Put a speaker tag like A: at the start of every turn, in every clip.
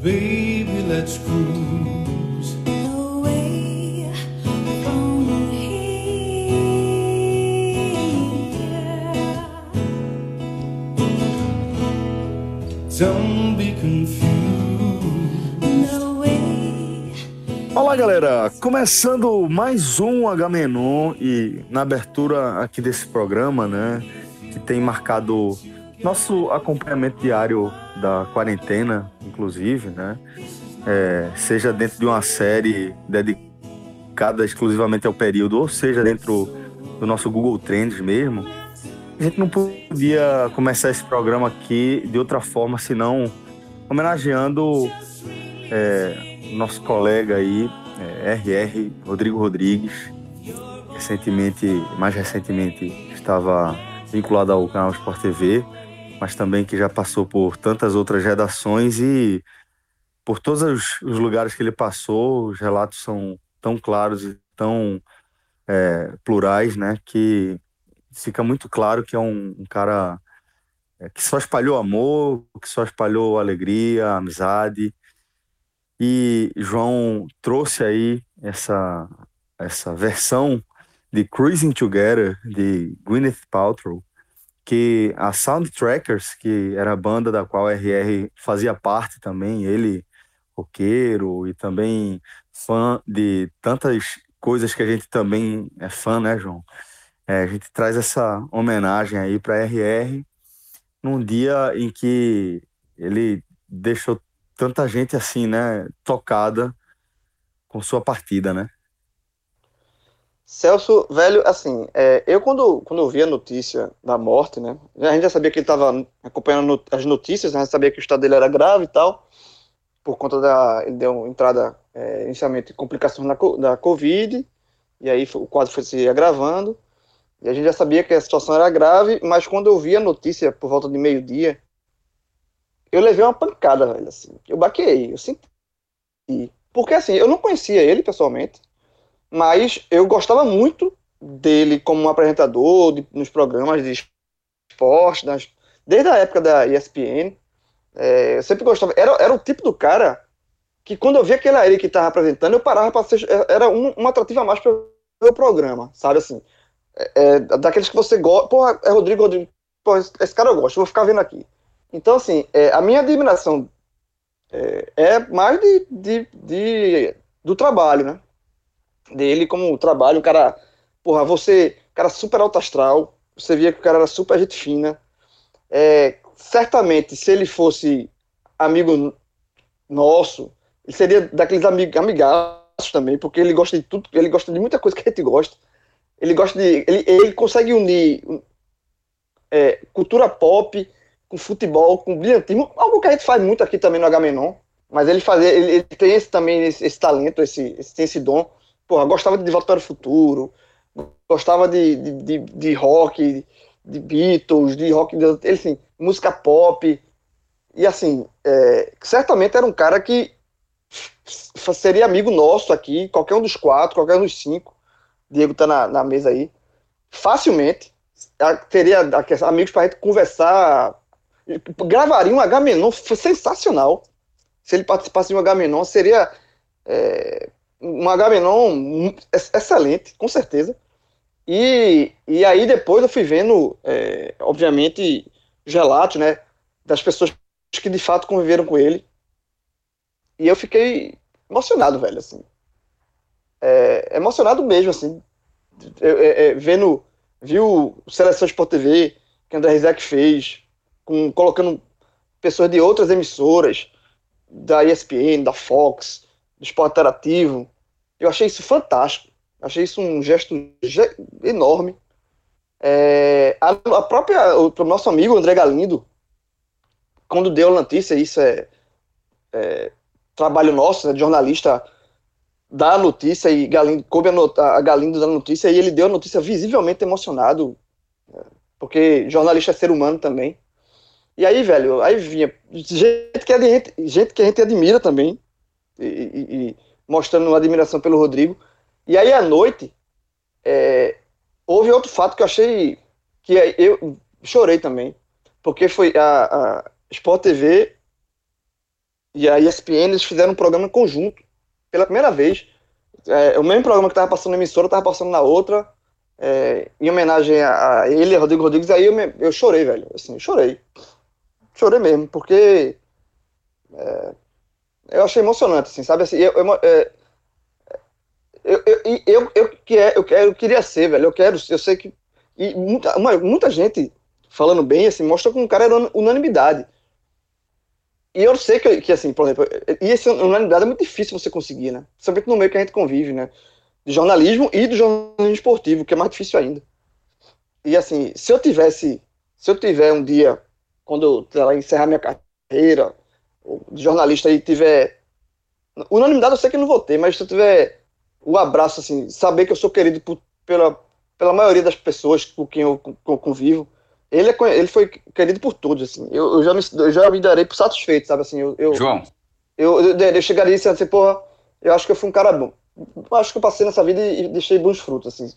A: Baby, let's cruise away. Olá, galera! Começando mais um H-Menon e na abertura aqui desse programa, né, que tem marcado nosso acompanhamento diário da quarentena, inclusive, né? É, seja dentro de uma série dedicada exclusivamente ao período, ou seja dentro do nosso Google Trends mesmo, a gente não podia começar esse programa aqui de outra forma senão homenageando é, nosso colega aí, é, RR Rodrigo Rodrigues, recentemente, mais recentemente estava vinculado ao canal Sport TV mas também que já passou por tantas outras redações e por todos os, lugares que ele passou, os relatos são tão claros e tão é, plurais, né, que fica muito claro que é um, um cara é, que só espalhou amor, que só espalhou alegria, amizade. E João trouxe aí essa, essa versão de Cruising Together de Gwyneth Paltrow, que a Soundtrackers, que era a banda da qual RR fazia parte também, ele roqueiro e também fã de tantas coisas que a gente também é fã, né, João? É, a gente traz essa homenagem aí para RR num dia em que ele deixou tanta gente assim, né, tocada com sua partida, né?
B: Celso, velho, assim, é, eu quando, quando eu vi a notícia da morte, né, a gente já sabia que ele estava acompanhando as notícias, né, a gente sabia que o estado dele era grave e tal, por conta da, ele deu entrada, é, inicialmente, complicações na, da Covid, e aí o quadro foi se agravando, e a gente já sabia que a situação era grave, mas quando eu vi a notícia por volta de meio-dia, eu levei uma pancada, velho, assim, eu baqueei, eu senti, porque assim, eu não conhecia ele pessoalmente, mas eu gostava muito dele como apresentador de, nos programas de esporte, nas, desde a época da ESPN. É, eu sempre gostava. Era, era o tipo do cara que quando eu via que era ele que estava apresentando, eu parava para ser. Era um, um atrativo a mais para o programa, sabe assim? É, é, daqueles que você gosta. Porra, é Rodrigo, Rodrigo. Porra, esse, esse cara eu gosto, vou ficar vendo aqui. Então, assim, é, a minha admiração é, é mais de, de, de, do trabalho, né? Dele como trabalho, um cara, porra, você, cara super alto astral, você via que o cara era super gente fina. É, certamente, se ele fosse amigo nosso, ele seria daqueles amigos, amigaços também, porque ele gosta de tudo, ele gosta de muita coisa que a gente gosta. Ele gosta de. Ele, ele consegue unir é, cultura pop com futebol, com brilhantismo, algo que a gente faz muito aqui também no H-Menon, mas ele, fazer, ele, ele tem esse, também esse, esse talento, esse, esse, tem esse dom porra, gostava de Volta para o Futuro, gostava de, de, de, de rock, de Beatles, de rock, assim, música pop. E assim, é, certamente era um cara que seria amigo nosso aqui, qualquer um dos quatro, qualquer um dos cinco. Diego tá na, na mesa aí. Facilmente. Teria amigos pra gente conversar. Gravaria um H-Menon sensacional. Se ele participasse de um H-Menon, seria é, um Agamenon excelente, com certeza. E, e aí depois eu fui vendo, é, obviamente, os relatos, né, das pessoas que de fato conviveram com ele. E eu fiquei emocionado, velho, assim. É, emocionado mesmo, assim. É, é, vendo, viu Seleção Sport TV, que André Rizek fez, com, colocando pessoas de outras emissoras, da ESPN, da Fox, do esporte interativo. Eu achei isso fantástico. Achei isso um gesto enorme. É, a, a, própria, o, o nosso amigo André Galindo, quando deu a notícia, isso é, é trabalho nosso, né, de jornalista, dar a notícia e Galindo, coube a, a Galindo da notícia e ele deu a notícia visivelmente emocionado, né, porque jornalista é ser humano também. E aí, velho, aí vinha gente que, gente, gente que a gente admira também, e, e, mostrando admiração pelo Rodrigo. E aí, à noite, é, houve outro fato que eu achei que eu chorei também, porque foi a, a Sport TV e a ESPN eles fizeram um programa conjunto pela primeira vez. É, o mesmo programa que estava passando na emissora estava passando na outra, é, em homenagem a, a ele, a Rodrigo Rodrigues. Aí eu, me, eu chorei, velho. Assim, chorei. Chorei mesmo, porque é, eu achei emocionante, assim, sabe? Assim, eu, eu, é, eu, eu, eu, eu, eu, eu, queria ser, velho. Eu quero, eu sei que. E muita, uma, muita gente falando bem, assim, mostra que um cara era unanimidade. E eu sei que, que, assim, por exemplo, e essa unanimidade é muito difícil você conseguir, né? Principalmente no meio que a gente convive, né? De jornalismo e do jornalismo esportivo, que é mais difícil ainda. E assim, se eu tivesse, se eu tiver um dia, quando eu encerrar minha carreira jornalista e tiver. Unanimidade eu sei que não vou ter, mas se eu tiver o abraço, assim, saber que eu sou querido por, pela, pela maioria das pessoas com quem eu, convivo. Ele, é, ele foi querido por todos, assim. Eu, eu, já, me, eu já me darei por satisfeito, sabe? Assim, eu, eu
C: João.
B: Eu, eu, eu chegaria e assim, porra, eu acho que eu fui um cara bom. Eu acho que eu passei nessa vida e, e deixei bons frutos, assim.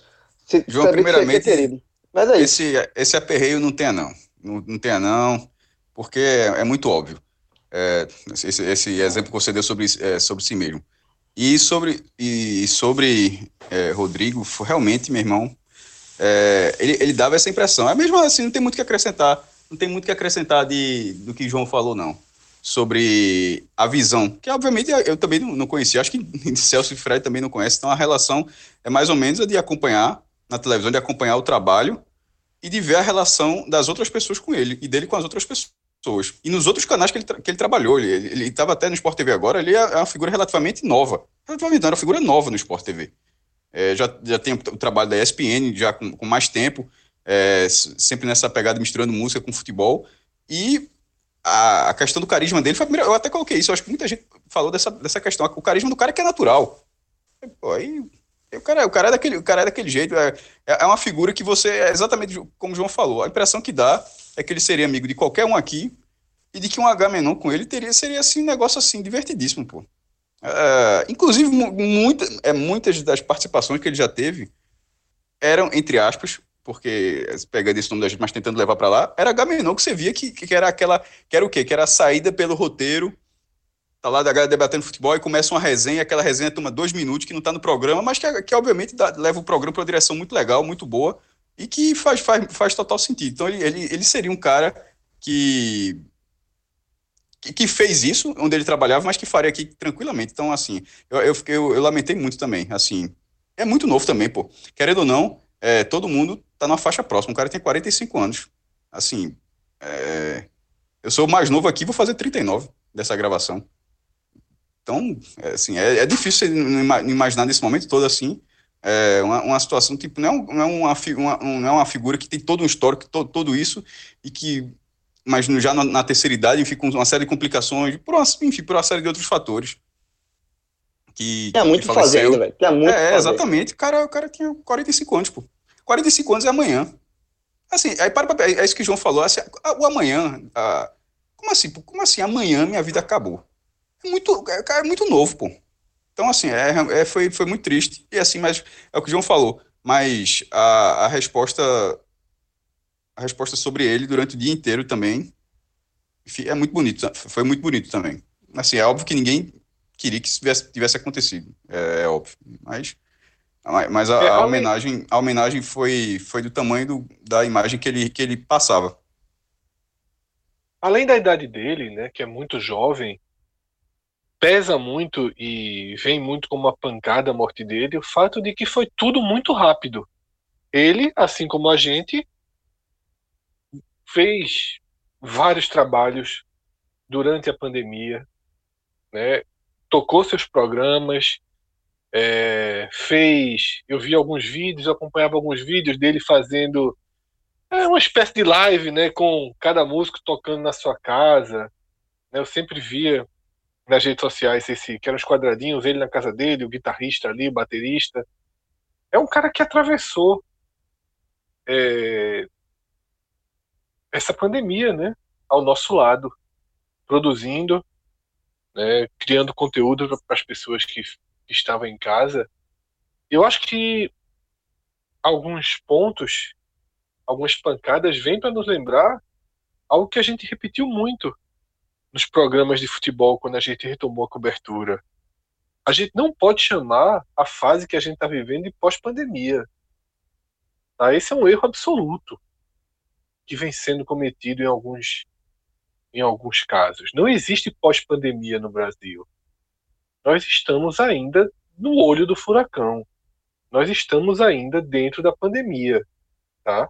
C: Se, João, primeiramente, querido. Mas é esse, isso. esse aperreio não tenha, não. Não, não tenha, não, porque é, é muito óbvio. É, esse, esse, exemplo que você deu sobre, é, sobre si mesmo. E sobre, e sobre é, Rodrigo, realmente, meu irmão, é, ele, ele dava essa impressão. É mesmo assim, não tem muito que acrescentar. Não tem muito que acrescentar de, do que João falou, não. Sobre a visão, que obviamente eu também não, conhecia, acho que Celso e Fred também não conhecem, então a relação é mais ou menos a de acompanhar na televisão, de acompanhar o trabalho e de ver a relação das outras pessoas com ele e dele com as outras pessoas pessoas. E nos outros canais que ele, que ele trabalhou, ele estava até no Sport TV agora, ele é, é uma figura relativamente nova. Relativamente não, era uma figura nova no Sport TV. É, já, já tem o trabalho da ESPN, já com, com mais tempo, é, sempre nessa pegada misturando música com futebol. E a, a, questão do carisma dele foi primeira. Eu até coloquei isso, eu acho que muita gente falou dessa, dessa questão. O carisma do cara é que é natural. Pô, aí, o cara, o, cara é daquele, o cara é daquele jeito. É, é uma figura que você. É exatamente como o João falou. A impressão que dá é que ele seria amigo de qualquer um aqui e de que um H-Menon com ele teria, seria assim, um negócio assim, divertidíssimo, pô. Uh, inclusive, muita, é, muitas das participações que ele já teve eram, entre aspas, porque pegando esse nome da gente, mas tentando levar para lá, era H-Menon que você via que, que era aquela, que era o quê? Que era a saída pelo roteiro, tá lá da galera debatendo futebol e começa uma resenha, aquela resenha toma dois minutos, que não tá no programa, mas que, que obviamente dá, leva o programa para uma direção muito legal, muito boa, e que faz, faz, faz total sentido. Então ele, ele, ele seria um cara que, que, que fez isso onde ele trabalhava, mas que faria aqui tranquilamente. Então, assim, eu, eu, eu, eu lamentei muito também. Assim, é muito novo também, pô. Querendo ou não, é, todo mundo tá numa faixa próxima. O cara tem 45 anos. Assim, é, eu sou mais novo aqui, vou fazer 39 dessa gravação. Então, é, assim, é, é difícil imaginar nesse momento todo assim é uma, uma situação tipo não é, é uma, não é uma figura que tem todo um histórico, todo, todo isso, e que, mas já na, na terceira idade, enfim, com uma série de complicações, por uma, enfim, por uma série de outros fatores.
B: Que, é muito fazendo, velho. É, muito
C: é exatamente. O cara, o cara tinha 45 anos, pô. 45 anos é amanhã. Assim, aí para, é isso que o João falou, assim, o amanhã, a, como assim? Como assim amanhã minha vida acabou? É muito, é, é muito novo, pô. Então, assim, é, é, foi, foi muito triste. E assim, mas é o que o João falou. Mas a, a resposta a resposta sobre ele durante o dia inteiro também é muito bonito. Foi muito bonito também. Assim, é óbvio que ninguém queria que isso tivesse, tivesse acontecido. É, é óbvio. Mas, mas a, é, a, homenagem, a homenagem foi, foi do tamanho do, da imagem que ele, que ele passava.
D: Além da idade dele, né, que é muito jovem, pesa muito e vem muito como uma pancada a morte dele o fato de que foi tudo muito rápido. Ele, assim como a gente, fez vários trabalhos durante a pandemia, né? tocou seus programas, é, fez. Eu vi alguns vídeos, eu acompanhava alguns vídeos dele fazendo é uma espécie de live, né, com cada músico tocando na sua casa. Né, eu sempre via nas redes sociais esse que eram os quadradinhos, ele na casa dele, o guitarrista ali, o baterista. É um cara que atravessou é, essa pandemia, né, ao nosso lado, produzindo, né, criando conteúdo para as pessoas que, que estavam em casa. Eu acho que alguns pontos algumas pancadas vêm para nos lembrar algo que a gente repetiu muito nos programas de futebol quando a gente retomou a cobertura. A gente não pode chamar a fase que a gente está vivendo de pós-pandemia. Tá? Esse é um erro absoluto que vem sendo cometido em alguns, em alguns casos. Não existe pós-pandemia no Brasil. Nós estamos ainda no olho do furacão. Nós estamos ainda dentro da pandemia, tá?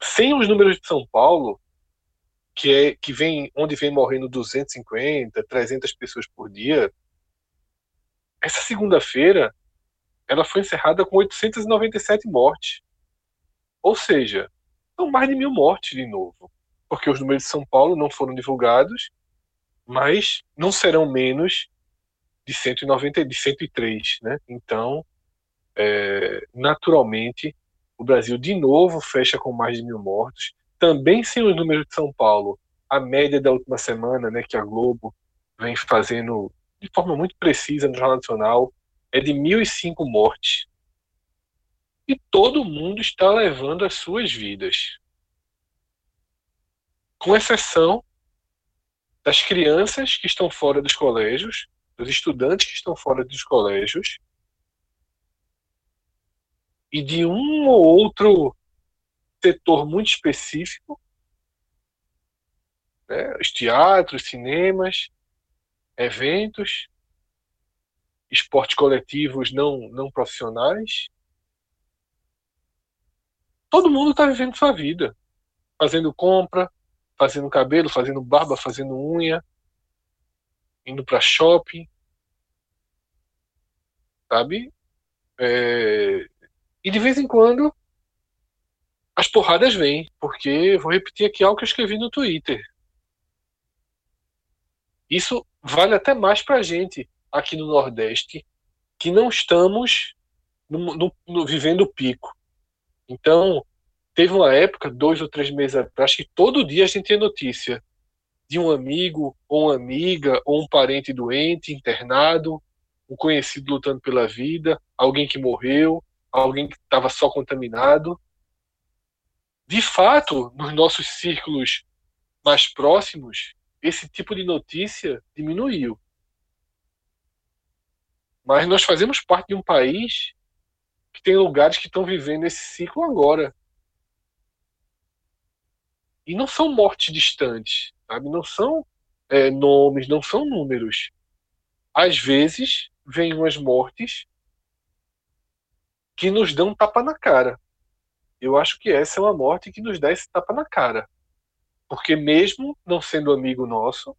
D: sem os números de São Paulo, que é que vem onde vem morrendo 250, 300 pessoas por dia, essa segunda-feira ela foi encerrada com 897 mortes. Ou seja, são mais de mil mortes de novo, porque os números de São Paulo não foram divulgados, mas não serão menos de 190, de 103, né? Então, é, naturalmente, o Brasil de novo fecha com mais de mil mortos. Também sem os números de São Paulo, a média da última semana, né, que a Globo vem fazendo de forma muito precisa no Jornal Nacional, é de 1.005 mortes. E todo mundo está levando as suas vidas. Com exceção das crianças que estão fora dos colégios, dos estudantes que estão fora dos colégios e de um ou outro setor muito específico, né, os teatros, cinemas, eventos, esportes coletivos não, não profissionais. Todo mundo está vivendo sua vida, fazendo compra, fazendo cabelo, fazendo barba, fazendo unha, indo para shopping, sabe? É, e de vez em quando as porradas vêm, porque vou repetir aqui algo que eu escrevi no Twitter. Isso vale até mais para a gente aqui no Nordeste, que não estamos no, no, no, vivendo o pico. Então, teve uma época, dois ou três meses atrás, que todo dia a gente tinha notícia de um amigo, ou uma amiga, ou um parente doente, internado, um conhecido lutando pela vida, alguém que morreu, alguém que estava só contaminado. De fato, nos nossos círculos mais próximos, esse tipo de notícia diminuiu. Mas nós fazemos parte de um país que tem lugares que estão vivendo esse ciclo agora. E não são mortes distantes, sabe? Não são é, nomes, não são números. Às vezes, vêm umas mortes que nos dão um tapa na cara. Eu acho que essa é uma morte que nos dá esse tapa na cara. Porque mesmo não sendo amigo nosso,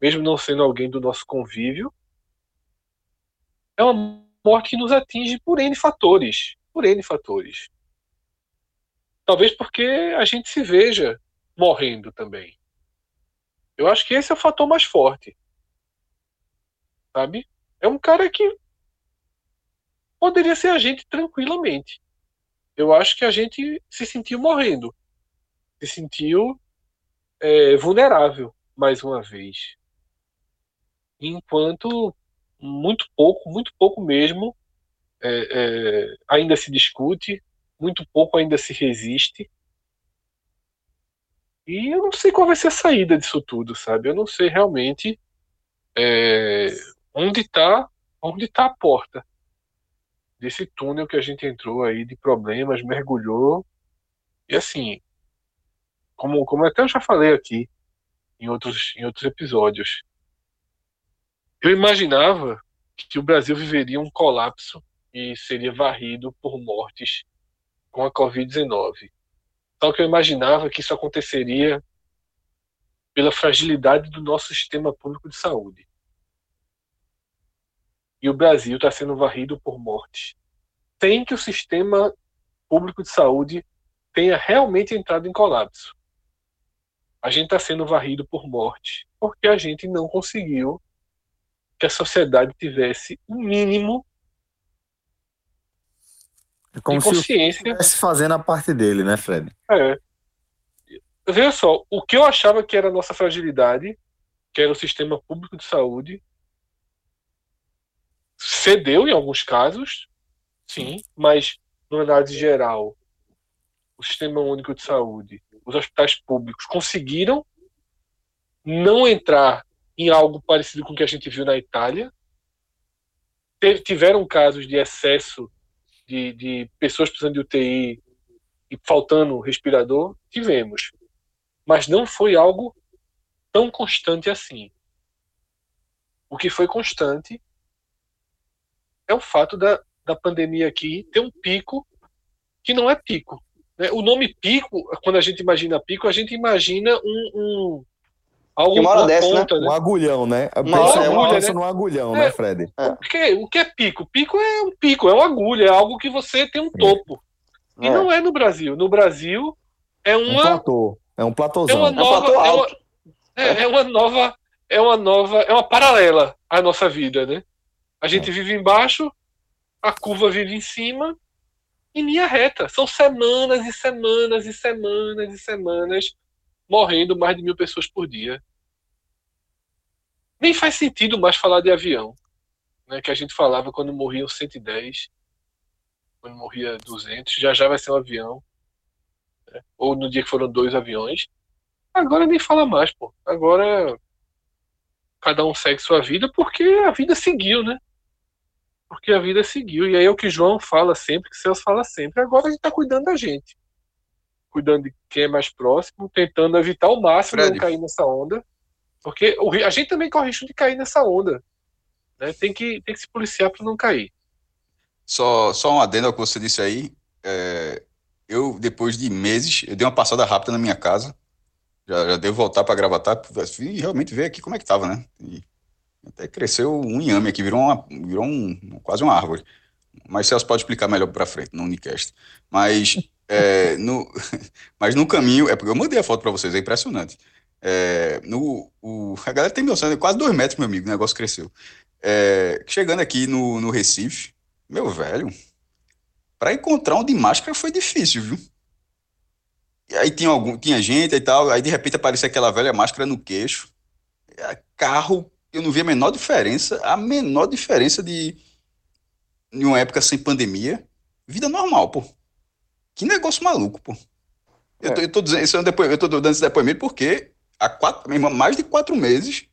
D: mesmo não sendo alguém do nosso convívio, é uma morte que nos atinge por N fatores. Por N fatores. Talvez porque a gente se veja morrendo também. Eu acho que esse é o fator mais forte. Sabe? É um cara que poderia ser a gente tranquilamente. Eu acho que a gente se sentiu morrendo, se sentiu é, vulnerável mais uma vez. Enquanto muito pouco, muito pouco mesmo, é, é, ainda se discute, muito pouco ainda se resiste. E eu não sei qual vai ser a saída disso tudo, sabe? Eu não sei realmente é, onde está onde tá a porta desse túnel que a gente entrou aí de problemas, mergulhou. E assim, como, como até eu já falei aqui em outros, em outros episódios, eu imaginava que o Brasil viveria um colapso e seria varrido por mortes com a Covid-19. Só que eu imaginava que isso aconteceria pela fragilidade do nosso sistema público de saúde e o Brasil está sendo varrido por mortes, sem que o sistema público de saúde tenha realmente entrado em colapso. A gente está sendo varrido por morte porque a gente não conseguiu que a sociedade tivesse um mínimo
A: é como de consciência. Se estivesse fazendo a parte dele, né, Fred?
D: É. Veja só, o que eu achava que era a nossa fragilidade, que era o sistema público de saúde, cedeu em alguns casos, sim, mas no análise geral, o Sistema Único de Saúde, os hospitais públicos conseguiram não entrar em algo parecido com o que a gente viu na Itália. Tiveram casos de excesso de, de pessoas precisando de UTI e faltando respirador? Tivemos. Mas não foi algo tão constante assim. O que foi constante é o fato da, da pandemia aqui ter um pico que não é pico. Né? O nome pico, quando a gente imagina pico, a gente imagina um, um
B: algo uma hora dessa, ponta,
A: né? né? Um agulhão, né? Uma pensa, agulha, pensa né? num agulhão, né, é, né, Fred?
D: É. O, que, o que é pico? Pico é um pico, é uma agulha, é algo que você tem um topo. E é. não é no Brasil. No Brasil é uma. Um
A: platô. É um platôzão.
D: É uma nova. É, uma, é, é uma nova. É uma nova. É uma paralela à nossa vida, né? A gente vive embaixo, a curva vive em cima, em linha reta. São semanas e semanas e semanas e semanas morrendo mais de mil pessoas por dia. Nem faz sentido mais falar de avião, né, que a gente falava quando morriam 110, quando morria 200, já já vai ser um avião, né, ou no dia que foram dois aviões. Agora nem fala mais, pô. Agora cada um segue sua vida porque a vida seguiu, né? Porque a vida seguiu. E aí é o que João fala sempre, que Celso fala sempre. Agora a gente está cuidando da gente cuidando de quem é mais próximo, tentando evitar o máximo de não cair nessa onda. Porque o, a gente também corre risco de cair nessa onda. Né? Tem, que, tem que se policiar para não cair.
C: Só, só um adendo ao que você disse aí. É, eu, depois de meses, eu dei uma passada rápida na minha casa. Já, já devo voltar para Gravatar e realmente ver aqui como é que tava, né? E até cresceu um inhame aqui, virou, uma, virou um, quase uma árvore. Mas Celso pode explicar melhor para frente no Unicast. Mas é, no, mas no caminho, é porque eu mandei a foto para vocês, é impressionante. É, no, o, a galera tem noção, é quase dois metros, meu amigo, o negócio cresceu. É, chegando aqui no, no Recife, meu velho, para encontrar um de máscara foi difícil, viu? E aí tinha, algum, tinha gente e tal, aí de repente aparecia aquela velha máscara no queixo. É, carro, eu não vi a menor diferença, a menor diferença de em uma época sem pandemia, vida normal, pô. Que negócio maluco, pô. Eu, é. tô, eu tô dizendo, isso é um eu tô dando esse depoimento porque há quatro, mais de quatro meses,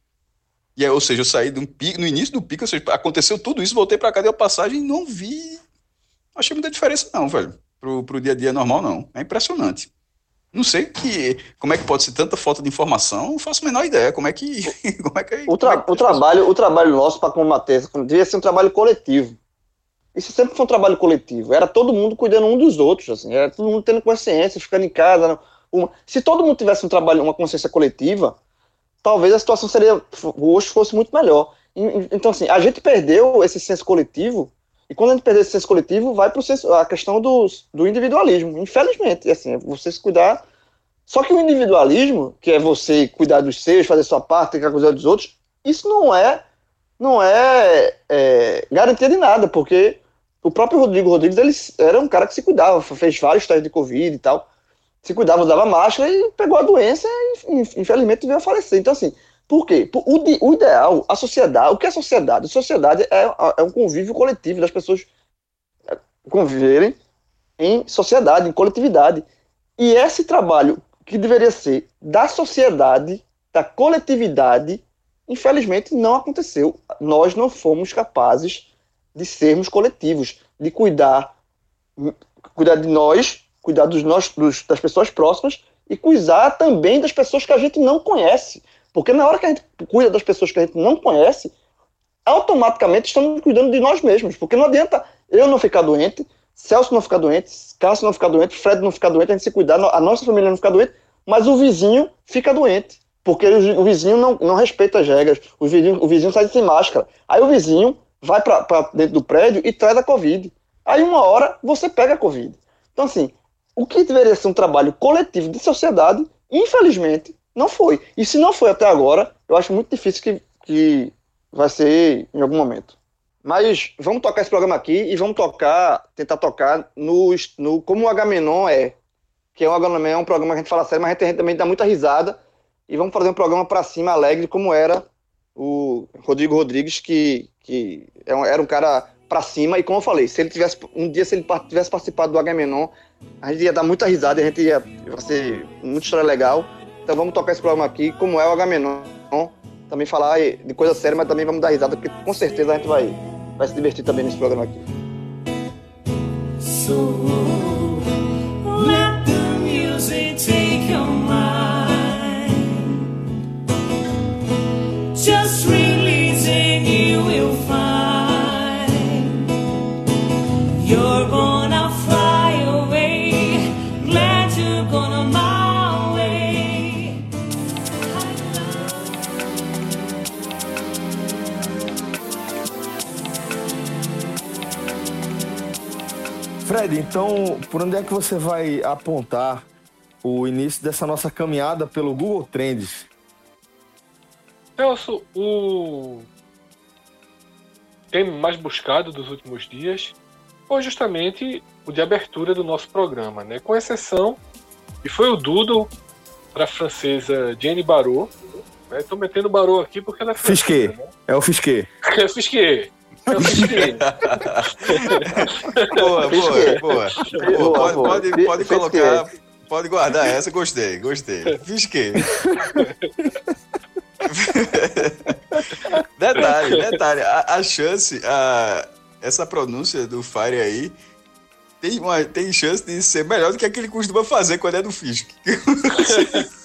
C: e aí, ou seja, eu saí do pico, no início do pico, ou seja, aconteceu tudo isso, voltei para cá, dei a passagem e não vi. Não achei muita diferença, não, velho. Pro, pro dia a dia normal, não. É impressionante. Não sei que, como é que pode ser tanta falta de informação, não faço a menor ideia. Como é que. Como é que
B: o, tra
C: é que
B: o trabalho, o trabalho nosso para combater devia ser um trabalho coletivo. Isso sempre foi um trabalho coletivo. Era todo mundo cuidando um dos outros, assim. Era todo mundo tendo consciência, ficando em casa. Uma... Se todo mundo tivesse um trabalho, uma consciência coletiva, talvez a situação seria hoje fosse muito melhor. Então, assim, a gente perdeu esse senso coletivo, e quando a gente perdeu esse senso coletivo, vai para a questão do, do individualismo. Infelizmente, assim, você se cuidar. Só que o individualismo, que é você cuidar dos seus, fazer sua parte, tentar cuidar dos outros, isso não é não é, é garantia de nada, porque o próprio Rodrigo Rodrigues ele era um cara que se cuidava, fez vários testes de Covid e tal, se cuidava, usava máscara e pegou a doença e infelizmente veio a falecer. Então, assim, por quê? O, o ideal, a sociedade, o que é sociedade? A sociedade é, é um convívio coletivo das pessoas conviverem em sociedade, em coletividade. E esse trabalho que deveria ser da sociedade, da coletividade, Infelizmente, não aconteceu. Nós não fomos capazes de sermos coletivos, de cuidar, cuidar de nós, cuidar dos, nós, dos, das pessoas próximas e cuidar também das pessoas que a gente não conhece. Porque na hora que a gente cuida das pessoas que a gente não conhece, automaticamente estamos cuidando de nós mesmos. Porque não adianta eu não ficar doente, Celso não ficar doente, Cássio não ficar doente, Fred não ficar doente, a gente se cuidar, a nossa família não ficar doente, mas o vizinho fica doente. Porque o, vizinho não, não respeita as regras, o vizinho, o vizinho sai sem máscara. Aí o vizinho vai para dentro do prédio e traz a Covid. Aí uma hora você pega a Covid. Então, assim, o que deveria ser um trabalho coletivo de sociedade, infelizmente, não foi. E se não foi até agora, eu acho muito difícil que, que vai ser em algum momento. Mas vamos tocar esse programa aqui e vamos tocar, tentar tocar no, no como o Agamenon é. Que é um Agamenon é um programa que a gente fala sério, mas a gente também dá muita risada. E vamos fazer um programa para cima, alegre, como era o Rodrigo Rodrigues, que, que é era um cara para cima. E como eu falei, se ele tivesse um dia, se ele tivesse participado do Agamenon, a gente ia dar muita risada a gente ia, ia ser muita história legal. Então vamos tocar esse programa aqui, como é o Agamenon. Também falar de coisa séria, mas também vamos dar risada, porque com certeza a gente vai, vai se divertir também nesse programa aqui.
A: Fred, então, por onde é que você vai apontar o início dessa nossa caminhada pelo Google Trends?
D: Celso, o tema mais buscado dos últimos dias foi justamente o de abertura do nosso programa, né? Com exceção, e foi o Doodle para a francesa Jenny Barot. Estou né? metendo Barot aqui porque ela é
A: francesa. Fisquet. Né? É o Fisquet.
D: É o Fisquet.
C: boa, boa, boa, boa. Pode, pode, pode colocar, pode guardar essa, gostei, gostei. Fiz que. detalhe, detalhe, a, a chance, a, essa pronúncia do Fire aí tem, uma, tem chance de ser melhor do que aquele que costuma fazer quando é do Fisk.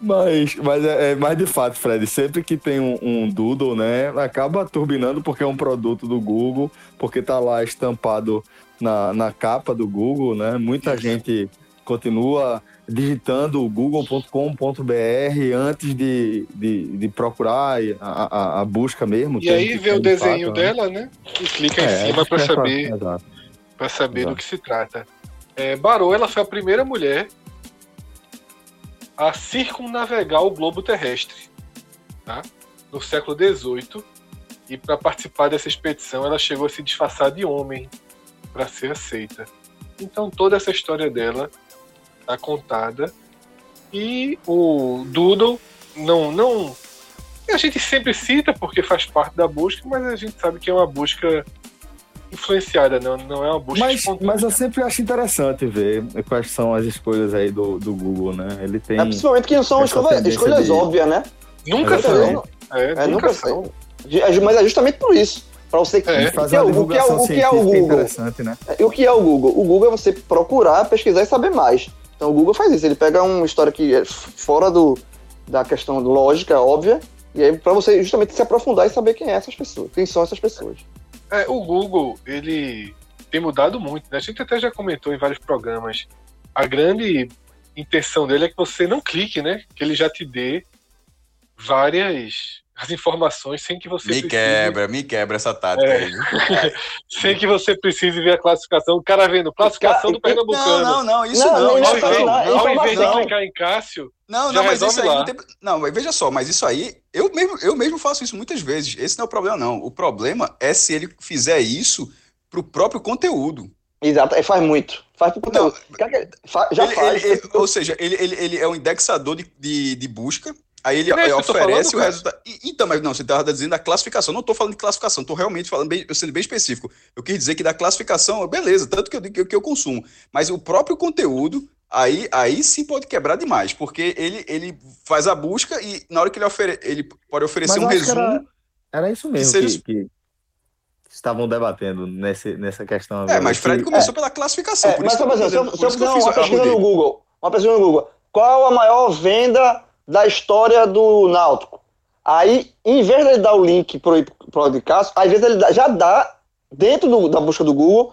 A: mas, mas, é, é, mas de fato, Fred, sempre que tem um, um, Doodle, né, acaba turbinando porque é um produto do Google, porque tá lá estampado na, na capa do Google, né? Muita gente continua digitando google.com.br antes de, de, de procurar a, a, a, busca mesmo.
D: E aí vê o desenho fato, né? dela, né? E clica é, em cima para é saber, para saber Exato. do que se trata. É, Barô, ela foi a primeira mulher a circunnavegar o globo terrestre, tá? no século XVIII. E para participar dessa expedição, ela chegou a se disfarçar de homem para ser aceita. Então toda essa história dela está contada e o Doodle não não a gente sempre cita porque faz parte da busca, mas a gente sabe que é uma busca influenciada, não, não é uma busca
A: mas, mas eu sempre acho interessante ver quais são as escolhas aí do, do Google, né? Ele tem.
B: É, principalmente que não são escolhas, escolhas de... óbvias, né?
D: Nunca são. É,
B: é, nunca são. Mas é justamente por isso. Para você
A: é. fazer o, o que é o, o que é o Google? Né?
B: E o que é o Google? O Google é você procurar, pesquisar e saber mais. Então o Google faz isso. Ele pega uma história que é fora do, da questão lógica, óbvia, e aí para você justamente se aprofundar e saber quem é essas pessoas, quem são essas pessoas.
D: É, o Google, ele tem mudado muito, né? A gente até já comentou em vários programas. A grande intenção dele é que você não clique, né? Que ele já te dê várias as informações sem que você
C: me
D: precise...
C: quebra, me quebra essa tática é. aí.
D: sem que você precise ver a classificação. O cara vendo classificação do Pernambucano.
C: Não, não, não, isso não. não, não,
D: não, não ao invés de clicar em Cássio,
C: não, não, mas isso aí não, tem... não, mas veja só, mas isso aí, eu mesmo, eu mesmo faço isso muitas vezes. Esse não é o problema, não. O problema é se ele fizer isso pro próprio conteúdo.
B: Exato, ele faz muito. Faz pro conteúdo. Não, já
C: ele,
B: faz.
C: Ele, ele, ou seja, ele, ele, ele é um indexador de, de, de busca Aí ele, é oferece falando, o resultado. Então, mas não, você estava dizendo da classificação. Não estou falando de classificação, estou realmente falando bem, sendo bem específico. Eu quis dizer que da classificação, beleza, tanto que eu, que, que eu consumo. Mas o próprio conteúdo, aí, aí sim pode quebrar demais, porque ele, ele faz a busca e na hora que ele, ofere, ele pode oferecer um resumo.
A: Era, era, isso mesmo que, seja... que, que, estavam debatendo nesse, nessa questão.
C: É, mas Fred começou é, pela classificação. É,
B: mas, isso mas, se eu, se eu fizer uma pesquisa no Google, uma pesquisa no Google, qual a maior venda da história do Náutico. Aí, em vez de ele dar o link pro, pro podcast, às vezes ele já dá, dentro do, da busca do Google,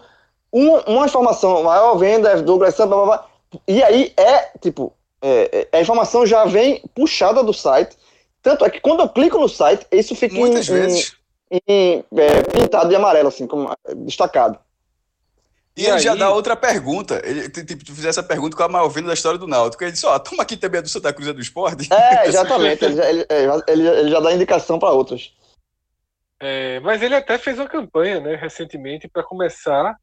B: uma, uma informação, maior venda, Douglas blá, blá, blá, e aí é, tipo, é, é, a informação já vem puxada do site, tanto é que quando eu clico no site, isso fica
C: Muitas em, vezes.
B: em, em é, pintado de amarelo, assim, como destacado.
C: E, e ele aí... já dá outra pergunta. Ele tipo, tu fizer essa pergunta com a Malvina da história do Náutico. Ele disse: Ó, oh, toma aqui também a do Santa Cruz e do Esporte.
B: É, exatamente. ele, já, ele, ele, ele, já dá indicação para outros.
D: É, mas ele até fez uma campanha, né, recentemente, para começar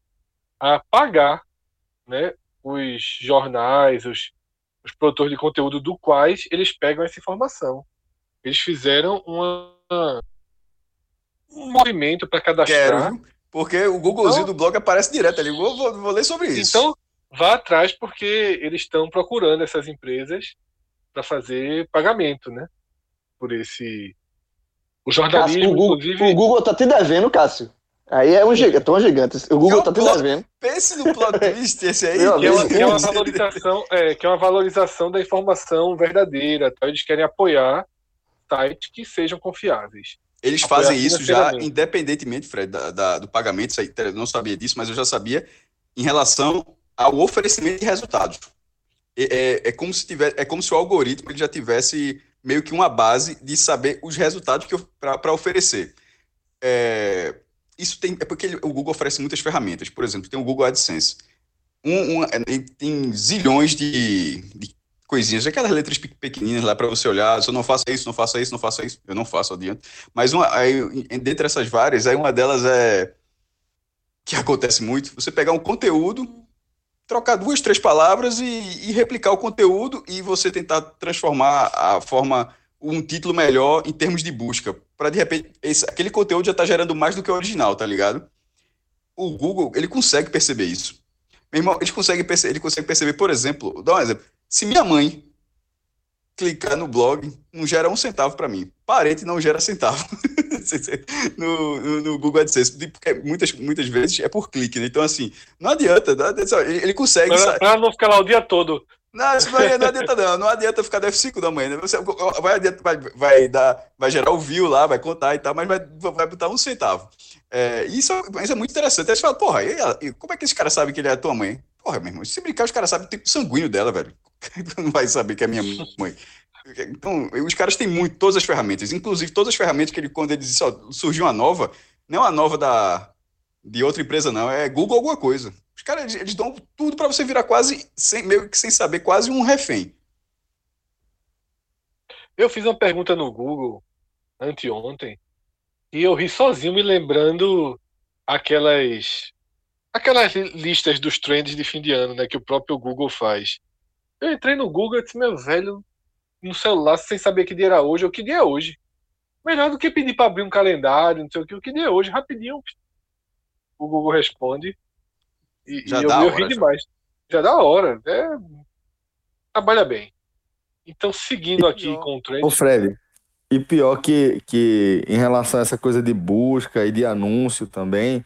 D: a pagar, né, os jornais, os, os produtores de conteúdo do quais eles pegam essa informação. Eles fizeram uma, um movimento para cadastrar.
C: Quero, porque o Googlezinho então, do blog aparece direto ali. Vou, vou, vou ler sobre isso.
D: Então, vá atrás porque eles estão procurando essas empresas para fazer pagamento, né? Por esse. O jornalismo, Cássio, o
B: Google,
D: inclusive.
B: O Google tá te devendo, Cássio. Aí é um gigante, tão gigante. O Google é tá te devendo.
C: Pense no plot twist esse aí.
D: que, é uma, que, é uma, valorização, é, que é uma valorização da informação verdadeira. Tá? Eles querem apoiar sites que sejam confiáveis.
C: Eles fazem isso já independentemente, Fred, da, da, do pagamento. Eu não sabia disso, mas eu já sabia em relação ao oferecimento de resultados. É, é, é como se tivesse, é como se o algoritmo ele já tivesse meio que uma base de saber os resultados para oferecer. É, isso tem é porque ele, o Google oferece muitas ferramentas. Por exemplo, tem o Google AdSense. Um, um, tem zilhões de, de coisinhas, aquelas letras pequeninas lá para você olhar, se eu não faço isso, não faço isso, não faço isso, eu não faço, adiante. Mas uma, aí, dentre essas várias, aí uma delas é que acontece muito, você pegar um conteúdo, trocar duas, três palavras e, e replicar o conteúdo e você tentar transformar a forma, um título melhor em termos de busca, para de repente, esse, aquele conteúdo já está gerando mais do que o original, tá ligado? O Google, ele consegue perceber isso. Meu irmão, ele consegue, ele consegue perceber, por exemplo, dá um exemplo, se minha mãe clicar no blog, não gera um centavo para mim. Parente não gera centavo no, no, no, Google AdSense, porque muitas, muitas vezes é por clique, né? Então, assim, não adianta, não adianta ele, consegue.
D: Para não ficar lá o dia todo.
C: Não, não, adianta não, não adianta ficar no F5 da manhã, né? Você vai, vai, vai, dar, vai gerar o view lá, vai contar e tal, mas vai, vai botar um centavo. É, isso, isso é muito interessante. Aí você fala, porra, e, como é que esse cara sabe que ele é a tua mãe? Porra, meu irmão, se brincar, os caras sabem o tipo sanguíneo dela, velho. não vai saber que é minha mãe. Então, os caras têm muito, todas as ferramentas, inclusive todas as ferramentas que ele, quando ele disse, ó, surgiu uma nova, não é uma nova da, de outra empresa, não, é Google alguma coisa. Os caras, eles dão tudo para você virar quase, sem, meio que sem saber, quase um refém.
D: Eu fiz uma pergunta no Google anteontem e eu ri sozinho me lembrando aquelas aquelas listas dos trends de fim de ano, né, que o próprio Google faz. Eu entrei no Google e disse, meu velho, no celular, sem saber que dia era hoje, ou que dia é hoje. Melhor do que pedir para abrir um calendário, não sei o que, o que dia é hoje, rapidinho. O Google responde. E, já e eu, eu ri demais. Já dá hora. É... Trabalha bem. Então, seguindo aqui com o trend.
A: Ô, Fred, e pior que, que em relação a essa coisa de busca e de anúncio também,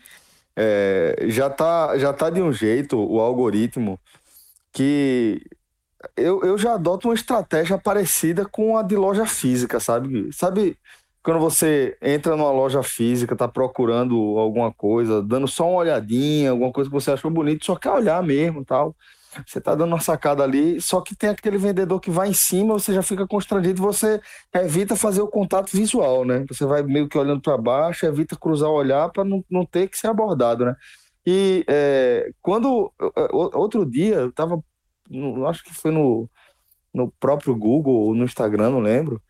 A: é, já, tá, já tá de um jeito o algoritmo que eu, eu já adoto uma estratégia parecida com a de loja física, sabe? Sabe quando você entra numa loja física, tá procurando alguma coisa, dando só uma olhadinha, alguma coisa que você achou bonito, só quer olhar mesmo tal. Você tá dando uma sacada ali, só que tem aquele vendedor que vai em cima, você já fica constrangido, você evita fazer o contato visual, né? Você vai meio que olhando para baixo, evita cruzar o olhar para não, não ter que ser abordado, né? E é, quando outro dia eu tava no, acho que foi no, no próprio Google ou no Instagram, não lembro.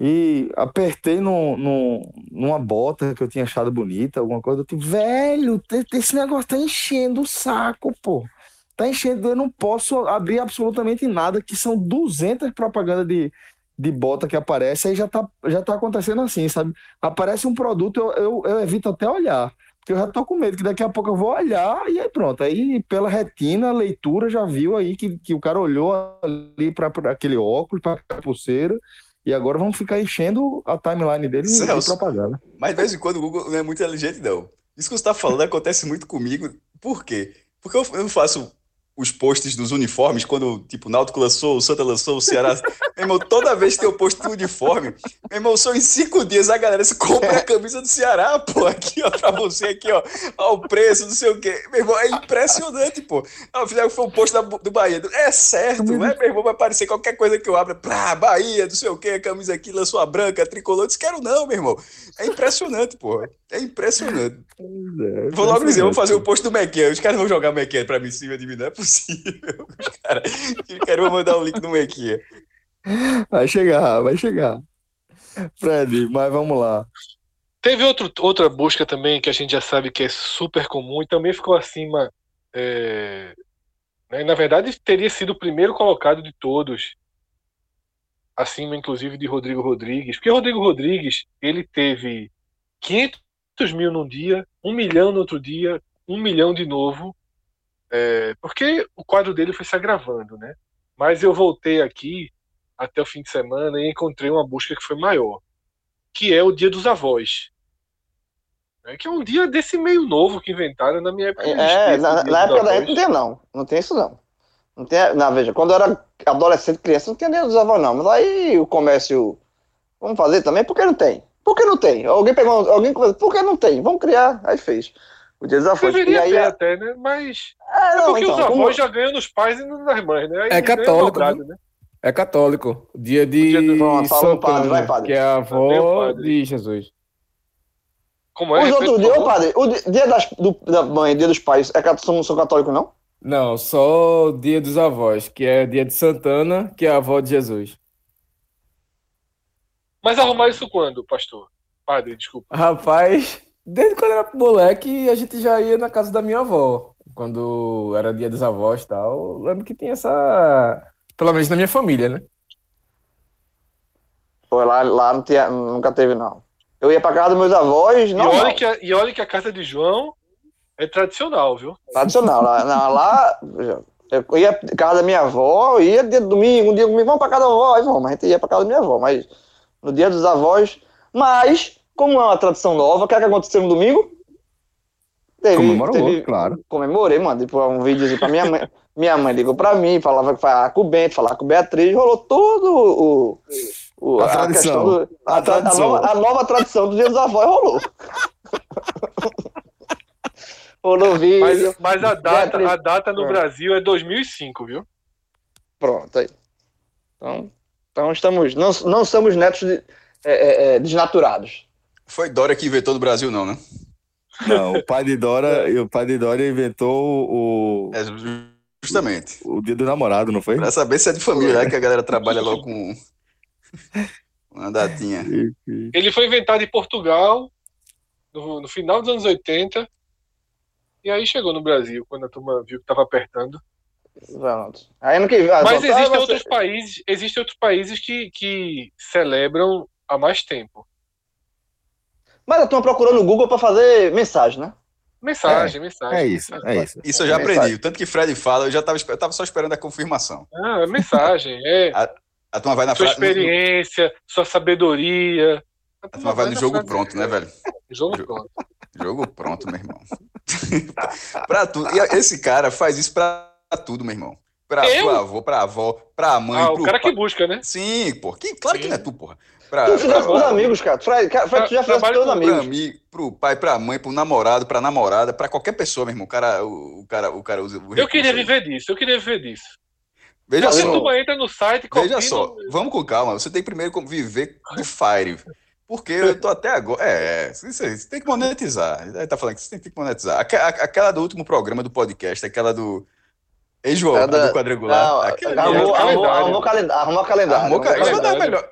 A: E apertei no, no, numa bota que eu tinha achado bonita, alguma coisa. Eu tipo, velho, esse negócio tá enchendo o saco, pô. Tá enchendo, eu não posso abrir absolutamente nada, que são 200 propagandas de, de bota que aparece, aí já tá, já tá acontecendo assim, sabe? Aparece um produto, eu, eu, eu evito até olhar. Porque eu já tô com medo que daqui a pouco eu vou olhar e aí pronto. Aí pela retina, a leitura já viu aí que, que o cara olhou ali para aquele óculos, para a pulseira. E agora vamos ficar enchendo a timeline dele Celso, de propaganda.
C: Mas de vez em quando o Google não é muito inteligente, não. Isso que você está falando acontece muito comigo. Por quê? Porque eu, eu faço os posts dos uniformes, quando, tipo, o Náutico lançou, o Santa lançou, o Ceará. meu irmão, toda vez que tem o post do uniforme, meu irmão, só em cinco dias a galera se compra a camisa do Ceará, pô, aqui, ó, pra você, aqui, ó, ó, o preço, não sei o quê. Meu irmão, é impressionante, pô. Não, fizeram foi um post da, do Bahia. É certo, né? Meu irmão, vai aparecer qualquer coisa que eu abra, pra Bahia, não sei o quê, a camisa aqui, lançou a branca, a tricolor. Eu disse, quero não, meu irmão. É impressionante, pô. É impressionante. É, vou logo dizer, vou fazer o um post do McKenna. Os caras vão jogar o McKenna pra mim em cima de mim, não é possível. Os caras querem mandar o um link do McKenna.
A: Vai chegar, vai chegar. Fred, mas vamos lá.
D: Teve outro, outra busca também que a gente já sabe que é super comum e também ficou acima. É, né, na verdade, teria sido o primeiro colocado de todos, acima inclusive de Rodrigo Rodrigues, porque Rodrigo Rodrigues ele teve 500 mil num dia, um milhão no outro dia, um milhão de novo, é, porque o quadro dele foi se agravando, né? Mas eu voltei aqui até o fim de semana e encontrei uma busca que foi maior, que é o Dia dos Avós. É que é um dia desse meio novo que inventaram na minha época.
B: É, na, na época da gente não tem, não. Não tem isso, não. Não tem, não, veja, quando eu era adolescente, criança, não tinha dia dos avós, não. Mas aí o comércio. Vamos fazer também? Por que não tem? Por que não tem? Alguém pegou. Alguém por que não tem? Vamos criar. Aí fez. O dia dos avós.
D: Deveria aí, ter é... até, né? Mas. É, é não, é porque então, os avós como... já ganham nos pais e nas mães, né? Aí
A: é católico. né? É católico. Dia de. dia do... São padre, vai, padre. Que é a avó de Jesus.
B: Como é? Os outros dias, padre, o dia das, do, da mãe, dia dos pais, é, são, são católicos, não?
A: Não, só o dia dos avós, que é dia de Santana, que é a avó de Jesus.
D: Mas arrumar isso quando, pastor? Padre, desculpa.
A: Rapaz, desde quando era moleque, a gente já ia na casa da minha avó. Quando era dia dos avós e tal. lembro que tinha essa pelo menos na minha família, né?
B: Foi lá, lá não tinha, nunca teve, não. Eu ia pra casa dos meus avós, não.
D: E olha, que a, e olha que a casa de João é tradicional, viu?
B: Tradicional. lá, não, lá eu ia pra casa da minha avó, ia dia de domingo, um dia comigo, vamos pra casa da avó, aí vamos, a gente ia pra casa da minha avó, mas no dia dos avós. Mas, como é uma tradição nova, o que, é que aconteceu no domingo?
A: Teve, Comemorou, teve, claro.
B: Comemorei, mano, tipo, um vídeo pra minha mãe. Minha mãe ligou pra mim, falava que falava com o Bento, falava com o Beatriz, rolou todo o. o
A: a, a tradição.
B: Do, a, a, tradição. A, nova, a, nova, tradição do Dia dos Avós rolou. rolou vídeo.
D: Mas, mas a, data, a data no é. Brasil é 2005, viu?
B: Pronto, aí. Então, então estamos, não, não somos netos de, é, é, é desnaturados.
C: Foi Dória que inventou no Brasil, não, né?
A: Não, o pai de Dora, o pai de Dória inventou o.
C: É, Justamente.
A: O, o dia do namorado, não foi?
C: Pra saber se é de família, né? Que a galera trabalha logo com uma datinha.
D: Ele foi inventado em Portugal no, no, final dos anos 80 e aí chegou no Brasil quando a turma viu que estava apertando.
B: Pronto. Aí que, ah,
D: Mas existem você... outros países, existem outros países que, que celebram há mais tempo.
B: Mas eu estou procurando no Google para fazer mensagem, né?
D: Mensagem, é, mensagem.
A: É isso, é isso.
C: Isso eu já aprendi. Mensagem. Tanto que Fred fala, eu já estava eu tava só esperando a confirmação.
D: Ah, é mensagem. É.
C: A, a turma vai na
D: Sua experiência, no... sua sabedoria.
C: A turma, vai, vai no jogo pronto, né, velho?
D: Jogo pronto.
C: Jogo pronto, meu irmão. pra tudo. E esse cara faz isso pra tudo, meu irmão. Pra eu? pro avô, pra avó, pra mãe. Ah,
D: o cara que busca, né?
C: Sim, pô. Que, claro Sim. que não é tu, porra.
B: Pra, tu fizesse pros amigos, cara. Fred, Fred, tu já fez pros amigos.
C: Pra mim, pro pai, pra mãe, pro namorado, pra namorada, pra qualquer pessoa, meu irmão. O cara, o, o cara, o cara usa. O
D: eu queria viver disso, eu queria viver disso.
C: Veja
D: Você
C: só.
D: entra no site
C: Veja só, vamos com calma. Você tem primeiro que viver do Fire. Porque eu tô até agora. É, você tem que monetizar. Ele tá falando que você tem que monetizar. Aquela do último programa do podcast, aquela do. Ei, João, Cada... do quadrangular.
B: Arrumou, arrumou, calendário. Arrumou calendário. Arrumou
C: calendário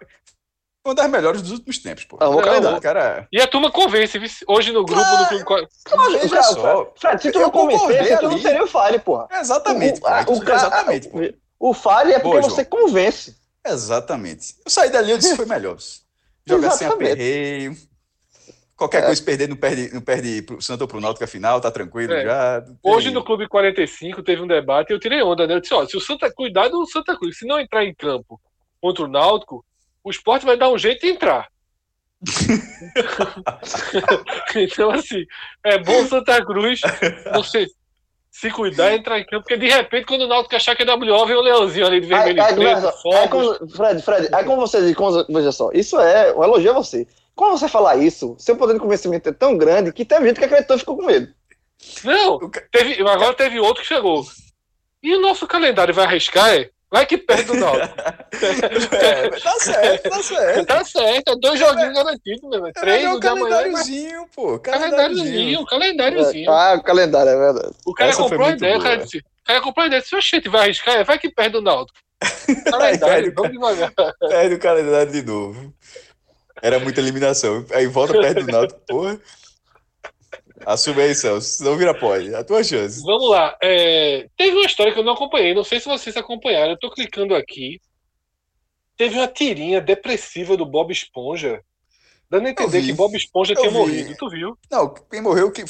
C: uma das melhores dos últimos tempos, pô. Não,
D: é, cara... E a turma convence, hoje no grupo do Clube.
B: Veja só. Fred, se tu não convencer, tu não seria o Fire, porra.
C: Exatamente.
B: O, a, o, exatamente, pô. O Fire é porque Boa, você convence.
C: Exatamente. Eu saí dali e disse foi melhor. Jogar sem aperreio. Qualquer é. coisa perder, não perde, não perde pro Santo ou pro Náutico, afinal, tá tranquilo é. já.
D: Hoje no Clube 45 teve um debate e eu tirei onda, né? Eu disse, ó, se o Santa Cuidado o Santa Cruz, se não entrar em campo contra o Náutico, o esporte vai dar um jeito de entrar. então, assim, é bom Santa Cruz. Sei, se cuidar e entrar em campo, porque de repente, quando o Náutico achar que é WO, vem o leãozinho ali de vermelho aí, e preto,
B: aí, aí, Fred, Fred, aí como você diz, veja só, isso é um elogio a você. Quando você falar isso, seu poder de convencimento é tão grande que teve gente que acreditou e ficou com medo.
D: Não, teve, agora teve outro que chegou. E o nosso calendário vai arriscar, é? Vai que perde o Náutico.
C: é, tá certo, tá certo.
D: Tá certo, é dois joguinhos garantidos, meu. É Três
C: no calendáriozinho, pô.
D: Calendáriozinho, calendáriozinho.
B: Ah, o calendário, é verdade.
D: O cara Essa comprou a ideia, o cara disse. O cara comprou a ideia, se o gente vai arriscar, é, vai que perde o Náutico.
C: Calendário, vamos devagar. Perde o calendário de novo. Era muita eliminação. Aí volta perto do Náutico, porra. Assume aí, Celso. Não vira pode. A tua chance.
D: Vamos lá. É... Teve uma história que eu não acompanhei. Não sei se vocês acompanharam. Eu tô clicando aqui. Teve uma tirinha depressiva do Bob Esponja. Dando a entender que Bob Esponja eu tinha vi. morrido. Tu viu?
C: Não, quem morreu que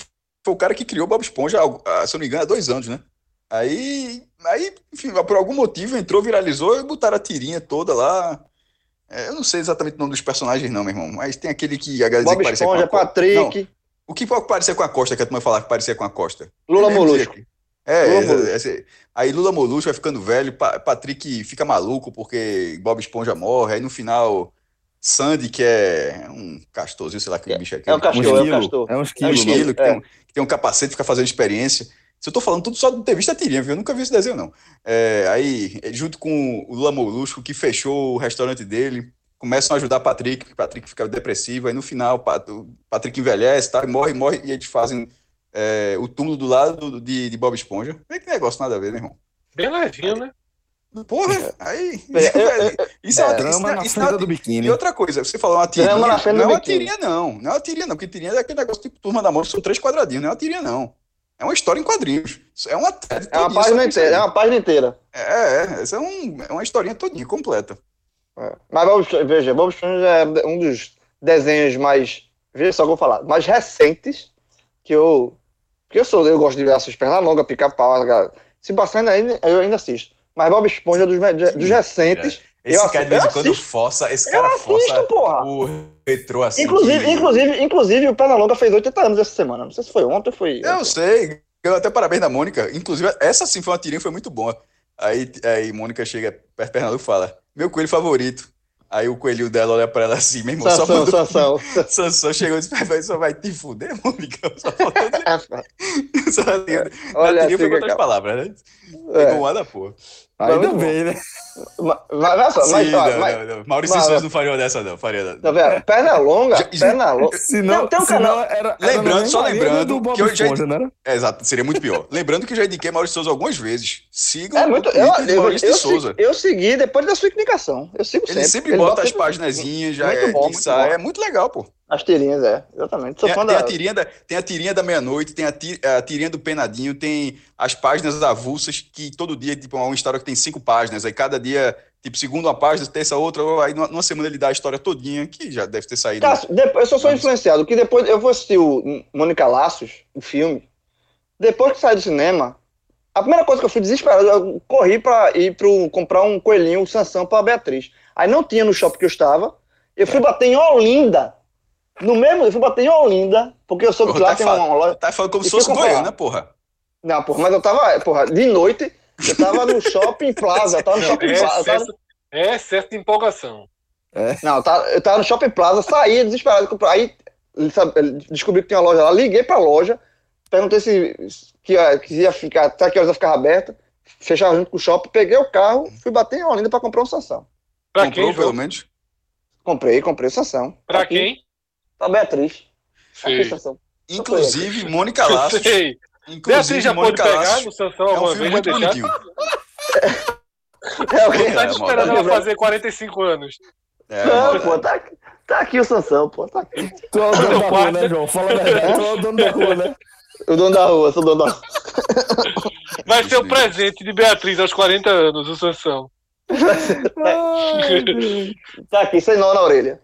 C: foi o cara que criou Bob Esponja, se eu não me engano, há dois anos, né? Aí, aí, enfim, por algum motivo entrou, viralizou e botaram a tirinha toda lá. É, eu não sei exatamente o nome dos personagens, não, meu irmão. Mas tem aquele que a galera
B: Bob Esponja, Patrick.
C: Não. O que pode parecer com a Costa, que a turma falar que parecia com a Costa?
B: Lula Molusco.
C: É, Lula Molusco. É, aí Lula Molusco vai ficando velho, Patrick fica maluco porque Bob Esponja morre, aí no final Sandy, que é um castorzinho, sei lá que
B: é,
C: bicho é
B: É um castor, um é um castor.
C: É um esquilo, é um esquilo que, é. tem um, que, tem um, capacete, fica fazendo experiência. Se eu tô falando tudo só de ter visto a tirinha, viu? Eu nunca vi esse desenho, não. É, aí, junto com o Lula Molusco, que fechou o restaurante dele, começam a ajudar Patrick, Patrick fica depressivo, aí no final o Patrick envelhece, tá, morre, morre, e eles fazem é, o túmulo do lado de, de Bob Esponja. Vê que negócio nada a ver, né, irmão?
D: Bem levinho, né?
C: Porra, aí. Isso é, é, uma
A: drama na do biquíni.
C: E outra coisa, você falou uma tirinha. Não é uma tirinha, não. Não é uma tirinha, não. Porque tirinha é aquele negócio tipo turma da morte, são três quadradinhos. Não é uma tirinha, não. É uma história em quadrinhos. É uma,
B: é uma página inteira. É uma página inteira.
C: É, é. Essa é, um, é uma historinha todinha, completa.
B: É. Mas Bob, veja, Bob Esponja é um dos desenhos mais, veja só o que eu vou falar, mais recentes que eu, que eu sou, eu gosto de ver essas pernas longas, pica-pau, se passando ainda, eu ainda assisto. Mas Bob Esponja dos, dos recentes,
C: esse eu cara de vez em quando força, esse cara assisto, força porra. o retrô assim.
B: Inclusive, inclusive, inclusive, o Pernalonga fez 80 anos essa semana. Não sei se foi ontem ou foi.
C: Eu sei. Eu até parabéns da Mônica. Inclusive, essa sim foi uma tirinha, foi muito boa. Aí, aí Mônica chega perto do Pernalonga e fala: meu coelho favorito. Aí o coelhinho dela olha pra ela assim, meu irmão,
B: Sansão, só mandou...
C: Sansão. Sansão chegou e disse, só vai te fuder, Mônica. Só faltou... só, olha, assim, foi outras palavras, né? É. Pegou uma da porra.
A: Ainda bem, né?
B: Mas, mas, Sim, mas,
C: não, mas, não, não. Maurício mas, Souza não faria dessa, não. Faria,
B: não. Tá perna longa, já, perna longa.
A: não, tem um canal.
C: Era, lembrando, só lembrando.
A: que eu já, Esponja,
C: né? é, exato, seria muito pior. lembrando que eu já indiquei Maurício Souza algumas vezes. Sigam
B: é muito, eu, eu, Maurício eu, Souza. Eu segui depois da sua indicação. Eu sigo sempre.
C: Ele sempre Ele bota, bota as páginas, já é, bom, é muito legal, pô.
B: As tirinhas, é, exatamente. Sou
C: tem,
B: fã
C: tem
B: da...
C: a tirinha da, tem a tirinha da meia-noite, tem a, ti, a tirinha do Penadinho, tem as páginas avulsas, que todo dia, tipo, é uma história que tem cinco páginas, aí cada dia, tipo, segundo uma página, terça outra, aí numa semana ele dá a história todinha, que já deve ter saído.
B: Cássio, eu só sou influenciado, que depois eu vou assistir o Mônica Laços, o filme, depois que sai do cinema, a primeira coisa que eu fui desesperado, eu corri para ir pro, comprar um coelhinho, Sansão, para Beatriz. Aí não tinha no shopping que eu estava, eu fui bater em Olinda, no mesmo, eu fui bater em Olinda, porque eu soube que lá tá tem uma loja.
C: Tá falando como se fosse Goiânia, né, porra?
B: Não, porra, mas eu tava, porra, de noite, eu tava no Shopping Plaza, tava no Shopping
D: é
B: Plaza.
D: Excesso, tava... É excesso de empolgação.
B: É. Não, eu tava, eu tava no Shopping Plaza, saí desesperado. Aí descobri que tinha uma loja lá, liguei pra loja, perguntei se, que, ia, que ia ficar, até que horas ia ficar aberta, fechava junto com o shopping, peguei o carro, fui bater em Olinda pra comprar um Sansão.
C: Pra Comprou, quem, pelo menos?
B: Comprei, comprei o Sansão.
D: Pra Aqui. quem?
B: Pra Beatriz.
C: Inclusive, Mônica Laços.
D: Sei.
C: Inclusive, Beatriz já Mônica pode pegar no Sansão é um filme muito bonitinho.
D: É, o que tá esperando ela fazer 45 anos.
B: É, não, pô, tá, tá aqui o Sansão, pô, tá aqui.
A: Tu é o dono da rua, né, João? Fala a verdade, tu é o dono da rua, né?
B: O dono da rua, sou o dono da rua.
D: Vai ser o presente de Beatriz aos 40 anos, o Sansão.
B: tá aqui, sem nó na orelha.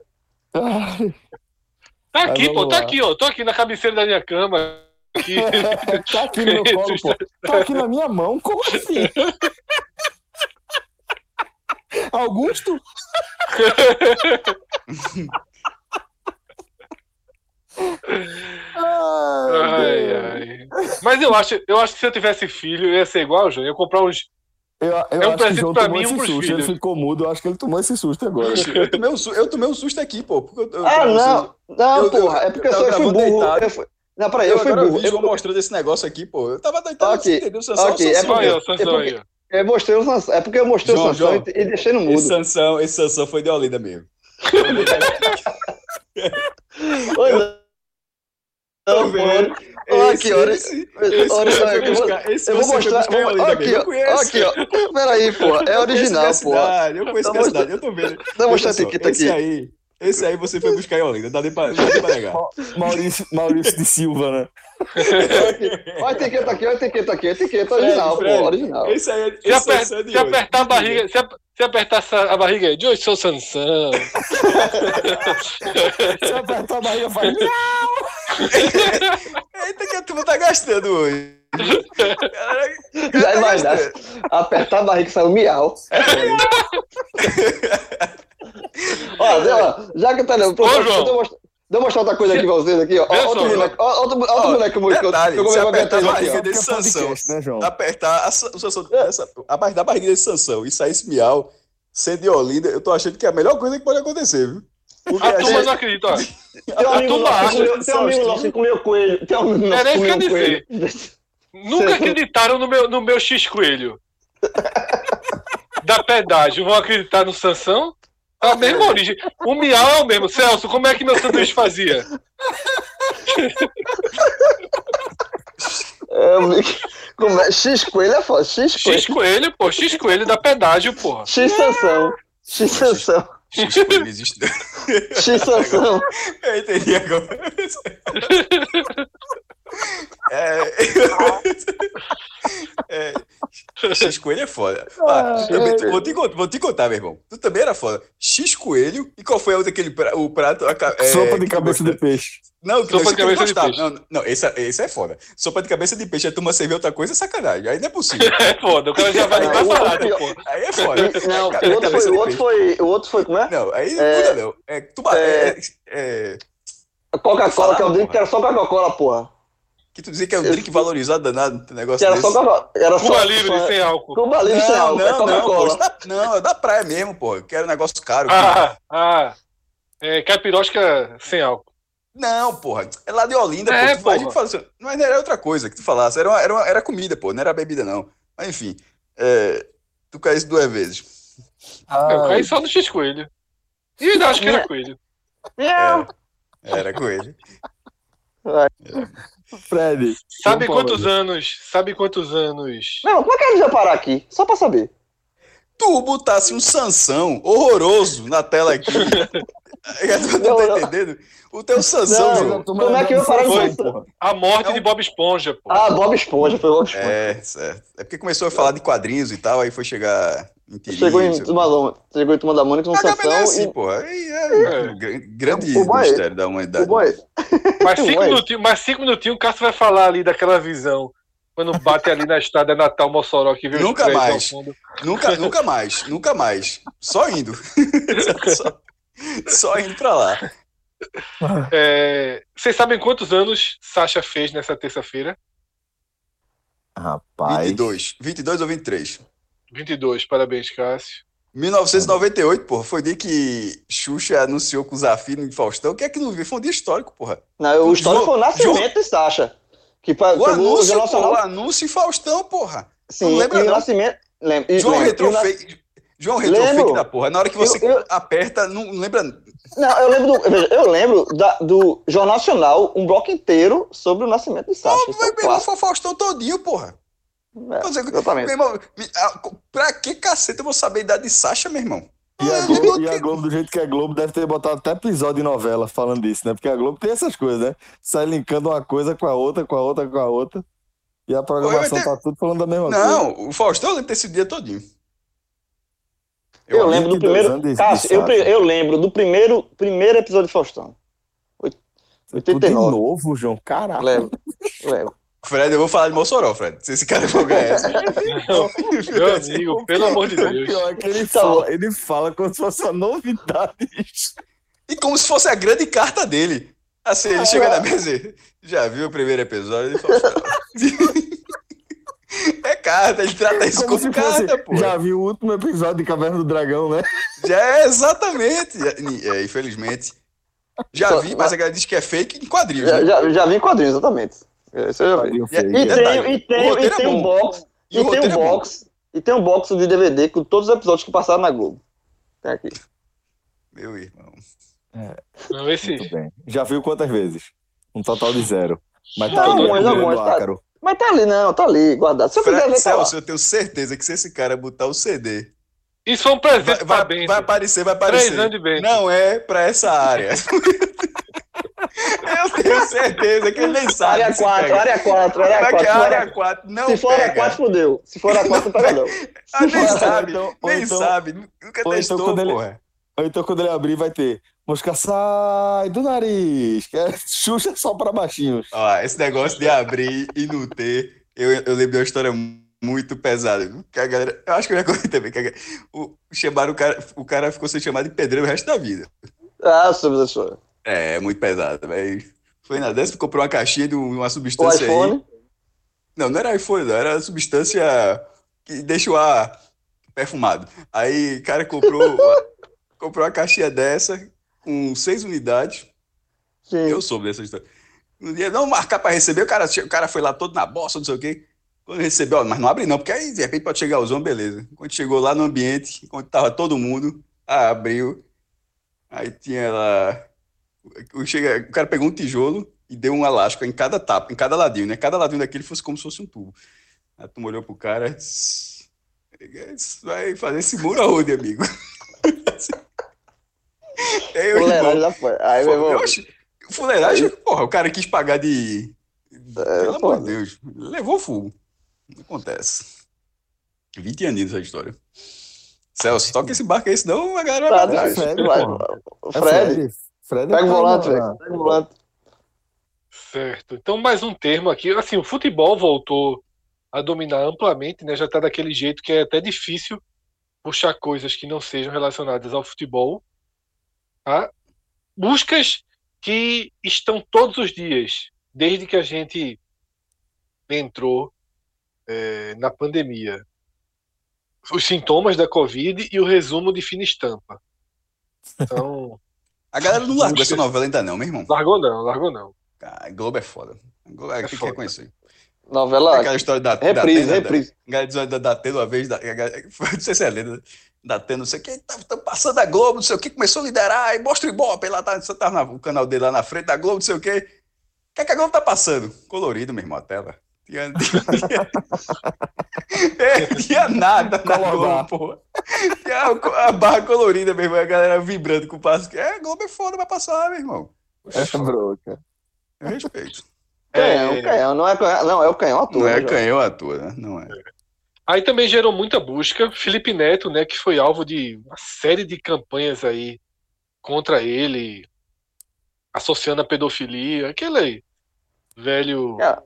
D: Tá aqui, pô, tá lá. aqui, ó. Tô aqui na cabeceira da minha cama. Aqui.
A: tá aqui no meu colo, pô. Tá aqui na minha mão, como assim? Augusto?
D: ai, ai. Mas Mas eu acho, eu acho que se eu tivesse filho, eu ia ser igual, João. Eu ia comprar uns.
A: Eu, eu
D: é um
A: acho que o João tomou
D: mim
A: esse susto. Ele
D: filhos.
A: ficou mudo, eu acho que ele tomou esse susto agora.
C: Eu tomei um, su- eu tomei um susto aqui, pô. Porque eu, eu,
B: Ah, não. Não,
C: eu-
B: porra.
C: eu-
B: É porque eu,
C: eu
B: fui burro. Eu fui... Não, peraí,
C: eu
B: eu fui burro. Eu,
C: mostrando esse negócio aqui, pô. Eu tava deitado,
B: Ok,
C: você entendeu? Sansão,
B: ok, é
C: Sansão.
D: Aí,
B: porque-
D: o Sansão
B: é eu mostrei o Sansão. É porque eu mostrei
C: João,
B: o Sansão
C: João.
B: e, e deixei no
C: Esse
B: mudo.
C: Sansão, esse Sansão foi de Olinda mesmo.
B: Oi, não. Não,
C: vendo.
B: porra. Olha aqui, olha.
C: esse,
B: Olha,
C: esse foi
B: eu vou-
C: esse
B: Eu vou mostrar. vou- Aqui, ó.
C: conheço.
B: Aqui, ó. Peraí, pô. É original,
C: cidade, Eu conheço minha
B: mostrando-
C: cidade, eu tô vendo.
B: Mostrando
C: Veja
B: a
C: só,
B: etiqueta
C: esse
B: aqui.
C: aí, esse aí você foi buscar em Olinda, não dá nem pra, não dá nem pra negar.
A: Maurício, Maurício de Silva, né?
B: Olha a etiqueta aqui, olha a etiqueta aqui. A etiqueta original,
C: Fred,
B: pô. Original.
C: Esse aí,
D: Se,
C: esse
D: aper-
C: Sansão é
D: se
C: hoje.
D: apertar a barriga, se, ap- se apertar essa- a barriga aí, de hoje sou Sansão.
A: Se apertar a barriga, faz.
C: Eita, que a turma tá gastando hoje.
B: Já imaginaste. Apertar a barriga e sair um miau. Ó, ó, já que tá.
D: João.
B: Deixa eu mostrar- deixa eu mostrar outra coisa aqui pra vocês aqui, ó.
D: Só,
B: Outro ó, outro, outro
C: Ó,
B: muito que eu-
C: detalhe,
B: que eu
C: se
B: comecei a
C: apertar a
B: aqui,
C: barriga
B: ó.
C: desse
A: é
C: Sansão,
A: né, João?
C: apertar a, o Sansão dessa, a da barriga desse Sansão e sair esse miau, ser de Olinda, eu tô achando que é a melhor coisa que pode acontecer, viu? Porque
D: A
C: a
D: turma não acredita,
B: amigo
D: turma
B: que
D: acha
B: tem um amigo nosso que comeu coelho. Tem um amigo nosso
D: Era
B: que
D: isso que eu
B: comeu coelho.
D: Nunca acreditaram no meu, no meu X-Coelho. Da pedágio. Vão acreditar no Sansão? É a mesma origem. O miau é o mesmo. Celso, como é que meu sanduíche fazia?
B: É, como é? X coelho é foda. X coelho.
D: X-Coelho, pô. X-Coelho da pedágio, porra.
B: X sanção. X sanção.
C: X-Coelho existe.
B: X sanção.
C: Eu entendi agora. É... é... X-Coelho é foda. Ah, eu vou, te, contar- vou te contar, meu irmão. Tu também era foda. X-Coelho. E qual foi a outra aquele pra- o prato? a é,
A: Sopa de cabeça de peixe.
C: Não,
D: Sopa
C: não,
D: de cabeça de peixe.
C: Não, não esse, é- esse é foda. Sopa de cabeça de peixe, a turma serviu outra coisa, é sacanagem. Aí não é possível.
D: É foda. O cara já vai
B: o-
D: porra.
C: Aí é foda.
B: Não,
C: Cara,
B: o outro, foi, o outro foi. O outro foi, como é?
C: Não, aí não
B: É.
C: muda não. É, tuba,
B: É.
C: é, é,
B: Coca-Cola, que é o
C: Falar,
B: drink que era só Coca-Cola, porra.
C: Que tu dizia que é um drink valorizado danado, um
B: Que
C: negócio
B: era
C: desse.
B: só Coca-Cola. Era
D: Cuba
B: só.
D: livre,
B: só-
D: sem álcool.
B: Cuba livre sem
C: Não,
B: álcool. é
C: não, não, pô, não, é da praia mesmo, pô. Que era um negócio caro.
D: Ah, ah. É, caipirosca sem álcool.
C: Não, porra. É lá de Olinda,
D: É,
C: pô. Gente
D: porra.
C: fala assim, mas não era outra coisa que tu falasse. Era, uma- era, uma- era comida, pô. Não era bebida, não. Mas enfim. É, tu caísse duas vezes.
D: Eu
A: Ah,
D: caí só no X-Coelho. E ainda acho que era coelho.
B: Miau.
C: Era com ele.
A: Fred.
D: Sabe quantos anos? Sabe quantos anos?
B: Não, como é que eles iam parar aqui? Só pra saber.
C: Tu botasse um Sansão horroroso na tela aqui. tu
B: Não,
C: tá entendendo? O teu Sansão,
B: Não,
C: João.
B: Como é que eu ia parar
D: Foi,
B: Sansão?
D: A morte
C: É um-
D: de Bob Esponja, pô.
B: Ah, Bob Esponja, foi Bob Esponja.
C: É, certo. É porque começou a falar de quadrinhos e tal, aí foi chegar em Tirinho,
B: Chegou em. Turma, chegou em Turma da Mônica no
C: Ah, não, mas não é
B: Sansão
C: assim,
B: e.
C: pô. Aí é,
D: É.
C: gra- grande
B: boy-
C: mistério da humanidade.
D: Mais, cinco minutinhos, mais cinco minutinhos o Cássio vai falar ali daquela visão. Quando bate ali na estrada Natal Mossoró que os
C: Nunca mais. Nunca, nunca mais, nunca mais. Só indo. só, só indo pra lá.
D: É, vocês sabem quantos anos Sasha fez nessa terça-feira?
A: Rapaz.
C: 22. 22 ou 23?
D: 22, parabéns, Cássio.
C: 1998, porra, foi o dia que Xuxa anunciou com o Zafiro em Faustão. O que é que não viu? Foi um dia histórico, porra.
B: Não, o histórico foi o nascimento de Sasha. Que pa-
C: O
B: o
C: anúncio,
B: Jornal
C: porra, o anúncio em Faustão, porra.
B: Sim,
C: lembra
B: e o
C: não?
B: nascimento. Lembra, e-
C: João
B: lembra,
C: João Retro
B: Lembro.
C: Fake da porra. Na hora que você
B: Eu- eu-
C: aperta, não lembra.
B: Não, eu lembro do, eu lembro da- do Jornal Nacional, um bloco inteiro sobre o nascimento de Sasha. Isso é
C: Vai
B: um
C: pegar o
B: clássico.
C: Faustão todinho, porra.
B: É,
C: dizer,
B: exatamente.
C: Meu irmão, a- pra que caceta eu vou saber a idade de Sasha, meu irmão?
A: E a,
C: Eu
A: Globo, e a Globo, do jeito que é Globo, deve ter botado até episódio de novela falando disso, né? Porque a Globo tem essas coisas, né? Sai linkando uma coisa com a outra, com a outra, com a outra. E a programação
C: ter-
A: tá tudo falando da mesma coisa.
C: Não, o Faustão lembra desse dia todinho.
B: Eu,
C: acho.
B: lembro do
A: 22
B: primeiro.
A: de- de
B: Cássio, eu, eu lembro do primeiro, primeiro episódio de Faustão.
A: Tudo de
B: 89.
A: novo, João. Caraca.
B: Lembro. lembro.
C: Fred, eu vou falar de Mossoró, Fred. Se esse cara for ganhar essa.
D: Meu amigo, pelo amor de
A: O
D: Deus.
A: pior é que ele fala, ele fala como se fosse uma novidade.
C: E como se fosse a grande carta dele. Assim, ele chega na mesa e já viu o primeiro episódio? Ele falou, é carta, ele trata isso como, como carta, pô.
A: Já viu o último episódio de Caverna do Dragão, né?
C: Já é, exatamente. É, infelizmente. Já vi, mas a galera diz que é fake em quadrinhos.
B: Já, né? já, já vi em quadrinhos, exatamente. Isso eu já vi. E, e, tem, e tem, e tem é um box. E, e tem um é box. E tem um box de DVD com todos os episódios que passaram na Globo. Tem aqui.
C: Meu irmão.
A: É. Vamos ver se. Já viu quantas vezes? Um total de zero.
B: Mas tá, não, ali, não, tá, mas tá ali, não, tá ali, guardado. Se eu
C: Fred, ver, tá Celso, tá eu tenho certeza que se esse cara botar o CD.
D: Isso foi um presente
C: vai, vai, vai aparecer, vai aparecer. Não é pra essa área. Eu tenho certeza que ele nem sabe.
B: Área 4, área 4, área 4. Área 4 não Se for área 4, fodeu. Se for área 4, não pega não.
C: Ah, nem sabe, então, nem então, sabe. Nunca então testou, então, porra.
A: Ou então quando ele abrir vai ter mosca sai do nariz, que é Xuxa só para baixinhos.
C: Ó, esse negócio de abrir e não ter, eu, eu lembro de uma história muito pesada. Que a galera, eu acho que eu já contei também. Que a, o, chamaram o cara, o cara ficou sendo chamado de pedreiro o resto da vida.
B: Ah, sobre a história.
C: É, muito pesado, velho. Foi na dessa, comprou uma caixinha de uma substância o iPhone? aí. Não, não era iPhone, não, era substância que deixa o ar perfumado. Aí o cara comprou comprou uma caixinha dessa com seis unidades. Sim. Eu soube dessa história. No dia, não marcar para receber, o cara, o cara foi lá todo na bolsa, não sei o quê. Quando recebeu, mas não abre não, porque aí de repente pode chegar os homens, beleza. Quando chegou lá no ambiente, quando tava todo mundo, abriu. Aí tinha lá. O, chega, o cara pegou um tijolo e deu um elástico em cada tapa, em cada ladinho, né? Cada ladinho daquele fosse como se fosse um tubo. Aí tu olhou pro cara. Vai fazer esse muro aonde, amigo?
B: Eu, fuleiragem foi. Aí, meu irmão.
C: Fuleiragem, aí... porra, o cara quis pagar de. É, Pelo amor de Deus. Levou fogo. Acontece. 20 anos essa história. Celso, toca esse barco aí, senão a galera
B: vai atrás. Fred, vai. É Fred. Fred pega o volante, velho. Pega o volante.
D: Certo. Então, mais um termo aqui. Assim, o futebol voltou a dominar amplamente, né? Já está daquele jeito que é até difícil puxar coisas que não sejam relacionadas ao futebol. Tá? Buscas que estão todos os dias, desde que a gente entrou é, na pandemia. Os sintomas da Covid e o resumo de fina estampa. Então.
C: a galera não largou essa novela ainda, não, meu irmão.
D: Largou não, largou não.
C: Ah, Globo é foda. Globo é, é que quer conhecer.
B: Novela.
C: Aquela história da.
B: Reprise, da, reprise.
C: Da, da, da, da, da, uma vez. Da, não sei se é lenda da tendo não sei o que, tá, tá, passando a Globo, não sei o que, começou a liderar, e mostra o Ibope, lá tá, tá na, o canal dele lá na frente da Globo, não sei o que. O que, é que a Globo tá passando? Colorido, meu irmão, a tela. Tinha, tinha, é, tinha nada na Globo, porra. Tinha a, a, barra colorida, meu irmão, a galera vibrando com o passo. É, a Globo é foda, vai passar, meu irmão.
A: É broca.
C: Eu respeito.
B: Canhão, é, canhão, não é, não, é o canhão à toa.
C: Não é canhão à toa, né? Não é.
D: Aí também gerou muita busca. Felipe Neto, né, que foi alvo de uma série de campanhas aí contra ele, associando a pedofilia, aquele aí, velho.
B: É,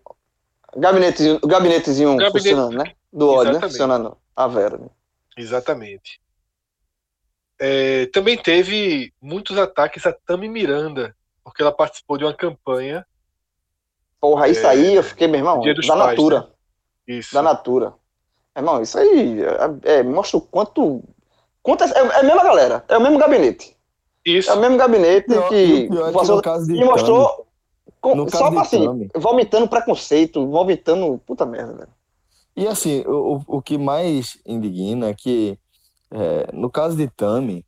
B: gabinetezinho, gabinetezinho Gabinete... funcionando, né? Do ódio, né? Funcionando a Vera. Né?
D: Exatamente. É, também teve muitos ataques a Tami Miranda, porque ela participou de uma campanha.
B: Porra, isso é, aí eu fiquei, meu irmão, da pais, Natura. Né? Isso. Da Natura. Irmão, isso aí é, é, mostra o quanto. quanto é, é, a mesma galera, é o mesmo gabinete.
D: Isso.
B: É o mesmo gabinete pior, que. Pior passou, que e mostrou. Com, só pra assim, vomitando preconceito, vomitando. Puta merda, velho.
A: E assim, o, o que mais indigna é que, é, no caso de Tami,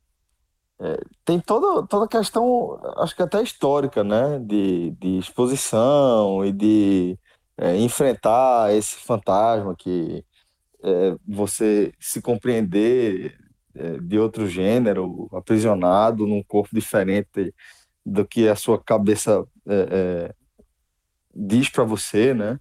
A: é, tem toda, toda a questão, acho que até histórica, né? De, de exposição e de é, enfrentar esse fantasma que é, você se compreender é, de outro gênero, aprisionado num corpo diferente do que a sua cabeça é, é diz para você, né?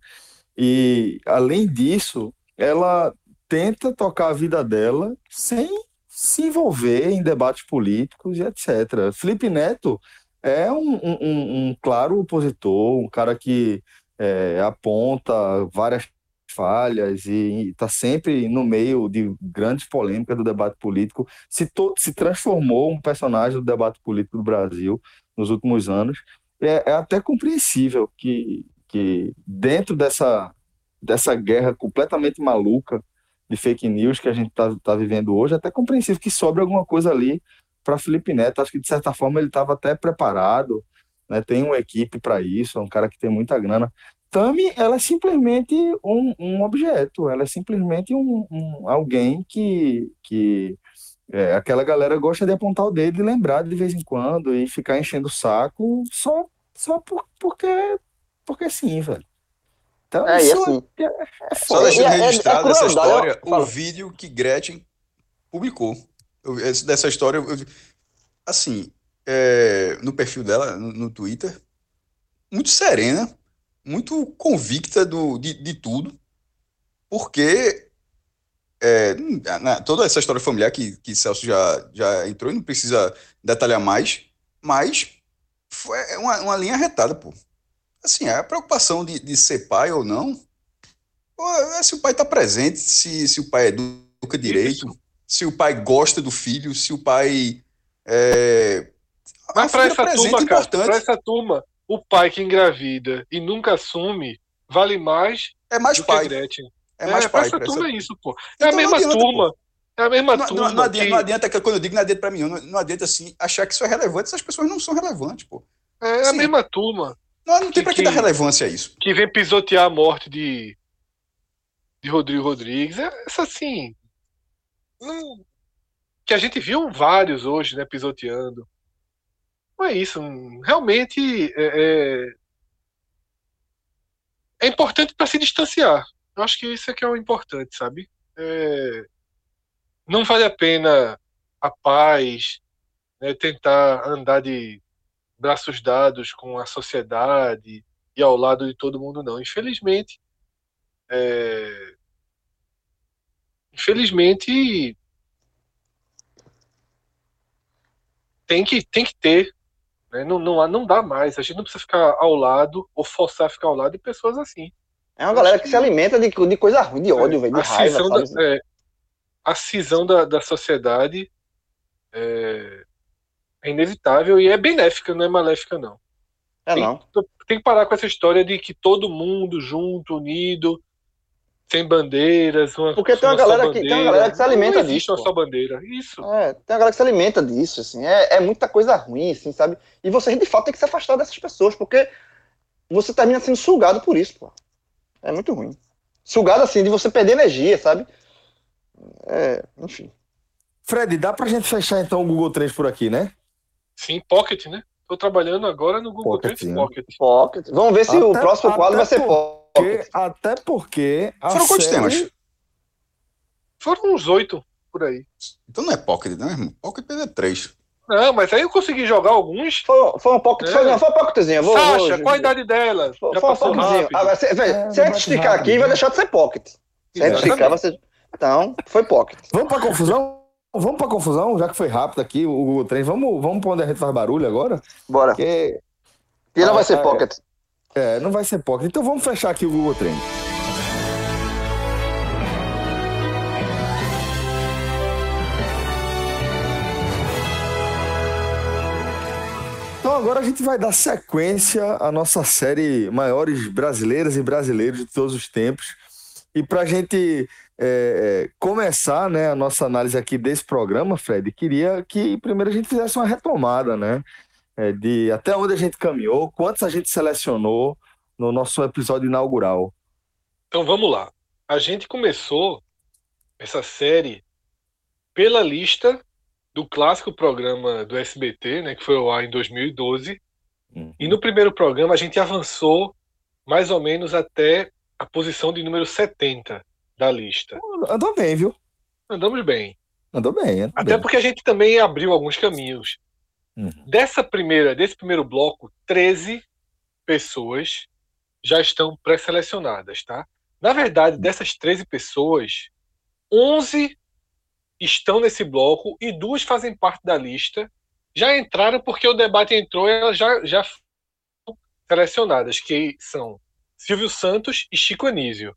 A: E além disso, ela tenta tocar a vida dela sem se envolver em debates políticos e etc. Felipe Neto é um, um, um claro opositor, um cara que é, aponta várias falhas e está sempre no meio de grandes polêmicas do debate político, se, se transformou um personagem do debate político do Brasil nos últimos anos. é, é até compreensível que, que dentro dessa, dessa guerra completamente maluca de fake news que a gente está tá vivendo hoje, é até compreensível que sobre alguma coisa ali para Felipe Neto. Acho que de certa forma ele estava até preparado, né? tem uma equipe para isso, é um cara que tem muita grana. Tami, ela é simplesmente um, um objeto, ela é simplesmente um, um alguém que, que é, aquela galera gosta de apontar o dedo e lembrar de vez em quando e ficar enchendo o saco só, só por, porque, porque sim, velho.
C: Então, é, isso assim, é, é Só deixando é, é registrado é, essa história, o vídeo que Gretchen publicou. Eu, dessa história, eu, assim, é, no perfil dela, no, no, Twitter, muito serena, muito convicta do, de, de tudo, porque é, na, toda essa história familiar que, que Celso já, já entrou e não precisa detalhar mais, mas foi uma, uma linha retada, pô assim, a preocupação de, de ser pai ou não, é se o pai está presente, se, se o pai educa direito, Isso. se o pai gosta do filho, se o pai. É...
D: Mas para essa turma, é cara, essa turma, o pai que engravida e nunca assume vale mais.
C: É mais pai.
D: É mais é, pai. Essa turma essa... é isso, pô. É então, a mesma adianta, turma. Pô. É a mesma
C: não,
D: turma.
C: Não, não, adianta, que... não adianta, quando eu digo não adianta para mim, não, não adianta assim achar que isso é relevante, essas pessoas não são relevantes, pô.
D: É, é a mesma turma.
C: Não, não tem para que, que dar relevância a isso.
D: Que vem pisotear a morte de, de Rodrigo Rodrigues. É essa assim. Não, que a gente viu vários hoje, né, pisoteando. É isso. Realmente é, é, é importante para se distanciar. Eu acho que isso é que é o importante, sabe? É, não vale a pena a paz, né, tentar andar de braços dados com a sociedade e ao lado de todo mundo, não. Infelizmente, é... infelizmente tem que, tem que ter. Né? Não, não, não dá mais. A gente não precisa ficar ao lado ou forçar a ficar ao lado de pessoas assim.
B: É uma galera que, que, se alimenta de, de coisa ruim, de ódio, é, velho, de raiva.
D: Da, é, a cisão da, da sociedade é, é inevitável e é benéfica, não é maléfica, não.
B: É tem, não.
D: Tem que parar com essa história de que todo mundo junto, unido, sem bandeiras. Uma,
B: Porque tem uma, galera que, tem uma galera que se alimenta não disso.
D: Uma só bandeira. Isso.
B: É, tem uma galera que se alimenta disso, assim. É, é muita coisa ruim, assim, sabe? E você, de fato, tem que se afastar dessas pessoas, porque você termina sendo sugado por isso, pô. É muito ruim. Sugado, assim, de você perder energia, sabe? É, enfim.
A: Fred, dá pra gente fechar então o Google 3 por aqui, né?
D: Sim, Pocket, né? Estou trabalhando agora no Google Pocket, Trends Pocket.
B: Pocket. Vamos ver se até, o próximo quadro vai ser Pocket.
A: Até porque.
C: Foram quantos série... temas?
D: Foram uns oito por aí.
C: Então não é Pocket, não, irmão. Pocket é três.
D: Não, mas aí eu consegui jogar alguns.
B: Foi, foi um pocket, é. foi, não, foi um pocketzinho. Vou,
D: Sasha, vou, qual a idade dela?
B: Foi, foi um pocketzinho. Ah, se, é, se a gente esticar rápido, aqui, né? vai deixar de ser pocket. Se a gente esticar, você. Então, foi pocket.
A: Vamos pra confusão? Vamos para confusão, já que foi rápido aqui o Google Trends. Vamos, vamos para onde a gente faz barulho agora?
B: Bora. Porque... E não ah, vai ser é, Pocket.
A: É, não vai ser Pocket. Então vamos fechar aqui o Google Trends. Então agora a gente vai dar sequência à nossa série Maiores Brasileiras e Brasileiros de todos os tempos. E para a gente é, é, começar né, a nossa análise aqui desse programa, Fred, queria que primeiro a gente fizesse uma retomada, né? É, de até onde a gente caminhou, quantos a gente selecionou no nosso episódio inaugural.
D: Então vamos lá. A gente começou essa série pela lista do clássico programa do SBT, né, que foi ao ar em 2012. Uhum. E no primeiro programa a gente avançou mais ou menos até a posição de número 70 da lista.
A: Andou bem, viu?
D: Andamos bem.
A: Andou bem. Andou
D: Até
A: bem.
D: porque a gente também abriu alguns caminhos. Uhum. Dessa primeira, desse primeiro bloco, 13 pessoas já estão pré-selecionadas, tá? Na verdade, dessas 13 pessoas, 11 estão nesse bloco e duas fazem parte da lista. Já entraram porque o debate entrou e elas já, já foram selecionadas, que são Silvio Santos e Chico Anísio.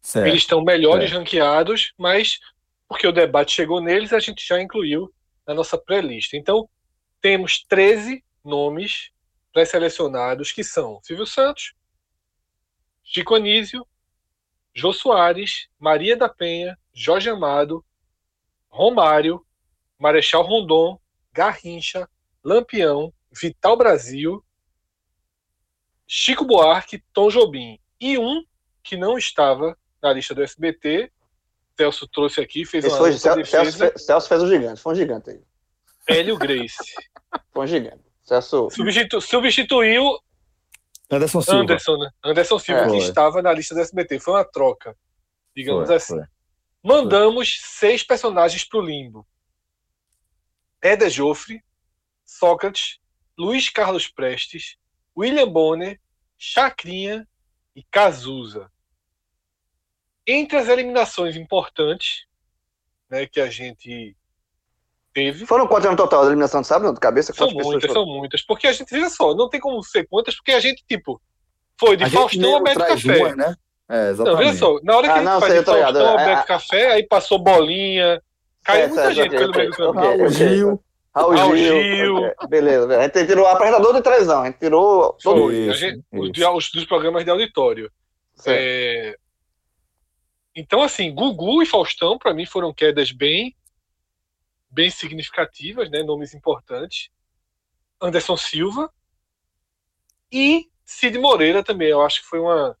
D: Certo, Eles estão melhores certo. ranqueados, mas porque o debate chegou neles, a gente já incluiu na nossa pré-lista. Então, temos 13 nomes pré-selecionados, que são Silvio Santos, Chico Anísio, Jô Soares, Maria da Penha, Jorge Amado, Romário, Marechal Rondon, Garrincha, Lampião, Vital Brasil, Chico Buarque, Tom Jobim. E um que não estava na lista do SBT, Celso trouxe aqui, fez
B: Esse uma foi, Celso, Celso, Celso, fez um gigante, foi um gigante aí.
D: Hélio Grace.
B: Celso...
D: Substitu, substituiu
A: Anderson Silva.
D: Anderson, né? Anderson Silva, é, que foi. estava na lista do SBT. Foi uma troca, digamos foi, assim. Foi. Mandamos seis personagens para o limbo. Eda Joffre, Sócrates, Luiz Carlos Prestes, William Bonner, Chacrinha e Cazuza. Entre as eliminações importantes né, que a gente teve.
B: Foram quantas no total da eliminação, sabe? De cabeça?
D: São muitas, são muitas. Porque a gente, veja só, não tem como ser quantas, porque a gente, tipo, foi de a Faustão a Beto Café. Uma, né?
A: É, exatamente.
D: Não, veja só, na hora que ah, a gente não, faz de Faustão a é, Beto é, Café, aí passou bolinha, caiu muita gente pelo meio do caminho.
B: Raul Gil. Raul, Gil. Gil. Beleza, a gente tirou o apresentador de televisão, a gente tirou todo
D: isso, a gente, isso. Os, dos programas de auditório. É... Então, assim, Gugu e Faustão, para mim, foram quedas bem bem significativas, né, nomes importantes. Anderson Silva e Cid Moreira também. Eu acho que foi uma.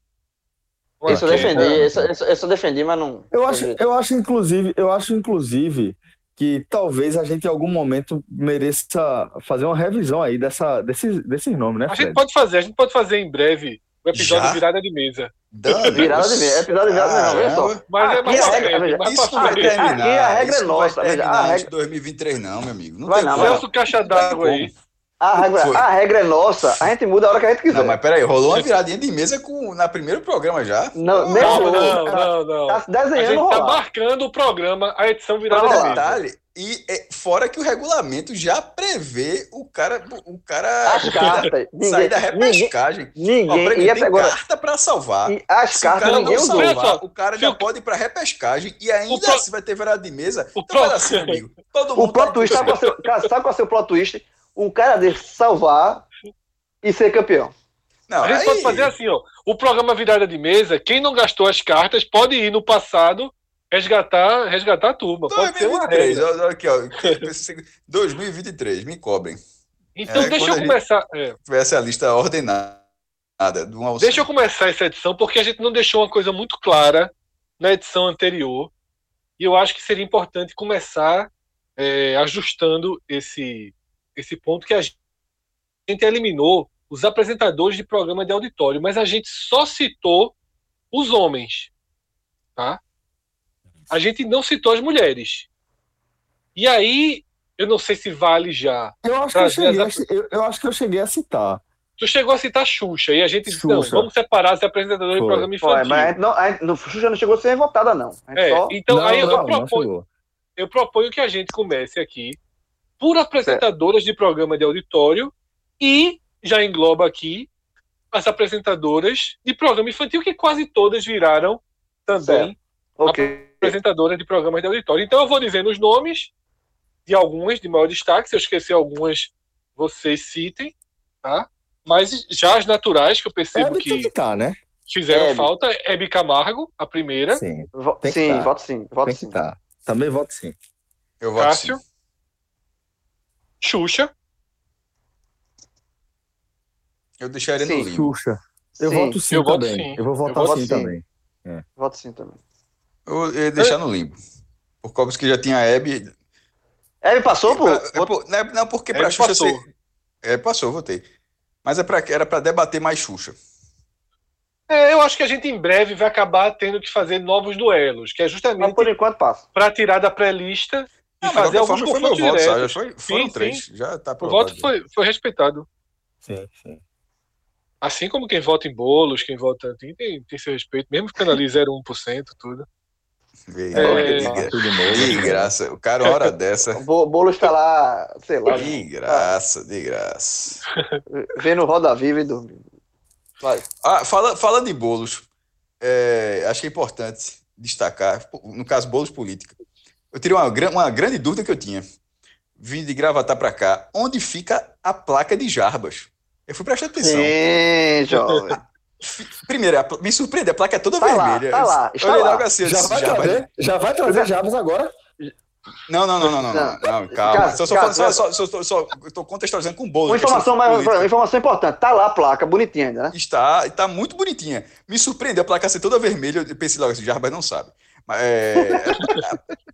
B: uma isso eu defendi, isso, isso, isso, eu defendi, mas não.
A: Eu acho, eu acho inclusive, eu acho inclusive que talvez a gente em algum momento mereça fazer uma revisão aí dessa, desses, desses nomes, né?
D: A gente pode fazer, a gente pode fazer em breve o episódio Já? virada de mesa.
B: virada de mesa. Episódio de virada de mesa, não,
D: Mas é mais regra,
C: Isso vai terminar. Aqui a regra é nossa. Vai terminar a regra... 2023 não, meu amigo. Não
D: vai não. Celso Caixa d'Água aí.
B: A regra, a regra é nossa, a gente muda a hora que a gente quiser.
C: Não, mas peraí, rolou uma viradinha de mesa com, na primeiro programa já?
B: Não,
D: não, não, não, não.
B: Tá desenhando A
D: gente tá marcando o programa, a edição virada de mesa.
C: Detalhe, e é, fora que o regulamento já prevê o cara, o cara
B: as cartas,
C: sair da repescagem.
B: Ninguém, ninguém
C: ia tem agora, carta para salvar.
B: E as Se cartas o cara não
C: salvar, o cara já pode ir para repescagem e ainda pro... assim vai ter virada de mesa.
B: O então, pro... assim, amigo. Todo mundo o plot tá twist, sabe qual, seu, sabe qual é o seu plot twist? Um cara desse salvar e ser campeão.
D: Não, a gente aí... pode fazer assim, ó. O programa virada de mesa, quem não gastou as cartas pode ir no passado resgatar, resgatar a turma. 2023,
C: pode olha aqui, ó. 2023, me cobrem.
D: Então, é, deixa eu começar.
C: É. Tivesse a lista ordenada.
D: Deixa eu começar essa edição, porque a gente não deixou uma coisa muito clara na edição anterior. E eu acho que seria importante começar é, ajustando esse, esse ponto que a gente eliminou os apresentadores de programa de auditório, mas a gente só citou os homens. Tá? A gente não citou as mulheres. E aí, eu não sei se vale já.
A: Eu acho, que eu, cheguei, as... eu, eu, acho que eu cheguei a citar.
D: Tu chegou a citar Xuxa, e a gente disse, não, vamos separar as apresentadoras do programa infantil. Foi,
B: mas não, a, no, Xuxa não chegou a ser votada, não.
D: É, só... Então, não, aí não, eu, proponho, eu proponho que a gente comece aqui por apresentadoras certo. de programa de auditório e já engloba aqui as apresentadoras de programa infantil, que quase todas viraram também
B: okay
D: apresentadora de programas de auditório. Então eu vou dizendo os nomes de algumas de maior destaque, se eu esquecer algumas, vocês citem, tá? Mas já as naturais, que eu percebo é, que,
A: que tá, né?
D: fizeram é, falta, Hebe Camargo, a primeira.
B: Sim, sim voto sim. Voto sim.
A: Tá. Também voto sim.
C: Eu voto
D: Cássio.
C: Sim.
D: Xuxa.
C: Eu deixaria sim. no.
A: Xuxa. Eu sim. voto sim eu também. Voto sim. Eu vou votar eu voto sim, sim, também.
B: É. Voto sim também.
C: Eu ia deixar no limbo. Por causa que já tinha a Hebe.
B: Hebe passou, pô?
C: Não, não, porque para Xuxa passou. Ser... É, passou, votei. Mas é pra, era para debater mais Xuxa.
D: É, eu acho que a gente em breve vai acabar tendo que fazer novos duelos, que é justamente. Mas
B: por enquanto passa.
D: Para tirar da pré-lista e fazer alguns
C: forma, confrontos foi diretos. Voto, foi, foram sim, três, sim. já tá
D: O voto foi, foi respeitado.
A: Sim, sim.
D: Assim como quem vota em bolos, quem vota tem, tem, tem seu respeito, mesmo ficando ali 0,1%, tudo.
C: É, de graça. O cara, hora dessa.
B: O bolo está lá, sei lá.
C: De graça, de graça.
B: Vendo Roda Viva e dormindo.
C: Ah, fala, falando em bolos, é, acho que é importante destacar, no caso, bolos política. Eu tirei uma, uma grande dúvida que eu tinha. Vim de gravatar para cá. Onde fica a placa de Jarbas? Eu fui prestar atenção.
B: Sim, jovem.
C: Primeiro, me surpreende, a placa é toda
B: tá
C: vermelha.
B: Lá, tá lá, está lá.
A: Assim, já, vai já, trazer, vai... já vai trazer Jabas agora?
C: Não, não, não, não, não, não, não calma. Caso, só, só, caso, só, só, só, só, só, estou contextualizando com o bolo.
B: Uma informação, mais, uma informação importante. Tá lá a placa, bonitinha ainda, né?
C: Está, está muito bonitinha. Me surpreendeu a placa ser toda vermelha. Eu pensei logo assim, Jarbas não sabe. É,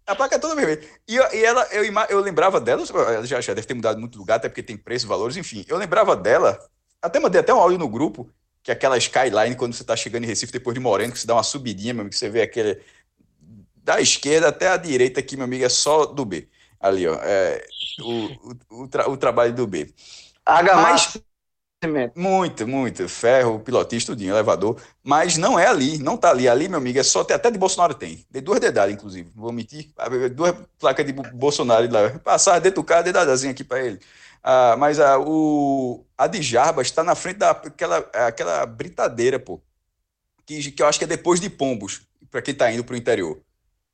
C: a, a, placa é toda vermelha. E, e ela, eu, eu lembrava dela, ela já, já deve ter mudado muito lugar, até porque tem preço, valores, enfim. Eu lembrava dela, até mandei até um áudio no grupo, que é aquela skyline, quando você está chegando em Recife, depois de Moreno, que você dá uma subidinha, meu amigo, que você vê aquele. Da esquerda até a direita aqui, meu amigo, é só do B. Ali, ó. É, o, o, o, tra, o trabalho do B.
B: Mas,
C: muito, muito. Ferro, pilotista, tudinho, elevador. Mas não é ali, não tá ali. Ali, meu amigo, é só. Até de Bolsonaro tem. De duas dedadas, inclusive. Vou omitir. Duas placas de Bolsonaro lá. Passar dentro do carro, dedadazinha aqui para ele. Ah, mas a, o, a de Jarbas está na frente daquela aquela britadeira, pô. Que, que eu acho que é depois de Pombos, para quem está indo para o interior.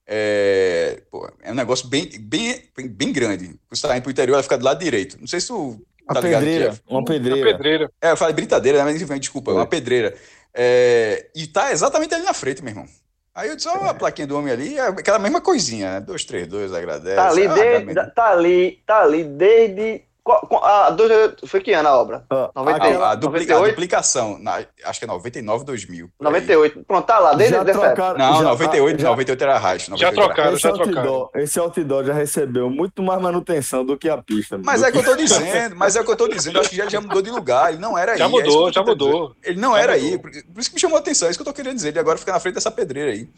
C: É, pô, é um negócio bem, bem, bem grande. Você está indo para o interior, ela fica do lado direito. Não sei se tu
A: Tá uma pedreira. É? Uma pedreira. Uma pedreira.
C: É, eu falei brincadeira, né? mas desculpa, é uma pedreira. É, e tá exatamente ali na frente, meu irmão. Aí eu disse, ó, oh, a plaquinha do homem ali, é aquela mesma coisinha, né? 232, agradece.
B: Tá ali, ah, desde, tá ali, tá ali desde a, a, foi que ano a obra?
C: Ah, 98, a, a, dupli, a, duplicação, na, acho que é 99, 2000.
B: 98. Pronto, tá lá, desde
C: já trocaram, Não, já, 98, já, 98 era racha.
D: Já trocaram,
A: já
D: trocaram.
A: Outdoor, esse outdoor já recebeu muito mais manutenção do que a pista.
C: Mas é o que eu tô dizendo, mas é o que eu tô dizendo, acho que já, já mudou de lugar, ele não era aí.
D: Já é mudou, é já mudou.
C: Ele não
D: já
C: era mudou. aí, por, por, isso que me chamou a atenção, é isso que eu tô querendo dizer, ele agora fica na frente dessa pedreira aí.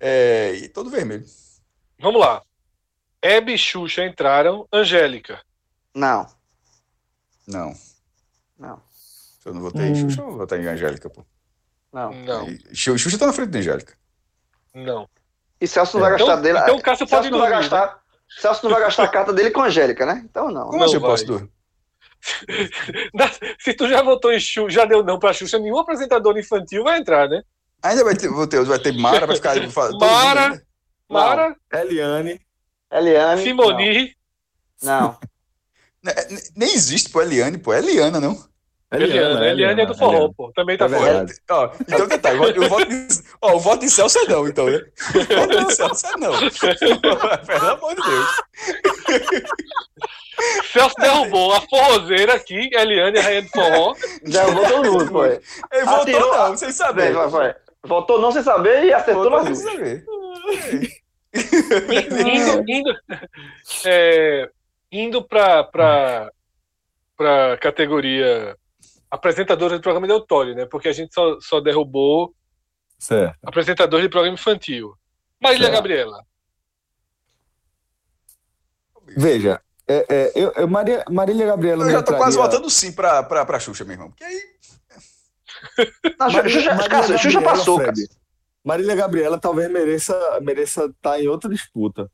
C: É, e todo vermelho.
D: Vamos lá. Hebe e Xuxa entraram, Angélica.
B: Não.
C: Não.
B: Não.
C: Eu não votei em hum. Xuxa ou votei em Angélica, pô?
B: Não.
D: Não.
C: Xuxa tá na frente da Angélica.
D: Não.
B: E Celso não vai
D: então,
B: gastar dele.
D: Então o Cássio
B: Celso não vai gastar. Né? Celso não vai gastar a carta dele com a Angélica, né? Então não.
C: Como assim eu posso
D: Se tu já votou em Xuxa, já deu não pra Xuxa, nenhum apresentador infantil vai entrar, né?
C: Ainda vai ter, vou ter, vai ter Mara, vai ficar.
D: Mara, né? Mara,
A: Eliane,
B: Eliane,
D: Simoni.
B: Não.
C: Né, nem existe, pô, Eliane, pô, é Eliana, não.
D: Eliana, Eliana, Eliana é do forró, Eliana. pô. Também tá é fora.
C: Ó, então detalhe, o voto, de, ó, o voto de Celso é não, então, né? O voto de Celso é não. Pelo amor de Deus.
D: Celso derrubou a forrozeira aqui, Eliane, a rainha do forró.
B: Derrubou todo mundo, foi.
C: Ele votou Atirou, não, sem saber.
B: Vai, vai. Votou não sem saber e acertou nas duas. Saber.
D: indo, indo, é, indo para a categoria apresentadora de programa de autório, né? Porque a gente só, só derrubou
A: certo.
D: apresentador de programa infantil. Marília certo. Gabriela.
A: Veja, é, é, eu, eu, Maria, Marília Gabriela.
C: Eu já tô entraria... quase votando sim pra, pra, pra Xuxa, meu irmão. Porque aí.
B: Não, Marília, Xuxa, Marília Xuxa passou, cara.
A: Marília Gabriela talvez mereça mereça estar tá em outra disputa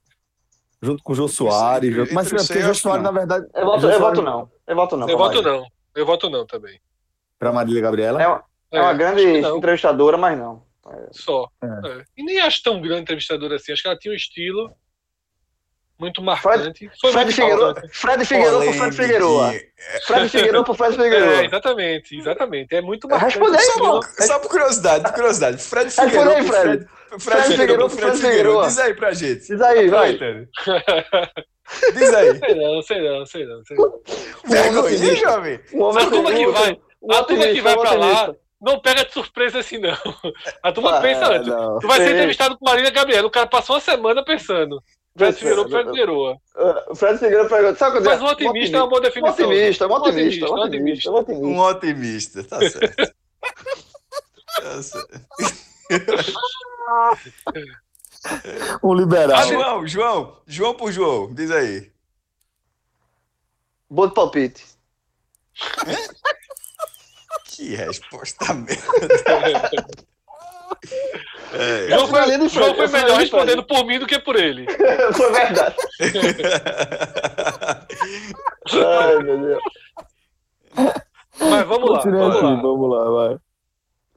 A: junto com o Jô Soares. Junto... Mas é porque o Jô Soares, na verdade.
B: Eu voto, eu voto não. Eu voto não.
D: Eu voto não. Eu voto não também.
A: Pra Marília Gabriela?
B: É uma, é uma é, grande entrevistadora, mas não.
D: Só. É. é. E nem acho tão grande entrevistadora assim. Acho que ela tinha um estilo muito marcante.
B: Fred, Fred Figueiredo, Fred Figueiredo pro Fred Figueiredo. Fred Figueiredo pro Fred Figueiredo.
D: É, exatamente, exatamente. É muito marcante.
B: Responde aí,
C: só, só por curiosidade, por curiosidade. Fred Figueiredo.
B: Responde aí, Fred.
C: Fred, Fred Figueiredo pro Fred Figueiredo. Diz aí pra gente.
B: Diz aí, vai.
C: Diz aí.
D: Sei não, sei não, sei não. Sei não.
C: Vergonha, jovem.
D: A turma que vai, a turma que vai pra lá não pega de surpresa assim, não. A turma pensa antes. Tu vai ser entrevistado com Marina Gabriela. O cara passou uma semana pensando. Fred Figueiredo, Fred Figueiredo.
B: Fred Figueiredo pergunta. Sabe
D: Mas um otimista é uma boa definição.
B: Um otimista, um otimista, um otimista.
C: Um otimista, tá certo. tá certo.
A: um liberal. Ah,
C: João, João, João por João, diz aí.
B: Bom palpite.
C: que resposta merda.
D: É, João foi, João foi melhor respondendo por mim do que por ele.
B: foi verdade. Ai, meu Deus.
D: Mas vamos lá. Vamos lá.
A: vamos lá, vai.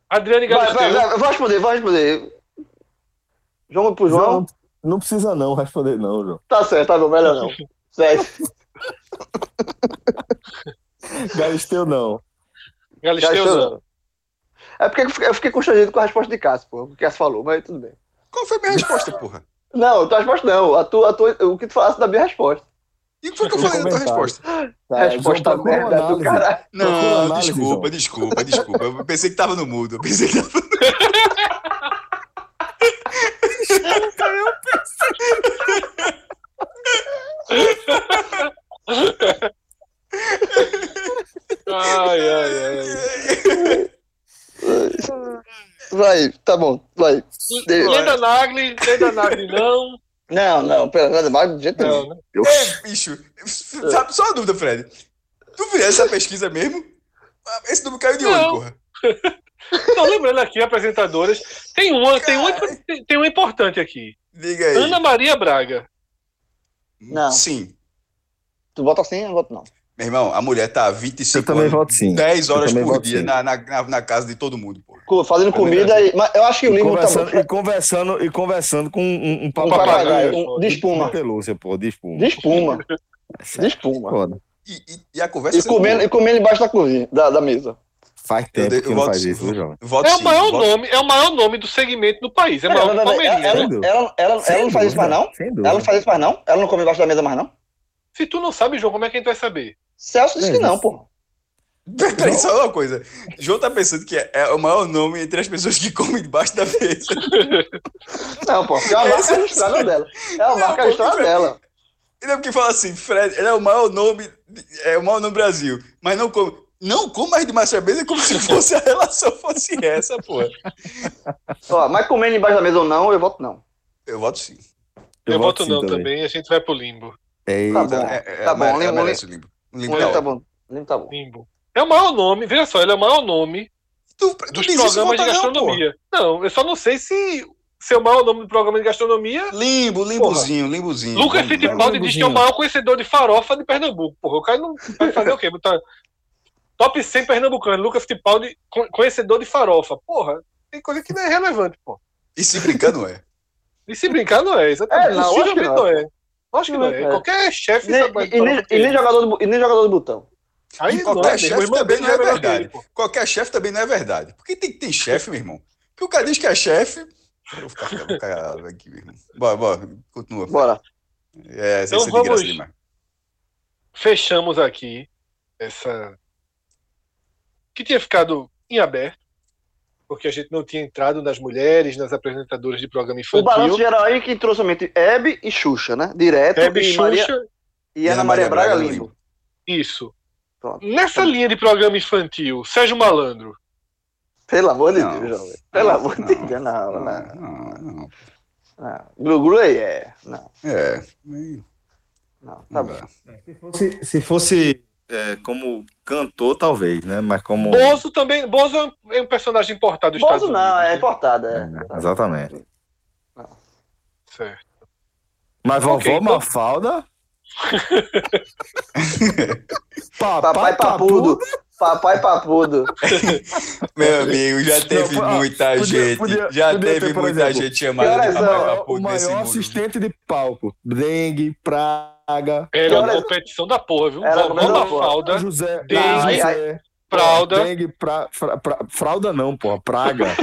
D: Adriane
B: Galisteu. Vai, vai, vou responder, vou responder. João pro João? João?
A: Não precisa não responder não, João.
B: Tá certo, tá bom, melhor não.
A: Galisteu não.
B: Galisteu É porque eu fiquei constrangido com a resposta de Cássio, pô. O que Cássio falou, mas tudo bem.
C: Qual foi a minha resposta, porra?
B: Não, a tua resposta não. A tua, a tua, o que tu falasse da minha resposta.
C: E o que foi que eu falei da tua resposta?
B: Tá, resposta merda do caralho.
C: Não, análise, desculpa, desculpa, desculpa. Eu pensei que tava no mudo. Eu pensei que tava no
D: ai, ai, ai.
B: Vai, tá bom, vai.
D: Lenda Nagli, Lenda Nagli não.
B: Não, não, pera, Lenda Nagli de jeito nenhum. Né?
C: Ei, bicho, sabe, só uma dúvida, Fred. Tu fizesse essa pesquisa mesmo? Esse número caiu de onde, porra?
D: Não, lembrando aqui, apresentadoras, tem uma, tem uma, tem uma importante aqui.
C: Diga aí.
D: Ana Maria Braga.
B: Não.
C: Sim.
B: Tu vota sim, eu voto não.
C: Meu irmão, a mulher tá 25
A: eu também
C: anos,
A: voto sim.
C: 10 horas por dia na, na, na, casa de todo mundo,
B: pô. Fazendo comida, e, mas eu acho que o Limo
A: conversando, tá... E conversando, e conversando com um, um
B: papagaio. Um, de espuma.
A: De pelúcia, pô, de espuma.
B: De espuma. de espuma.
C: E, e, e, a conversa...
B: E comendo, e comendo embaixo da cozinha, da, da mesa.
A: Faz tempo eu, que eu não faz isso, jovem.
D: É o, maior nome, é o maior nome do segmento do país. É, é maior que
B: Ela, ela, ela, ela, ela não faz isso mais, não? Ela não faz isso mais, não? Ela não come embaixo da mesa mais, não?
D: Se tu não sabe, João, como é que a gente vai saber?
B: Celso disse é que não, pô.
C: Peraí, só uma coisa. João tá pensando que é, o maior nome entre as pessoas que comem debaixo da mesa.
B: Não, pô, é uma marca registrada dela. É uma marca registrada dela.
C: Ele é porque fala assim, Fred, ele é o maior nome, é o maior nome do Brasil, mas não come. Não como mais de massa mesa como se fosse a relação fosse essa, pô.
B: Ó, mas comendo embaixo da mesa ou não, eu voto não.
C: Eu voto sim.
D: Eu, eu voto, voto sim, não também. também, a gente vai pro limbo.
B: Eita. Tá bom, é, é, tá bom, limbo, limbo.
C: limbo.
B: Limbo, limbo tá bom. Limbo tá bom.
D: Limbo. É o maior nome, veja só, ele é o maior nome
C: tu, tu
D: dos programas de gastronomia. Não, não, eu só não sei se se é o maior nome do programa de gastronomia.
C: Limbo, limbozinho, porra. limbozinho.
D: Lucas Fittipaldi diz que é o maior conhecedor de farofa de Pernambuco. Porra, o cara não vai fazer o quê? Botar top 100 pernambucano, Lucas Fittipaldi, conhecedor de farofa. Porra, tem coisa que não é relevante, pô.
C: E se brincar, não é.
D: E se brincar, não é, exatamente.
B: É, não, acho que não. não é.
D: Acho que não é. é. Qualquer chefe.
B: E, e, nem, e, nem jogador do, e nem jogador do botão.
C: Aí e qualquer é, chefe também não é verdade. Dele, qualquer chefe também não é verdade. Porque tem que ter chefe, meu irmão. Porque o cara diz que é chefe. Eu vou ficar aqui, meu irmão. Bora, bora, continua.
B: Bora.
C: É, então vamos.
D: Fechamos aqui essa. Que tinha ficado em aberto porque a gente não tinha entrado nas mulheres, nas apresentadoras de programa infantil. O
B: balanço geral aí que trouxe somente Hebe e Xuxa, né? Direto.
D: Hebe e Xuxa. Maria...
B: E, Ana Maria, Maria Braga Limbo.
D: Isso. Pronto. Nessa linha de programa infantil, Sérgio Malandro.
B: Pelo amor de Deus, jovem. Pelo amor de Deus, não, não. Não, não. Glu-glu aí é. Não.
C: É.
B: Não, tá bom.
A: Se fosse, se fosse é, como cantor, talvez, né? Mas como.
D: Bozo também. Bozo é um personagem importado dos
B: Bozo Estados não, Unidos. é importado, é.
A: é exatamente.
D: Não. Certo.
A: Mas vovó okay, então... Mafalda
B: papai, papai papudo. Papai papudo.
C: Meu amigo, já teve não, muita podia, gente. Podia, já podia teve ter, muita exemplo, gente chamada de papai papudo.
A: O maior assistente mundo. de palco. Dengue, praga.
D: Era uma competição da porra, viu?
B: Era
D: uma fralda.
A: José,
D: dengue, José, fralda.
A: Dengue, pra, fra, pra, fralda não, porra. Praga.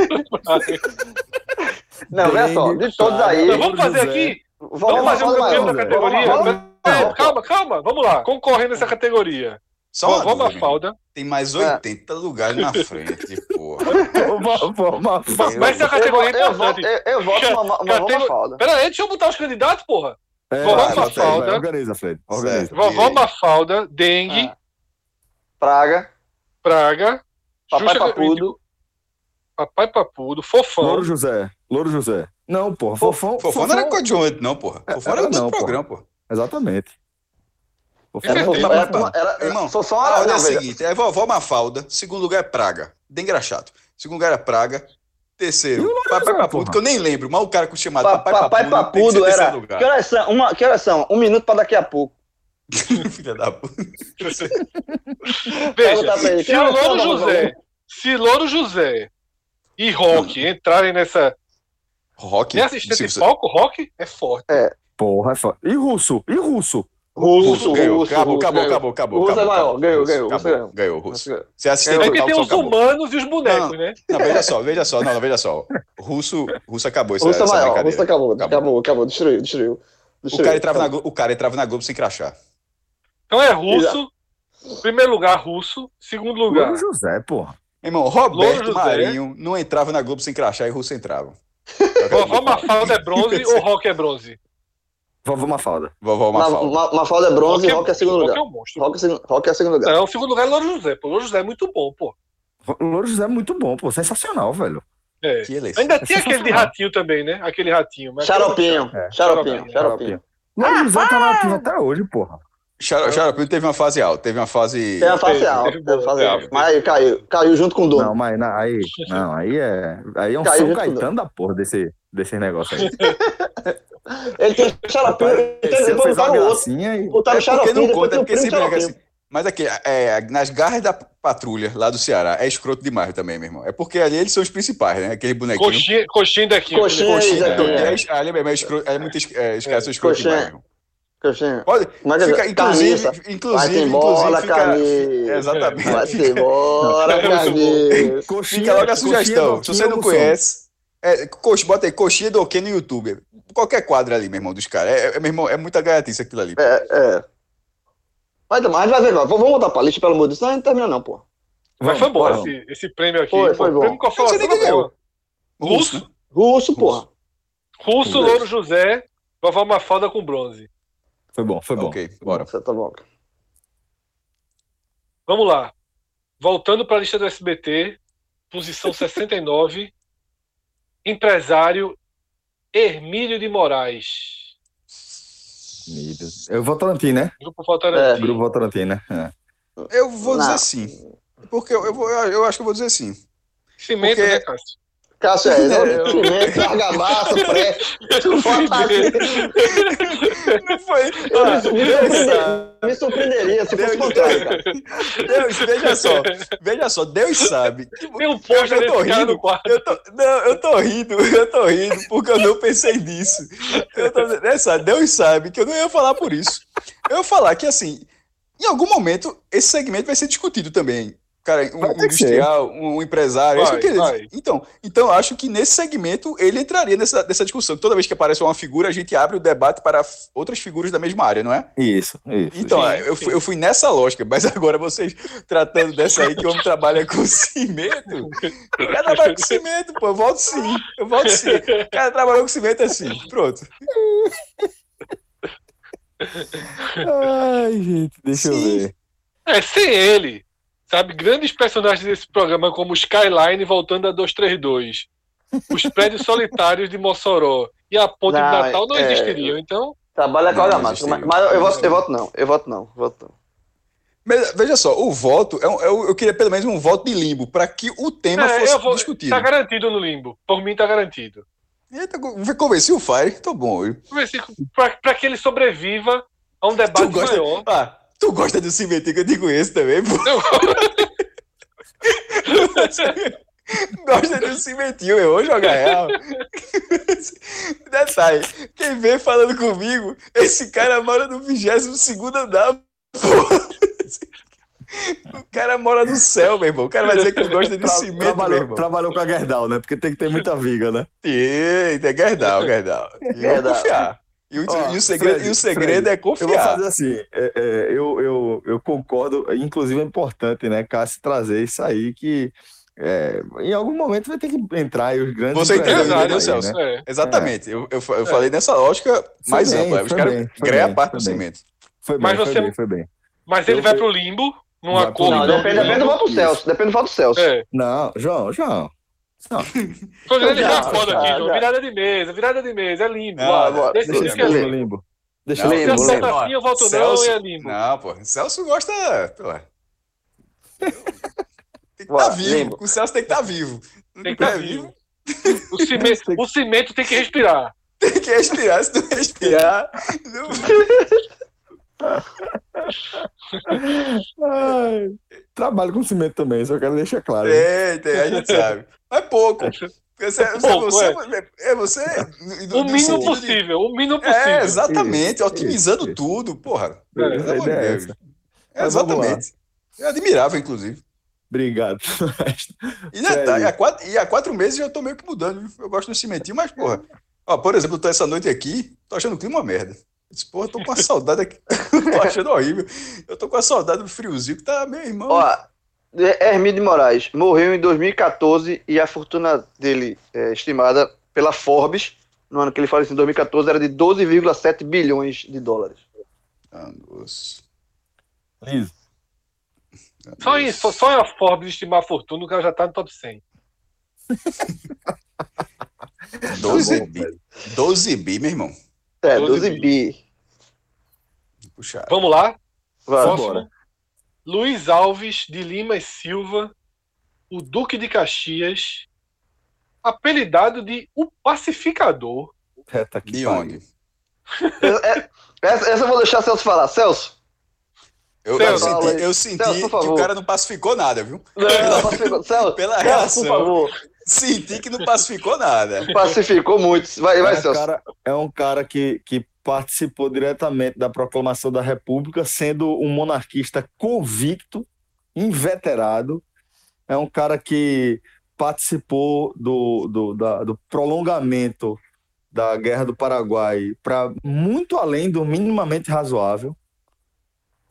B: não, olha só. De todos aí.
D: Então, vamos fazer José. aqui. Vamos, vamos fazer um campeão da categoria. Vamos, vamos, é, calma, calma, vamos lá. Concorrendo nessa categoria.
C: Só
D: uma Vovó Mafalda.
C: Tem mais 80 é. lugares na frente, porra.
D: Mas essa categoria é importante.
B: Eu, voto uma, Vovó Mafalda.
D: Pera aí, deixa eu botar os candidatos, porra.
A: É, Vovó Mafalda. Organiza, Fred. Organiza.
D: Vovó Mafalda, Dengue. Ah.
B: Praga.
D: Praga.
B: Papai Xuxa Papudo.
D: Papai Papudo, Fofão.
A: Louro José. Louro José. Não, porra. Fofão.
C: Fofão, Fofão não era coadjuvante, não, porra. Fofão era, era do programa, porra.
A: Exatamente.
B: Era, era, era, irmão, só, só
C: a ordem é a seguinte: é vovó Mafalda, segundo lugar é Praga. Bem engraxado. Segundo lugar é Praga. Terceiro, Papai Papudo, que eu nem lembro, mas o cara com chamado
B: pa, Papai, Papai Papudo, era. Que horas, são? Uma, que horas são? Um minuto para daqui a pouco.
C: Filha da puta.
D: Veja, se Louro José, se Louro José e Rock entrarem nessa.
C: Rock?
D: Tem assistente de palco? Rock é forte.
B: É.
A: Porra, é forte. E russo? E russo?
B: Russo,
C: ganhou.
B: Russo,
C: acabou,
B: Russo,
C: acabou,
B: ganhou.
C: acabou, acabou,
B: Russo é
C: acabou,
B: maior,
C: acabou.
B: ganhou,
C: Russo,
B: ganhou,
C: acabou,
B: ganhou.
C: ganhou, Russo.
B: Ganhou.
C: Você assistiu
B: É
D: Porque
C: final,
D: tem os
C: acabou.
D: humanos e os bonecos,
C: Não,
D: né?
C: Não, veja só, veja só, não, não, veja só. Russo, Russo acabou essa,
B: Russo é
C: essa
B: maior,
C: brincadeira.
B: Russo acabou, acabou, acabou, destruiu, destruiu.
C: O
B: destruiu.
C: cara, entrava na, Globo- o cara entrava na Globo sem crachá.
D: Então é russo, primeiro lugar russo, segundo lugar.
A: Louro José, porra.
C: Irmão, Roberto
D: José.
C: Marinho não entrava na Globo sem crachá e Russo entrava.
D: Vovó Mafalda é bronze ou Rock é bronze?
A: Vovô Mafalda.
C: Vovó
B: Ma-
C: Mafalda.
B: Ma- Mafalda é bronze e Rock é segundo
D: Rock
B: lugar.
D: é um monstro.
B: Rock é segundo, Rock é segundo lugar.
D: Não, o segundo lugar é Louro José. Pô, Louro José é muito bom, pô.
A: O Louro José é muito bom, pô. Sensacional, velho.
D: É. Ainda tinha aquele de ratinho também, né? Aquele ratinho. mas-
B: Xaropinho,
A: É.
B: xaropinho, xaropinho.
A: Louro José tá na ativa até hoje, porra.
C: Xara- Xaropinho teve uma fase alta, teve uma fase.
D: Teve,
B: alta,
D: teve
B: tem a
D: boa,
B: face
D: teve,
B: alta. Mas aí caiu, caiu junto com o
A: Não,
B: dono.
A: mas na- aí, não, aí é, aí é um
B: Caiu
A: São Caetano da porra desse, desse negócio aí.
B: Ele tem xaropinho,
A: Rapaz,
B: ele
A: esse
B: depois botaram o outro.
A: e...
B: Botaram
C: É porque
B: xaropinho,
C: não conta, é
B: o
C: porque sempre é
B: xaropinho.
C: assim. Mas aqui, é, nas garras da patrulha lá do Ceará, é escroto demais também, meu irmão. É porque ali eles são os principais, né? Aquele bonequinho.
D: Coxinha, coxinha daqui.
B: Coxinha,
C: Coxinha,
B: Zé
C: é, é, é, ali mesmo, é escroto, é muito, é, os caras são escrotos
B: Coxinha.
C: demais, meu irmão.
B: Coxinha.
C: Pode,
B: Mas
C: fica, inclusive,
B: carniça.
C: inclusive,
B: embora,
C: inclusive, fica,
B: carniça.
C: exatamente.
B: Vai-se embora,
D: É.
A: Coxinha,
C: Fica logo a sugestão. Se você não conhece, é, cox, bota aí coxinha do que no YouTube. Qualquer quadro ali, meu irmão, dos caras. É, é, meu irmão, é muita gaiatice aquilo ali.
B: É, é. Mas, mas vai ver, vai. Vamos voltar pra lista, pelo amor de Deus. Não, não termina não, pô.
D: Mas foi bom esse, esse prêmio aqui.
B: Foi, foi
D: O
B: bom.
D: prêmio foi
C: Eu ganhou.
D: Russo?
B: Russo, porra.
D: Russo, Louro José, Vovó Mafalda com bronze.
A: Foi bom, foi bom.
C: Ok, bora.
B: Você tá bom.
D: Vamos lá. Voltando para a lista do SBT, posição 69, empresário Hermílio de Moraes.
A: Eu vou Votorantim, né?
D: Grupo Votorantim.
A: Grupo Votorantim, né? É.
C: Eu vou dizer
B: Não.
C: sim. Porque eu, eu, vou, eu acho que eu vou dizer sim.
D: Cimento,
C: Porque-
D: né, Cássio?
B: Cássio, é, não, cimento, argamassa, pré.
C: Não foi.
B: Eu
C: Ah,
B: me, surpreenderia, me surpreenderia se fosse o contrário, cara.
C: Deus, veja só. Veja só, Deus sabe.
D: Tem um
C: Eu tô rindo.
D: no quarto.
C: Eu tô, não, eu tô rindo, eu tô rindo, porque eu não pensei nisso. Eu tô, essa, Deus sabe que eu não ia falar por isso. Eu ia falar que, assim, em algum momento, esse segmento vai ser discutido também. Cara, um, um industrial, um, empresário. é isso
D: Vai,
C: que eu queria
D: vai.
C: dizer. Então, então, eu acho que nesse segmento ele entraria nessa, nessa discussão. Toda vez que aparece uma figura, a gente abre o debate para outras figuras da mesma área, não é?
A: Isso, isso.
C: Então,
D: Sim,
C: eu, fui, eu fui nessa lógica, mas agora vocês tratando dessa aí que o homem trabalha com cimento. O cara trabalha com cimento, pô. Eu volto sim. Eu volto sim. O cara trabalhou com cimento assim. Pronto.
A: Ai, gente, deixa eu
C: Sim.
A: ver.
D: É, sem ele, sabe? Grandes personagens desse programa, como Skyline voltando a 232, os prédios solitários de Mossoró e a ponte
B: Não,
D: de Natal não
B: é-
D: existiriam. Então,
B: Trabalha com
C: não
B: Mas, mas eu, voto, eu voto não. Eu voto não. Eu voto não.
C: Mas, veja só, o voto, é um- é um- eu queria pelo menos um voto de limbo, para que o tema
D: é,
C: fosse
D: eu vou,
C: discutido.
D: tá garantido no limbo. Por mim, tá garantido.
C: Eita, convenci o Fire, tô bom. Eu-
D: Vamos ver se- Pra, pra que ele sobreviva a um debate maior.
C: ah, tu gosta do cimentinho que eu te conheço também, pô.
D: Eu-
C: Gosta de um cimentinho, eu vou jogar real. Detalhe, quem vem falando comigo, esse cara mora no 22 andar, porra. O cara mora no céu, meu irmão. O cara vai dizer que gosta de
A: Tra-
C: cimento, meu
A: trabalhou,
C: irmão.
A: trabalhou com a Gerdau, né? Porque tem que ter muita viga, né?
C: Eita, é Gerdau, Gerdau. E vou confiar. E o,
A: Ó,
C: e o segredo,
A: Fred,
C: e o segredo é
A: Eu vou
C: confiar.
A: fazer assim, é, é, eu, eu, eu concordo, inclusive é importante, né, Cássio, trazer isso aí que é, em algum momento vai ter que entrar aí os grandes
C: Você entendeu,
A: aí,
C: Celso?
A: né?
D: É.
C: Exatamente. Eu, eu, eu falei nessa lógica mais
A: bem,
C: ampla. Os
A: foi
C: caras
A: foi
C: greia a
A: bem,
C: parte
A: foi
C: do
A: bem.
C: cimento.
A: Foi bem,
D: Mas
A: foi
D: você-
A: bem, foi bem.
D: Mas ele
A: Eu-
D: vai pro limbo num acordo.
B: Não, depende, depende do voto do. Celso. Depende do voto do Celso.
D: É.
A: Não, João, João.
D: Tô
B: Já,
D: já foda aqui, João. Virada de mesa, virada de mesa, é limbo.
C: Não, não,
D: Deixa
A: Deixa
D: é
A: povo no
D: limbo.
A: limbo. Deixa
C: Não,
A: eu
B: limbo,
D: Se acerta assim, eu não
C: Celso-
D: e é limbo.
C: Não, pô. Celso gosta. Pô. Tem que estar
B: Ué,
C: vivo.
B: limbo.
C: O Celso tem que estar vivo. Não
D: Tem que estar
C: é
D: vivo. O cimento, o cimento tem que respirar.
C: Tem que respirar. Se não respirar. Não...
A: Ai, trabalho com cimento também, só quero deixar claro.
C: Tem, tem, a gente sabe. Mas pouco. Você, é, você, é. é você.
D: o mínimo possível, de... o mínimo possível.
C: É, exatamente, isso, otimizando isso, tudo, porra. É, é, é exatamente. É admirável, inclusive.
A: Obrigado.
C: e, detalhe, há quatro, e há quatro meses já tô meio que mudando. Eu gosto do cimentinho, mas, porra. Ó, por exemplo, eu tô essa noite aqui, tô achando o clima uma merda. Disse, porra, tô com uma saudade aqui. tô achando horrível. Eu tô com a saudade do friozinho que tá, meu irmão.
B: Ó, Hermínio de Moraes morreu em 2014 e a fortuna dele, é, estimada pela Forbes, no ano que ele faleceu em 2014, era de 12,7 bilhões de dólares.
C: Ah, nossa.
D: Só, isso, só a Forbes estimar a fortuna, o cara já tá no top 100.
C: 12 tá bi. 12 bi, meu irmão.
B: É, 12, 12 bi. bi.
D: Puxado. Vamos lá? Vamos. Luiz Alves de Lima e Silva, o Duque de Caxias, apelidado de o Pacificador.
C: Eita, que de onde?
B: É, essa, essa eu vou deixar Celso falar. Celso.
C: Eu, Celso, eu senti, eu senti Celso, que o cara não pacificou nada, viu?
B: Não, não pacificou. Celso,
C: Pela Celso, reação. Senti que não pacificou nada.
B: Pacificou muito. Vai, vai,
A: é
B: Celso.
A: Cara, é um cara que, que participou diretamente da proclamação da República, sendo um monarquista convicto, inveterado. É um cara que participou do, do, da, do prolongamento da Guerra do Paraguai para muito além do minimamente razoável.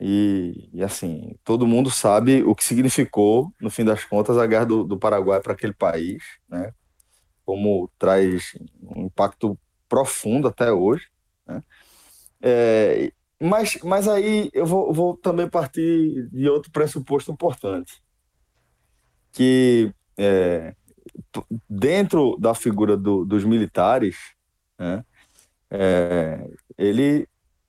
A: E, e, assim, todo mundo sabe o que significou, no fim das contas, a Guerra do, do Paraguai para aquele país, né? como traz um impacto profundo até hoje. Né? É, mas, mas aí eu vou, vou também partir de outro pressuposto importante, que é, dentro da figura do, dos militares, né, é, ele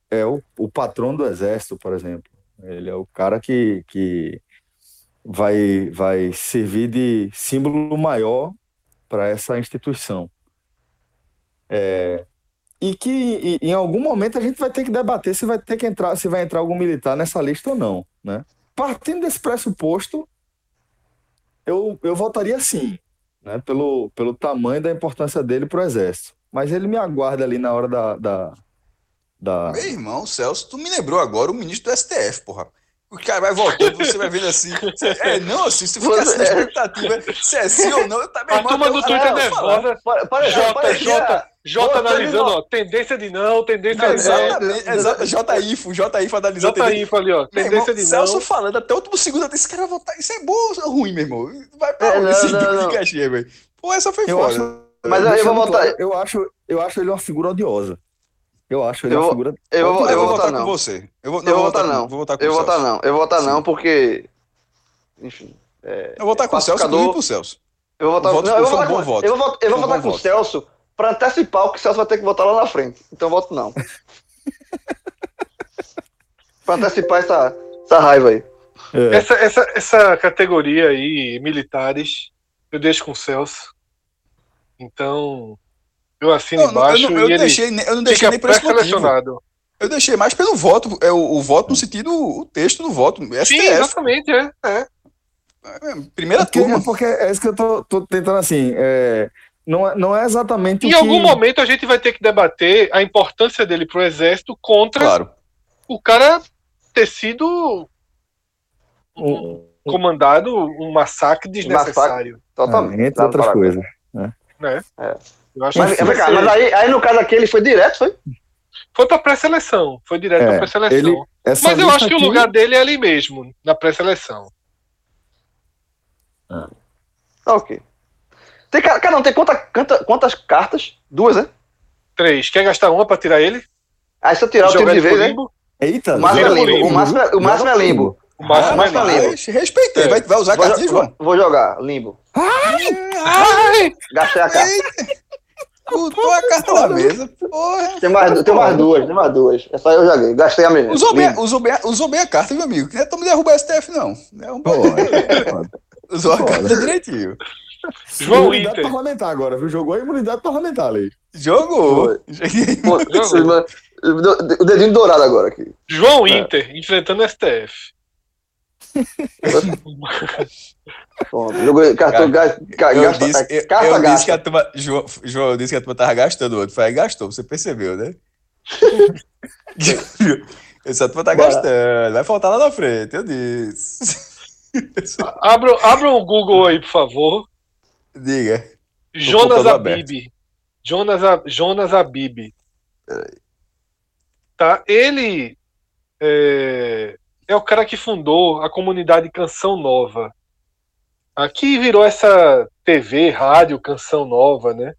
A: é o, o patrão do exército, por exemplo. Ele é o cara que, que vai, vai servir de símbolo maior para essa instituição. É, e que em algum momento a gente vai ter que debater se vai ter que entrar, se vai entrar algum militar nessa lista ou não, né? Partindo desse pressuposto, eu, eu votaria sim, né? Pelo, pelo tamanho da importância dele para o exército. Mas ele me aguarda ali na hora da, da, da...
C: Meu irmão, Celso, tu me lembrou agora o ministro do STF, porra. O cara vai voltando, você vai vendo assim. É, não, assim, se ficar assim, expectativa, se é sim ou não, tá
D: bem. A turma do Twitter é nervosa. Jota analisando, ó, tendência de não, tendência de não.
C: Exato, J-IFO, J-IFO analisando.
D: J-IFO ali, ó, tendência de não.
C: Celso falando até o último segundo, esse cara vai votar, isso é bom ou ruim, meu irmão? Vai pra é, onde esse tipo de cachê, velho? Pô, essa foi foda.
B: Mas aí eu vou votar.
A: Eu acho, eu acho ele uma figura odiosa. Eu acho ele
B: eu,
A: uma figura.
B: Eu, eu, eu, eu vou votar
C: não. com você.
B: Eu vou, não, eu vou votar não. Vou votar com eu vou votar não. Eu vou votar não porque. Enfim.
C: É, eu vou votar com o Celso e pro Celso.
B: Eu vou votar, não, eu vou
C: voto.
B: Eu vou, eu vou votar com o Celso para antecipar o que o Celso vai ter que votar lá na frente. Então eu voto não. para antecipar essa, essa raiva aí.
D: É. Essa, essa, essa categoria aí, militares, eu deixo com o Celso. Então, eu assino não, embaixo eu não, eu
C: e deixei, eu não deixei nem por esse motivo. Eu deixei mais pelo voto, é o, o voto no sentido, o texto do voto. STF.
D: Sim, exatamente, é. é.
C: é primeira
A: porque,
C: turma.
A: Porque é isso que eu tô, tô tentando assim. É, não, é, não é exatamente
D: Em algum que... momento a gente vai ter que debater a importância dele pro exército contra
C: claro.
D: o cara ter sido um, comandado um massacre desnecessário.
B: Massacre, totalmente.
A: É, entre outras coisas. Né?
D: É. é.
B: mas, mas aí, aí, no caso aqui ele foi direto, foi?
D: Foi para pré-seleção. Foi direto é, para pré-seleção. Mas eu acho que aqui... o lugar dele é ali mesmo, na pré-seleção.
B: Ah. Ok. Tem, cada um tem quanta, quanta, quantas cartas? Duas, né?
D: Três. Quer gastar uma para tirar ele?
B: Aí se eu tirar o time de vez, hein?
A: Eita,
B: o máximo é limbo. O máximo é, o máximo é limbo.
C: O máximo, ah, é limbo. Respeitei. É. Vai, vai usar a cartinha, João?
B: Vou jogar, limbo.
C: Ai! Ai!
B: Gastei a carta.
C: Botou a carta na mesa. Porra.
B: Tem mais, tem mais duas, tem mais duas. Essa aí eu joguei. Gastei a minha.
C: Usou bem, usou, bem, usou bem a carta, meu amigo. Não é pra me derrubar o STF, não. é usou a carta direitinho.
A: João imunidade Inter. parlamentar agora, viu? Jogou a imunidade parlamentar ali.
C: Jogou.
B: Jogou. o dedinho dourado agora aqui.
D: João é. Inter, enfrentando o STF.
C: Jogou cartão gasta. Eu, disse, eu, eu disse que a turma. João, João disse que a turma tava gastando o outro. Foi aí gastou, você percebeu, né? Essa turma tá Bora. gastando. Vai faltar lá na frente, eu disse.
D: Abra, abra o Google aí, por favor.
C: Diga.
D: Jonas Abib. Jonas, Jonas Abib. Tá, ele é, é o cara que fundou a comunidade Canção Nova. Aqui virou essa TV, rádio, Canção Nova, né?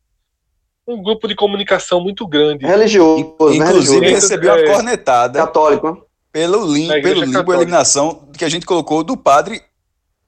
D: Um grupo de comunicação muito grande.
B: Religioso,
C: né? Inclusive né? recebeu a cornetada.
B: Católico.
C: Pelo limbo, pelo limbo eliminação que a gente colocou do padre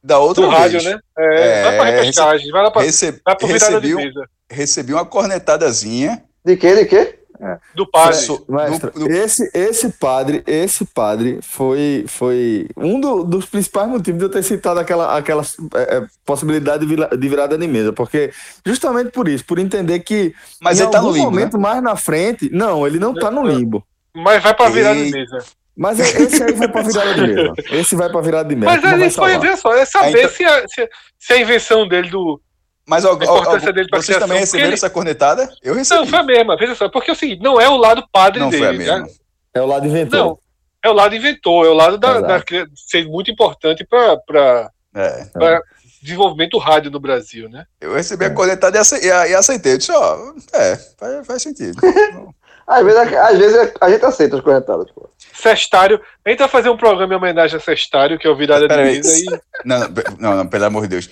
C: da outra
D: do vez. rádio, né? É, é, vai pra repescagem, vai lá pra,
C: receb, vai pra virada de mesa. Recebi uma cornetadazinha.
B: De quê, de quê?
D: É. Do padre.
A: Mestre, do, do... Esse, esse padre, esse padre foi, foi um do, dos principais motivos de eu ter citado aquela, aquela é, é possibilidade de, de virada de mesa, porque justamente por isso, por entender que
C: Mas em ele tá no limbo,
A: momento né? mais na frente, não, ele não tá no limbo.
D: Mas vai pra virada de mesa.
A: Mas esse aí vai pra virada de mesa. Esse vai pra virada de mesa.
D: Mas ele foi ver só, é saber então... se, a, se, se a invenção dele do
C: mas ó, ó, ó, dele vocês criação, também receberam ele... essa cornetada? Eu recebi.
D: Não, foi a mesma, veja só, porque é o seguinte, não é o lado padre
C: não
D: dele.
C: Foi a mesma.
A: Né? É o lado inventor. Não,
D: é o lado inventor, é o lado da, da ser muito importante para é. desenvolvimento rádio no Brasil, né?
C: Eu recebi a cornetada e, e aceitei. Eu disse, ó, é, faz, faz sentido.
B: às, vezes, às vezes a gente aceita as cornetadas, pô.
D: Sextário. A gente vai fazer um programa em homenagem a Sextário, que é o Virada de Mesa. E...
C: Não, não, não, pelo amor de Deus.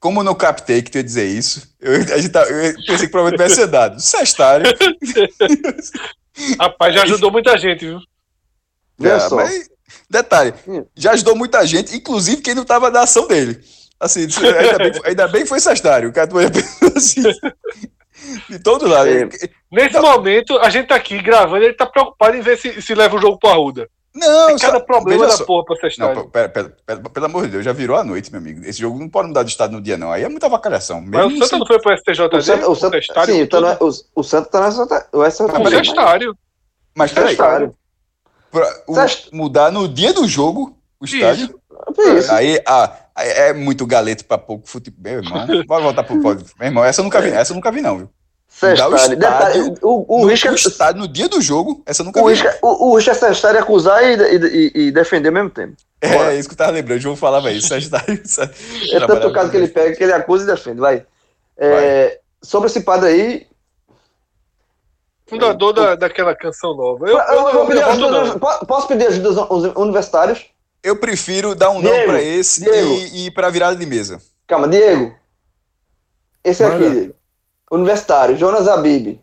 C: Como eu não captei que tu ia dizer isso, eu, a gente tá, eu pensei que provavelmente vai ser dado. Sextário.
D: Rapaz, já ajudou muita gente, viu?
C: É, mas, detalhe, já ajudou muita gente, inclusive quem não tava na ação dele. Assim, ainda bem, ainda bem que foi Sextário. O cara assim, de todo lado. É.
D: Nesse não. momento, a gente tá aqui gravando, ele tá preocupado em ver se, se leva o jogo pro Arruda.
C: Não,
D: Tem cada problema da porra pra ser
C: Não, pera, pera, pera, pelo amor de Deus, já virou a noite, meu amigo. Esse jogo não pode mudar de estado no dia, não. Aí é muita avacalhação.
D: Mas o Santa não foi pro STJD?
B: O Santa, o Santa, o sim, tá no, o, o Santa tá nessa. O
D: estádio.
C: Mas peraí. Pra, o, mudar no dia do jogo o estádio. Isso. Aí, ah, é muito galeto pra pouco futebol. Meu irmão, bora voltar pro pódio. Meu irmão, essa eu nunca vi, essa eu nunca vi, não, viu?
B: Sextário. O estádio,
C: o, o, no, risco é, estádio, no dia do jogo, essa nunca
B: o vi. Risco, é- o, o risco é acusar e, e, e, defender ao mesmo tempo.
C: É, Bora. É, isso que eu tava lembrando. O João falava isso. Sextário.
B: é tanto o caso que ele pega que ele acusa e defende. Vai. É, vai. Sobre esse padre aí.
D: Fundador da, daquela canção nova.
B: Eu, eu, eu, pedir ajuda, posso pedir ajuda aos universitários?
C: Eu prefiro dar um Diego, não para esse Diego. e, e ir para virada de mesa.
B: Calma, Diego. Esse Manda. aqui, Diego. Universitário, Jonas Abib.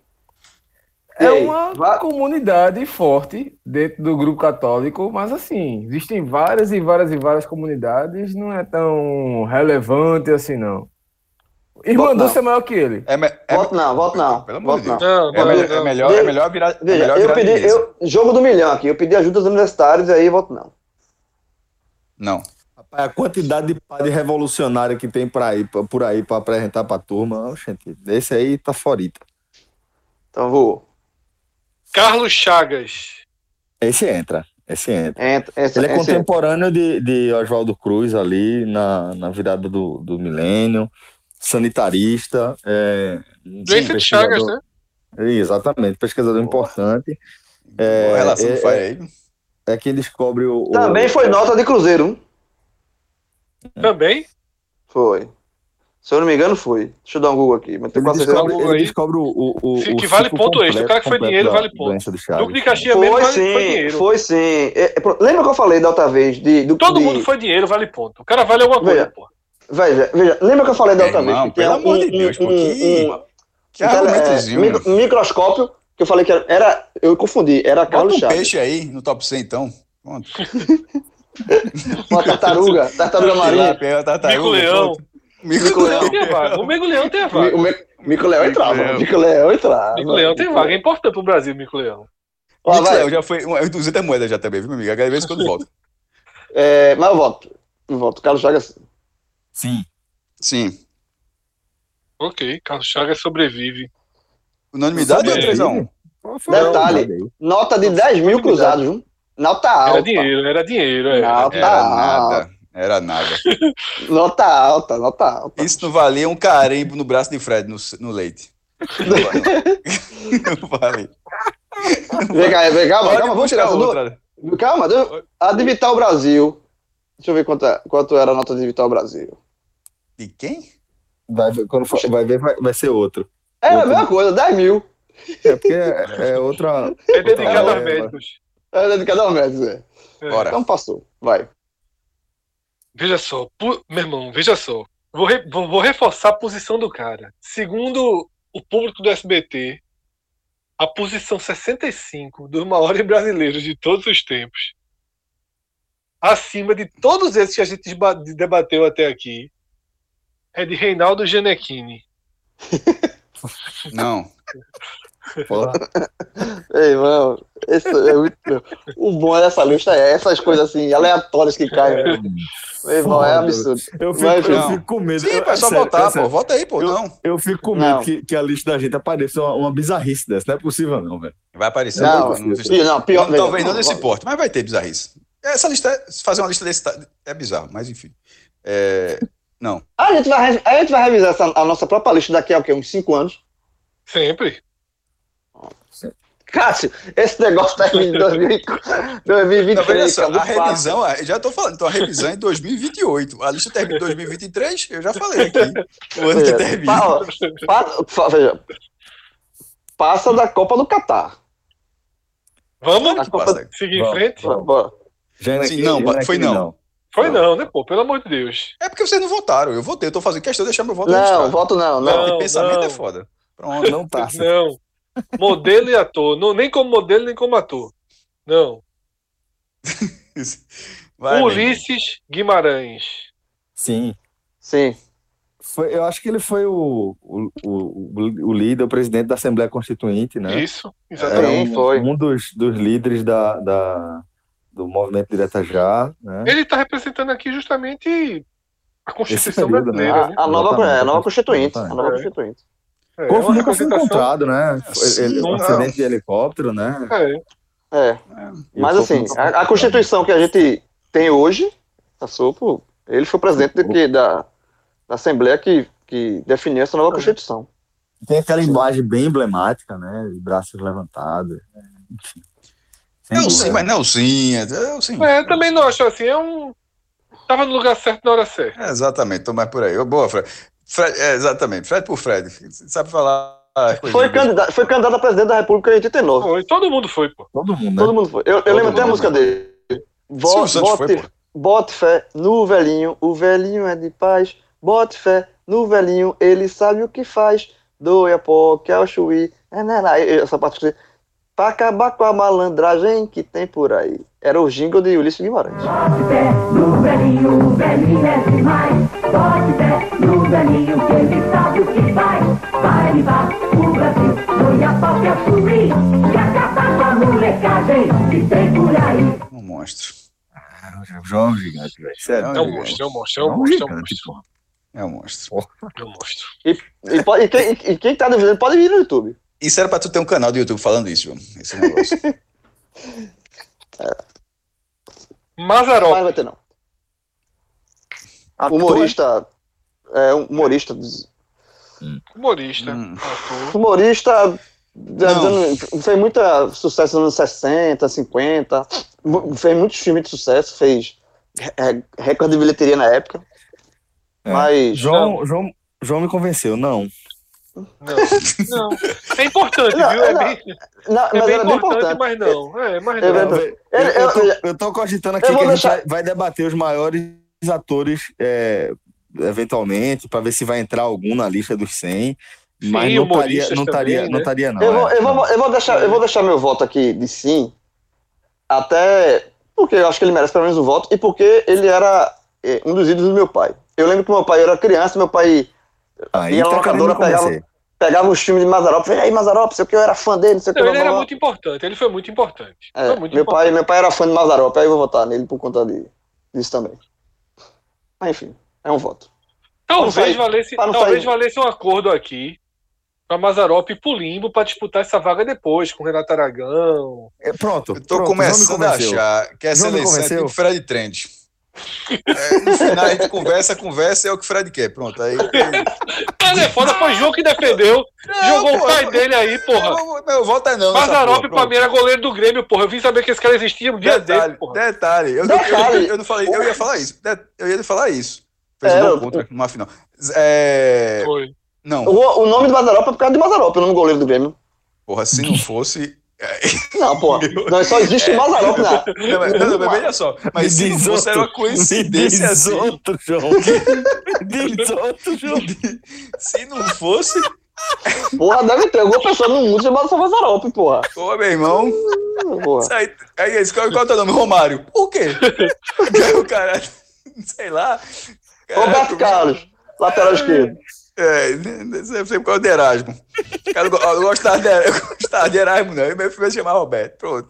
A: É uma comunidade forte dentro do grupo católico, mas assim, existem várias e várias e várias comunidades, não é tão relevante assim, não. Irmã Dulce é maior que ele.
B: É, é, voto não, voto não.
C: Pelo amor de Deus. Não, é, melhor, é melhor, é melhor virar.
B: Veja,
C: é melhor
B: eu pedi, eu, jogo do milhão aqui, eu pedi ajuda aos universitários e aí voto não.
C: Não.
A: A quantidade de padre revolucionário que tem por aí, por aí para apresentar para a turma, gente, esse aí tá forita.
B: Então vou.
D: Carlos Chagas.
A: Esse entra. Esse entra.
B: entra esse,
A: Ele é contemporâneo de, de Oswaldo Cruz ali na, na virada do, do milênio, sanitarista. É,
D: esse Chagas, né?
A: Exatamente, pesquisador importante.
C: É, relação é, é,
A: é quem descobre o.
B: Também
A: o,
B: foi nota de Cruzeiro.
D: Também?
B: Foi. Se eu não me engano, foi. Deixa eu dar um Google aqui. Mas
A: ele, descobre, ele descobre o, o, o
D: Que vale ponto completo, extra. O cara que foi dinheiro vale ponto. Duque de Caxias foi, mesmo
B: sim,
D: foi dinheiro.
B: Foi sim. É, é, lembra que eu falei da outra vez? De, do,
D: Todo
B: de...
D: mundo foi dinheiro, vale ponto. O cara vale alguma coisa,
B: pô. Veja, veja. Lembra que eu falei da outra
C: vez?
B: Que
C: pelo amor um, de Deus, um, um, um,
B: que argumentozinho. É, microscópio, que eu falei que era. era eu confundi, era Carlos
C: Bota
B: um Chaves.
C: peixe aí no top 100, então. Pronto.
B: Uma tartaruga, tartaruga marinha.
D: Mico-leão.
B: Mico-leão.
D: O Mico-leão tem a vaga.
B: O Mico-leão entrava. Mico-leão entrava.
D: Mico-leão tem vaga. É importante pro Brasil, Mico-leão.
C: Mico-leão já foi. É 200 moedas já também, viu, meu amigo? Cada vez quando volta.
B: É, mas eu volto. Eu volto. Carlos Chagas.
A: Sim.
C: Sim.
D: Ok, Carlos Chagas sobrevive.
C: Unanimidade ou 3x1?
B: Detalhe, nota de 10 mil cruzados, viu? Nota alta.
D: Era dinheiro, era dinheiro.
C: É. Nota era nada. Era nada.
B: nota alta, nota alta.
C: Isso não valia um carimbo no braço de Fred no, no leite.
B: Não vale. Vem cá, vem cá, calma, vamos tirar outra. Calma, a de Vital Brasil. Deixa eu ver quanto, é, quanto era a nota de Vital Brasil.
C: De quem?
A: Vai, quando for, vai ver, vai, vai ser outro.
B: É outro. a mesma coisa, 10 mil.
A: É porque é, é outra.
D: É dedicado aos médicos.
B: É dedicado aos médicos, é. é. Então passou, vai.
D: Veja só, meu irmão, veja só. Vou, re, vou, reforçar a posição do cara. Segundo o público do SBT, a posição 65 dos maiores brasileiros de todos os tempos, acima de todos esses que a gente debateu até aqui, é de Reinaldo Gianecchini.
C: Não.
B: Ei, mano, esse é muito... o bom dessa lista é essas coisas assim, aleatórias que caem. Né? Meu irmão, é absurdo.
A: Eu fico, Mas, eu fico com medo.
C: Sim, é só votar, pô. Volta aí, pô.
A: Eu,
C: não.
A: Eu fico com medo que, que, a lista da gente apareça uma, uma bizarrice dessa. Não é possível, não, velho.
C: Vai aparecer.
B: Não, não, não, não pior.
C: Não, talvez não nesse porte, mas vai ter bizarrice. Essa lista, fazer uma lista desse é bizarro, mas enfim. É, não.
B: A gente vai, a gente vai revisar essa, a nossa própria lista daqui a o quê? Uns 5 anos?
D: Sempre.
B: Cássio, esse negócio tá em 2023. Não,
C: a revisão, já estou falando, então a revisão é em 2028. A lista termina em 2023, eu já falei aqui. O ano que termina.
B: Pa, pa, veja, passa da Copa do Catar.
D: Vamos Copa... seguir em frente?
B: Vamos,
C: Sim, não, foi não.
D: não. Foi não, né, pô? Pelo amor de Deus.
C: É porque vocês não votaram. Eu votei, eu tô fazendo questão de deixar meu voto
B: Não, voto não, não.
C: não pensamento não. é foda.
A: Pronto, não passa.
D: Não. Modelo e ator. Não, nem como modelo, nem como ator. Não. Vai, Ulisses Guimarães.
A: Sim.
B: Sim.
A: Foi, eu acho que ele foi o, o, o, o líder, o presidente da Assembleia Constituinte, né?
D: Isso, exatamente.
B: Um, foi.
A: Um dos, dos líderes da, da, do movimento Direta Já. Né?
D: Ele está representando aqui justamente a Constituição período, né? brasileira.
B: Né? A, a, nova, é, a nova Constituinte. A nova Constituinte.
A: É, é nunca foi encontrado, né? Ele, um acidente de helicóptero, né?
B: É. é. Mas assim, a, a, Constituição que a gente tem hoje, passou por. Ele foi presidente de, da, da Assembleia que, que definiu essa nova Constituição.
A: Tem aquela imagem bem emblemática, né? De braços levantados. Enfim.
C: Nelson, mas Nelsinha. Nelson.
D: É, também não acho assim. É um. Tava no lugar certo na hora certa.
C: É, exatamente, tô mais por aí. Boa, Fred. Fred é, exatamente, Fred por Fred. Sabe falar.
B: Foi candidato, foi candidato a presidente da República em 89.
D: Foi, todo mundo foi, pô.
A: Todo mundo, né?
B: Todo mundo foi. Eu, eu lembro até a música dele. Bote, bote, bote fé no velhinho, o velhinho é de paz. Bote fé no velhinho, ele sabe o que faz. Doia pó, que é o chuí. É, né, essa parte que Pra acabar com a malandragem que tem por aí. Era o jingle de Ulisses Guimarães. Bote pé no velhinho, o velhinho é demais. Bote pé no velhinho, que ele sabe o que vai. Vai levar o Brasil, no Iapau que é subir. E acabar com a molecagem que tem por aí.
C: Um monstro.
A: João Gigante, velho.
D: É, é um monstro, é um monstro, é um monstro. É um monstro.
C: É um monstro.
D: É um monstro.
B: E, e, e, quem, e quem tá duvidando pode vir no YouTube.
C: Isso era pra tu ter um canal do YouTube falando isso, João. Esse negócio.
B: é.
D: Mazarop. Não
B: vai ter, não. Ator? Humorista. É, humorista.
D: Hum. Humorista. Hum.
B: Humorista. Não. Fez muito sucesso nos anos 60, 50. Fez muitos filmes de sucesso. Fez recorde de bilheteria na época.
A: É. Mas. João, João, João me convenceu, não.
D: Não, não. É importante, não, viu? É
B: não,
D: bem,
B: não, é bem, importante, importante,
D: mas não. É, mas é não.
A: Eu, eu, tô, eu tô cogitando aqui que a gente deixar... vai, vai, debater os maiores atores é, eventualmente, para ver se vai entrar algum na lista dos 100. Sim, mas não estaria, não, estaria, né? não estaria, não.
B: Eu vou, é. eu, vou, eu, vou deixar, eu vou deixar meu voto aqui de sim, até porque eu acho que ele merece pelo menos um voto, e porque ele era é, um dos ídolos do meu pai. Eu lembro que meu pai era criança, meu pai
A: Aí ia tá locadora,
B: pegava, pegava os filmes de Mazarop, falei, aí Mazarop, sei o que, eu era fã dele, sei o que.
D: Ele era muito importante, ele foi muito importante.
B: É,
D: foi muito
B: meu,
D: importante.
B: Pai, meu pai era fã de Mazarop, aí eu vou votar nele por conta de, disso também. Mas enfim, é um voto.
D: Talvez, valesse, talvez valesse um acordo aqui para Mazarop ir pro limbo para disputar essa vaga depois, com o Renato Aragão.
A: É, pronto.
C: Eu tô
A: pronto,
C: começando a achar que essa eleição é tipo Fred Trend. É, no final a gente conversa, conversa é o que o Fred quer. Pronto. Aí.
D: Mas é foda, foi o João que defendeu. Não, jogou porra, o pai dele aí, porra.
C: Meu voto é não.
D: Mazarop pra mim era goleiro do Grêmio, porra. Eu vim saber que esse cara existia um dia
C: detalhe,
D: dele, porra.
C: Detalhe, eu, detalhe. Eu, eu, eu, não falei, eu ia falar isso. Eu ia falar isso. Fez é, um contra numa final. É... Foi. Não.
B: O, o nome do Mazarop é por causa de Mazarop, o nome do goleiro do Grêmio.
C: Porra, se não fosse.
B: Não, pô. Não, só existe o Mazarop na.
C: Não, mas, não, mas veja só. Mas se não fosse, era uma coincidência diz assim.
A: Outro, João. diz outro, João.
C: Se não fosse.
B: Porra, deve ter alguma pessoa no mundo chamada Mazarop, porra.
C: Pô, meu irmão. Porra. Isso aí, aí, qual, qual é o teu nome? Romário. Por quê? o cara. Sei lá.
B: Roberto Carlos, lateral esquerdo.
C: É, sempre por causa de Erasmo. Cara, eu gostava de, eu gostava de Erasmo, não. E meu filho vai chamar Roberto. Pronto.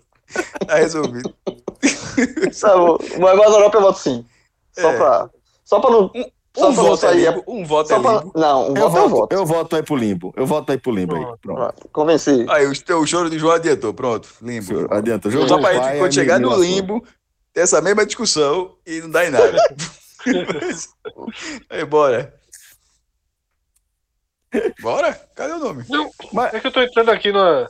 C: Tá resolvido.
B: Bom. Mas mais Europa eu voto sim. Só é. pra. Só pra não. Um,
C: um voto é limpo. Um voto é limpo.
B: Não, um
A: eu
B: voto é voto.
A: Eu voto aí pro limpo. Eu voto aí pro limpo aí. Pronto.
B: Convenci.
C: Aí, o teu choro de João adiantou. Pronto. Limbo.
A: Adiantou.
C: Só pra gente, quando chegar no limbo, ter essa mesma discussão e não dá em nada. aí, bora. Bora? Cadê o nome?
D: Não, mas... É que eu tô entrando aqui na.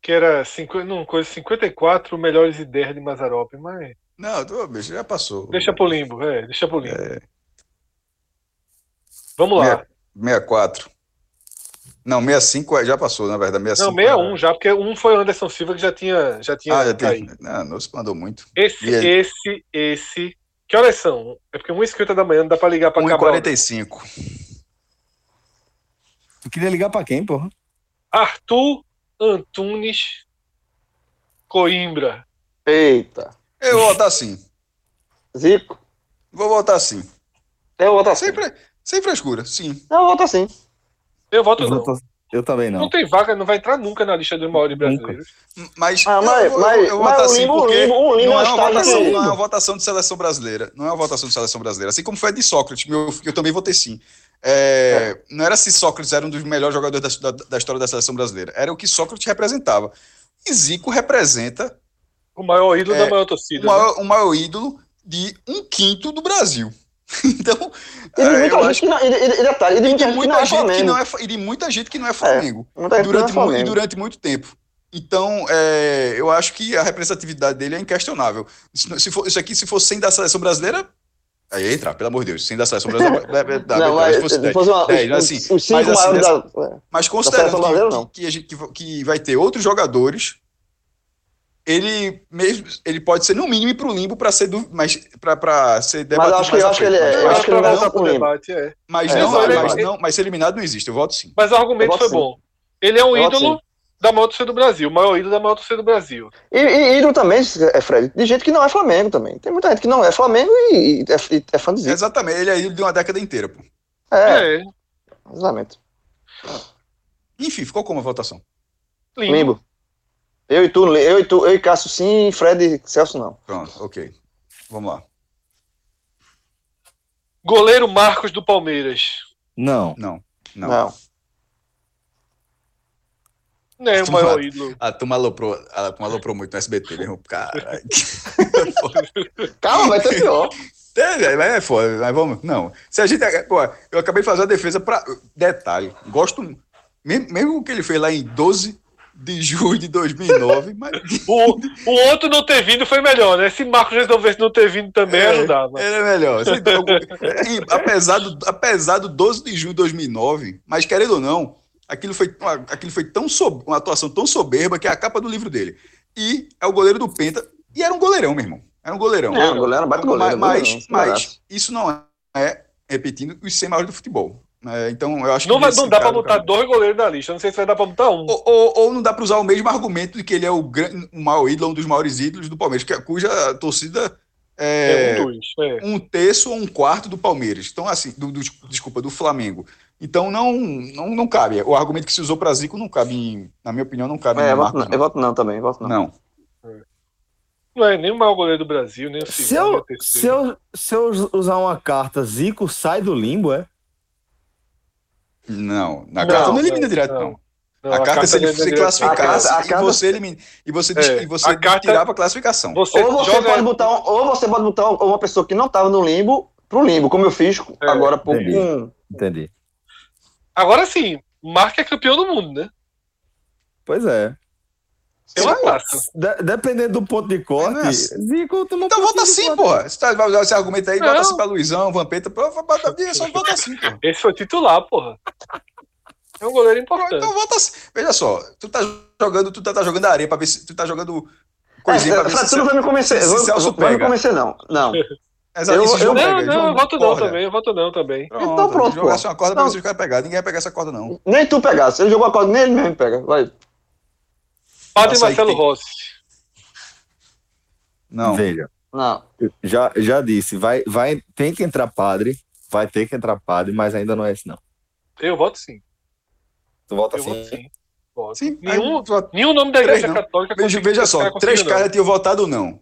D: Que era 50, não, coisa 54 melhores ideias de Mazarop, mas.
C: Não, tô, bicho, já passou.
D: Deixa pro limbo, é, deixa pro limbo. É... Vamos lá.
C: 64. Não, 65 já passou, na verdade. 65,
D: não, 61 já, porque um foi o Anderson Silva que já tinha. Já tinha
C: ah, já tem. Não, não se mandou muito.
D: Esse, esse, esse. Que horas são? É porque 1h50 da manhã não dá pra ligar pra
C: 1h45.
A: Tu queria ligar pra quem, porra?
D: Arthur Antunes Coimbra.
B: Eita.
C: Eu vou votar sim.
B: Zico.
C: Vou votar sim.
B: Eu vou votar sim.
C: Sem, sem frescura, sim.
B: Eu vou votar sim.
D: Eu voto eu não. Voto,
A: eu também não.
D: Não tem vaga, não vai entrar nunca na lista dos maiores brasileiros.
C: Mas, ah, mas, eu,
B: mas,
C: eu, eu
B: mas
C: voto assim
B: Limo, Limo
C: não, é uma votação, não é uma votação de seleção brasileira. Não é uma votação de seleção brasileira. Assim como foi a de Sócrates, eu, eu também votei sim. É, é. Não era se Sócrates era um dos melhores jogadores da, da, da, história da seleção brasileira, era o que Sócrates representava. E Zico representa.
D: O maior ídolo é, da maior torcida.
C: O maior, né? o maior, ídolo de um quinto do Brasil. Então.
B: E de muita, gente, que não, e, de muita, gente que não é
C: E de muita gente que não é Flamengo. É, durante, Flamengo. Muito, durante muito tempo. Então, é, eu acho que a representatividade dele é inquestionável. Se, se for, isso aqui, se fosse sem da seleção brasileira, Aí entra, pelo amor de Deus, sem da seleção brasileira. não, mas, se fosse 10, uma, 10, assim, os cinco mas, assim, dessa, da, mas considerando da que, que, a gente, que, que, vai ter outros jogadores, ele mesmo ele pode ser no mínimo para o limbo para ser do, mas para ser
B: debatido. Mas acho que, eu acho que ele é, eu acho que ele vai
C: voltar para o debate, é. Mas é, não, mas, não, mas ser eliminado não existe. Eu voto sim.
D: Mas o argumento foi sim. bom. Ele é um eu ídolo da maior torcida do Brasil, o maior ídolo da maior torcida do Brasil.
B: E, e ídolo também, é Fred, de gente que não é Flamengo também. Tem muita gente que não é Flamengo e, e, é, e é fã de Zico.
C: Exatamente, ele é ídolo de uma década inteira, pô.
B: É. é. Exatamente.
C: Enfim, ficou como a votação?
B: Limbo. Limbo. Eu e tu, eu e tu, eu e Cássio sim, Fred e Celso não.
C: Pronto, ok. Vamos lá.
D: Goleiro Marcos do Palmeiras.
A: Não.
C: Não. Não.
B: não.
D: Não é o maior ídolo.
C: A turma aloprou, a turma aloprou muito no SBT, meu irmão. Caralho.
B: Calma, vai ter pior.
C: É, mas é foda, mas vamos. Não. Se a gente. Pô, eu acabei de fazer a defesa para Detalhe. Gosto. Mesmo, mesmo que ele fez lá em 12 de julho de 2009. Mas...
D: o, o outro não ter vindo foi melhor, né? Se Marcos resolvesse não ter vindo também, é, ajudava.
C: Era melhor. e, apesar, do, apesar do 12 de julho de 2009, mas querendo ou não Aquilo foi, uma, aquilo foi tão sob, uma atuação tão soberba que é a capa do livro dele. E é o goleiro do Penta. E era um goleirão, meu irmão. Era um goleirão.
B: É, um goleiro, bate goleiro.
C: Mas, goleirão, mas isso não é, repetindo, os 100 maiores do futebol. É, então, eu acho
D: não
C: que.
D: Vai, não dá para botar dois goleiros na lista. Não sei se vai dar para botar um.
C: Ou, ou, ou, não dá para usar o mesmo argumento de que ele é o, grande, o maior ídolo, um dos maiores ídolos do Palmeiras, que, cuja torcida é, é, um, dois, é. um terço ou um quarto do Palmeiras. Então, assim, do, do, desculpa, do Flamengo. Então não, não, não cabe. O argumento que se usou para Zico não cabe, em, na minha opinião, não cabe.
B: É, eu, voto não, eu voto não também, voto não.
C: Não.
D: Não é nem o maior goleiro do Brasil, nem o
A: se eu, se eu Se eu usar uma carta, Zico sai do limbo, é?
C: Não, na não, carta não elimina não, direto, não. Não. a, a, carta, se você classificasse a carta, e você elimina. E você, é, e você carta, tirava a classificação.
B: Você ou, você joga... pode botar um, ou você pode botar uma pessoa que não estava no limbo pro limbo, como eu fiz é, agora há pouco.
A: Entendi. entendi.
D: Agora sim, Mark é campeão do mundo, né?
A: Pois é.
D: Uma classe.
A: De, dependendo do ponto de corte, é
C: Zico tomou Então vota sim, porra. Você tá, vai usar esse argumento aí, bota assim pra Luizão, Vampeta, só vota sim, porra.
D: Esse foi titular, porra. É um goleiro importante.
C: Então vota assim. Veja só, tu tá jogando, tu tá, tá jogando areia pra ver se tu tá jogando
B: coisinha é, pra ver se. Tu não vai me convencer. Se, se, se vai me convencer, não. Não.
D: Exato, eu, eu, não, não, eu voto não também, eu voto não também.
B: Pronto, então pronto,
C: pô. Jogasse uma corda pra ver se o cara pegar. Ninguém vai pegar essa corda, não.
B: Nem tu pegasse. Ele jogou a corda, nem ele mesmo pega. Vai.
D: Padre Marcelo tem... Rossi.
A: Não. Veja. Não. Já, já disse, vai, vai, tem que entrar padre, vai ter que entrar padre, mas ainda não é esse, não.
D: Eu voto sim.
A: Tu vota eu sim? Voto sim.
D: Voto. sim. Nenhum, nenhum nome da Igreja Católica.
C: Veja, veja só, três caras tinham votado não.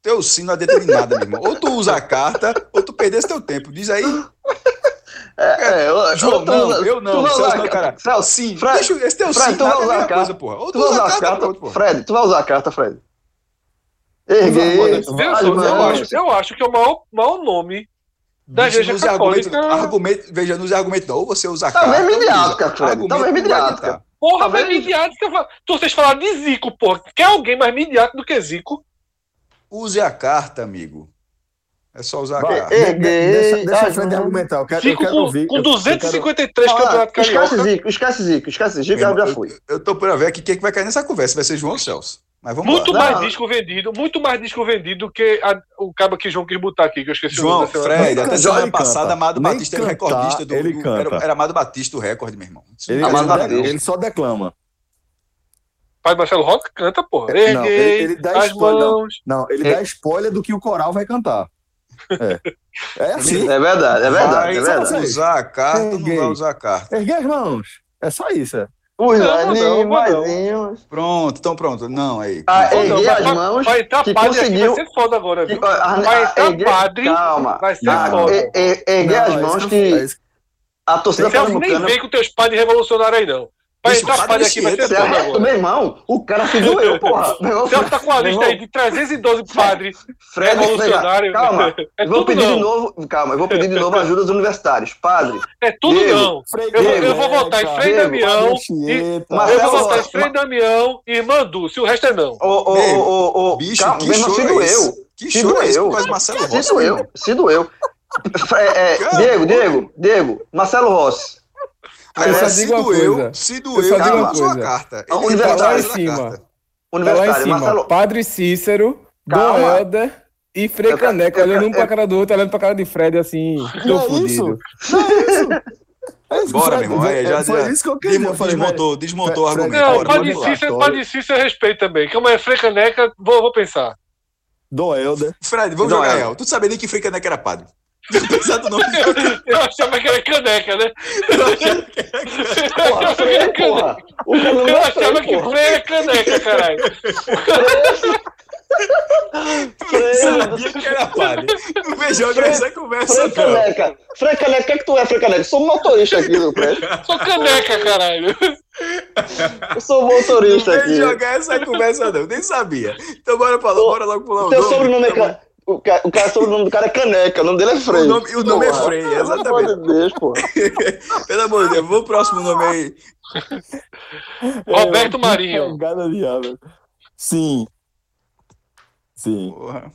C: Teu sim não adianta de nada, meu irmão. Ou tu usa a carta, ou tu perdesse teu tempo. Diz aí.
B: É, é, eu,
C: João, não, eu não. Tu Celso, não, cara.
B: Celso, sim. Fred, deixa, esse teu Fred, sim, tu vai usar a carta. Coisa, porra. Ou tu, tu usa a carta, carta porra. Fred, tu vai usar a carta, Fred. Erguei.
D: Eu, acho, eu acho que é o maior, maior nome da Igreja Católica.
C: Argumento, argumento, veja, nos argumentos não. Ou você usa a
B: carta. Talvez midiática, Fred. Talvez midiática.
D: Porra, mas midiática. Tu vocês falaram de Zico, porra. Quer alguém mais midiático do que Zico?
C: Use a carta, amigo. É só usar a carta.
A: Erguei, deixa deixa a Fred argumentar. Eu quero,
D: Zico
A: eu quero ouvir.
D: Com 253 quero... campeonatos
B: carioca. Esquece Zico, esquece Zico, esquece Zico, já, já fui.
C: Eu, eu tô por ver aqui quem é que vai cair nessa conversa. Vai ser João Celso. Mas vamos
D: muito
C: lá.
D: mais não. disco vendido, muito mais disco vendido do que a, o cabo que João quis botar aqui, que eu esqueci
C: João, o nome Fred, até semana passada, Amado Batista era o recordista do, ele do, era, era Amado Batista o recorde, meu irmão.
A: Ele, ele, ele só declama.
D: Pai Marcelo Rock canta, porra.
A: Erguei, não, ele, ele dá spoiler. Não, não, ele é. dá spoiler do que o coral vai cantar. É. É assim.
B: É verdade, é verdade. é verdade.
C: usar a carta, Erguei. não vai usar a carta.
A: Erguei as mãos. É só isso. É.
B: Os animaizinhos.
C: Pronto, então pronto. Não, aí.
B: Ah, erguei as mãos.
D: Vai entrar que padre conseguiu... vai ser foda agora, viu? Vai entrar padre.
B: Calma.
D: Vai ser ah, foda.
B: Erguei as mãos que. A torcida
D: Você nem vem com teus padres revolucionários aí, não. Vai entrar padre aqui, vai ser
B: certo. Meu irmão, o cara se doeu, porra.
D: O Celso tá com a lista aí de 312 padres
B: Fred, revolucionários. Calma, é eu vou pedir não. de novo, calma, eu vou pedir de novo ajuda dos universitários. Padre.
D: É tudo Diego, não. Eu, Diego, eu, vou votar em Frei Damião. E, eu vou votar em Frei Damião e Irmã Dulce, o resto é não.
B: Ô, ô, ô, ô, bicho, calma, que mesmo se doeu. Que se doeu. Se doeu, se doeu. Diego, Diego, Diego, Marcelo Rossi.
C: Aí, eu se doeu, se doeu, calma, sua carta.
A: Ele universitário tá lá em cima. Universitário, tá lá em cima. Marcelo... Padre Cícero, Dom Helder e Frei Caneca, olhando um pra cara do outro, olhando pra cara de Fred, assim, tô fudido.
C: É isso, Bora, Fred, meu irmão. É, já, foi já, isso que eu queria. Desmontou, desmontou, desmontou o argumento.
D: Não, Padre Cícero, Padre Cícero respeito também. Como é Frei Caneca, vou, vou pensar.
A: Dom Helder.
C: Fred, vamos jogar real. Tu sabia nem que Frei Caneca era padre.
D: Apesar do nome. Eu, eu achava que era caneca, né? Eu achava que era caneca. Porra, eu achava que Frei era caneca, caralho.
C: Freio, sabia que era palha. Não vejo essa conversa, Frei
B: Caneca. Frei Caneca, o que é que tu é, Frei Caneca? Sou motorista aqui do prédio.
D: Sou caneca, caralho.
B: Eu sou motorista
C: não
B: aqui.
C: Não jogar essa conversa, não. Nem sabia. Então bora, falar, bora logo pular o
B: Teu sobrenome é então, o cara, o cara, o nome do cara é Caneca, o nome dele é Frei.
C: O nome, o nome é Frei, exatamente. Pelo amor de Deus, pô. Pelo amor de Deus, vamos pro próximo nome aí.
D: Roberto é, Marinho.
A: Sim. Sim. Porra.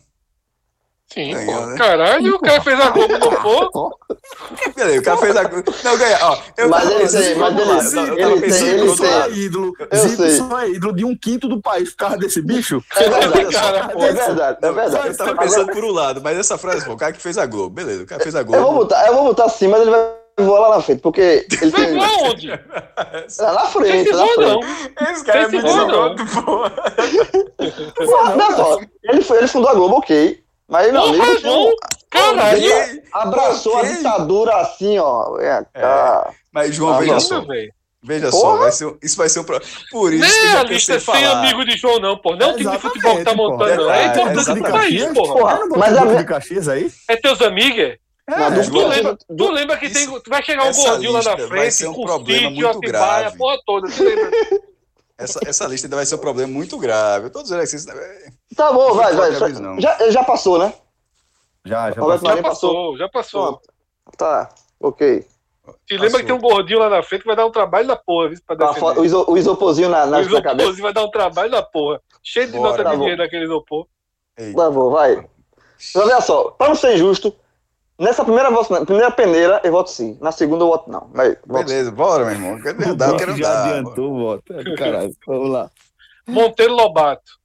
D: Sim, Ganhou, né? Caralho, o cara fez a Globo no pô.
C: Peraí, o cara fez a Globo. Não, ganha. Ó,
B: eu, mas ele tem, mas ele, Zico, ele, ele tem, ele
A: tem. É ídolo. Zico só é ídolo de um quinto do país por causa desse bicho.
B: É verdade, cara, é verdade, é verdade.
C: Eu tava pensando por um lado, mas essa frase, pô, o cara que fez a Globo. Beleza, o cara fez a Globo.
B: Eu vou botar, eu vou botar assim, mas ele vai voar lá na frente, porque ele tem.
D: Vai onde?
B: Lá na frente, lá na frente.
C: Não. Esse cara é muito pô.
B: Ele, ele fundou a Globo, ok. Mas, meu amigo,
D: não, caralho,
B: abraçou a ditadura assim, ó. É,
C: é, mas, João, ah, veja só. Veja Porra. só, vai ser, isso vai ser um. Por isso Nem que
D: a lista sem amigo de João, não, pô. Não é o time de futebol que tá montando, não. É, é importante do país, porra. porra.
A: Mas a de Caxias aí?
D: É teus amigos? É, não, tu, lembra, tu lembra que tem, vai chegar um gordinho lá na frente, vai
C: ser um problema muito grave. a porra toda, essa, essa lista ainda vai ser um problema muito grave. Eu tô dizendo que isso...
B: Tá bom, vai, vai. Já, já passou, né?
A: Já, já
D: passou. Já passou, já passou.
B: Tá, ok.
D: Se lembra que tem um gordinho lá na frente que vai dar um trabalho da porra, viu? Pra
B: defender. o, iso, o isoporzinho na, na, o
D: isoporzinho vai dar um trabalho da porra. Cheio de Bora, nota tá de dinheiro naquele isopor.
B: Tá bom, vai. Mas olha só, pra não ser injusto, nessa primeira, primeira peneira eu voto sim. Na segunda eu voto não. Vai,
C: voto Beleza, sim. bora, meu irmão. Quero dar, quero
A: já dar. adiantou o voto. Caralho, vamos lá.
D: Monteiro Lobato.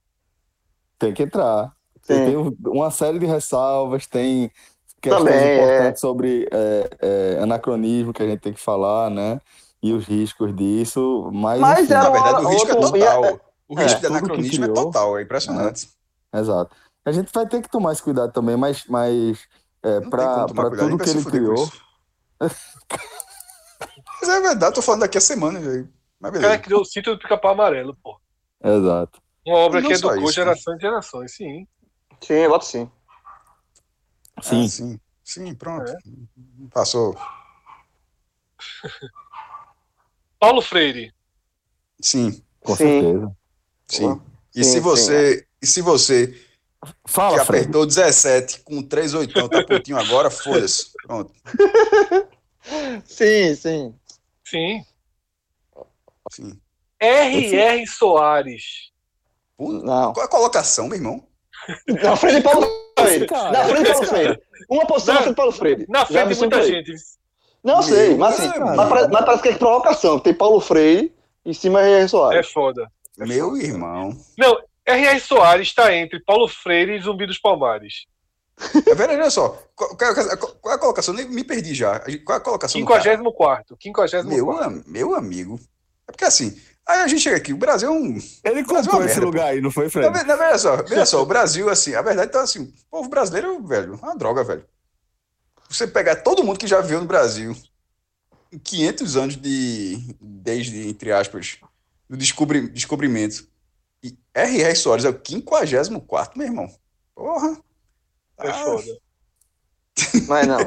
A: Tem que entrar. Tem uma série de ressalvas, tem questões Também, é. importantes é. sobre é, é, anacronismo que a gente tem que falar, né? E os riscos disso. Mas,
B: mas enfim,
C: na verdade, o risco é total. O risco de anacronismo é total, é impressionante.
A: Exato. A gente vai ter que tomar esse cuidado também, mas, mas é, para tudo que ele criou.
C: mas é verdade, tô falando daqui a semana, velho.
D: O cara criou o sítio do pica-pau amarelo, pô.
A: Exato.
D: Uma obra que educou gerações e gerações, sim.
B: Sim, eu voto sim.
C: Sim. Ah, sim. Sim, pronto. É. Passou.
D: Paulo Freire.
C: Sim.
A: Com sim. certeza.
C: Sim. E sim, se você. Sim. E se você
A: Fala,
C: que apertou 17 com 3 oitão, tá putinho agora, foda-se. Pronto.
B: Sim, sim.
D: Sim.
C: Sim.
D: R.R. Soares.
B: Não.
C: Qual é a colocação, meu irmão?
B: Na frente de Paulo Freire. Na frente de Paulo Freire. Uma posição na frente de Paulo Freire.
D: Na frente de muita gente.
B: Não sei, mas, assim, mas, parece, mas, parece que é provocação. Tem Paulo Freire em cima de R.R. Soares.
D: É foda.
C: É meu foda. irmão.
D: Não, R.R. Soares está entre Paulo Freire e Zumbi dos Palmares.
C: É verdade, olha só. Qual, qual, qual, é a colocação? Nem me perdi já. Qual é a colocação?
D: 54. 54.
C: Meu, meu amigo. É porque assim, aí a gente chega aqui, o Brasil é um.
A: Ele é comprou é esse merda, lugar pô. aí, não foi, Fred?
C: Na, na, veja só, veja só, o Brasil, assim, a verdade tá assim, o povo brasileiro, velho, é uma droga, velho. Você pegar todo mundo que já viveu no Brasil, em 500 anos de. desde, entre aspas, do descobri, descobrimento e R.R. Soares é o 54, meu irmão. Porra.
D: É ah. foda.
B: Mas não.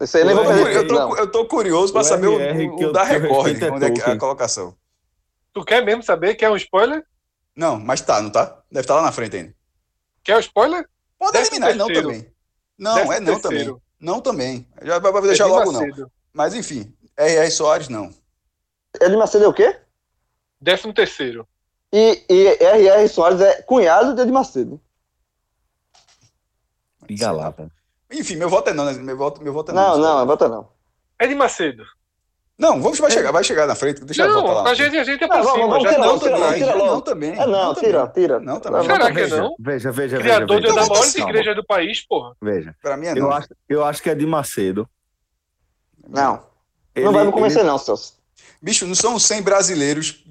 B: Isso aí nem
C: vou fazer. Eu tô, eu tô curioso pra o saber o, o, o da Record, onde é, é a colocação.
D: Tu quer mesmo saber? Quer um spoiler?
C: Não, mas tá, não tá? Deve estar tá lá na frente ainda.
D: Quer um spoiler?
C: Pode Décimo eliminar, não também. Não, Décimo é não terceiro. também. Não também. Já vai deixar é logo Macedo. não. Mas enfim, R.R. Soares não.
B: Ele Macedo é o quê?
D: Décimo terceiro.
B: E, e R.R. Soares é cunhado de Ed Macedo.
A: Liga lá, velho.
C: Enfim, meu voto é não, né? Meu voto, meu voto é
B: não. Não, não, vota não.
D: Ed Macedo.
C: Não, vamos, vai, é. chegar, vai chegar na frente. Deixa
D: não,
C: eu voltar
D: lá. A gente, a gente é não, cima. Vamos, já
B: não,
D: tira,
B: também. Tira,
C: não, também.
B: É, não, tira, tira.
C: Não, também.
D: Será que não?
A: Veja, veja,
D: Criador
A: veja.
D: da maior igreja do país, porra.
A: Veja.
C: Pra mim é
A: não. Eu acho, eu acho que é de Macedo.
B: Não. Ele, não vai me convencer, ele... não, Celso.
C: Bicho, não são 100 brasileiros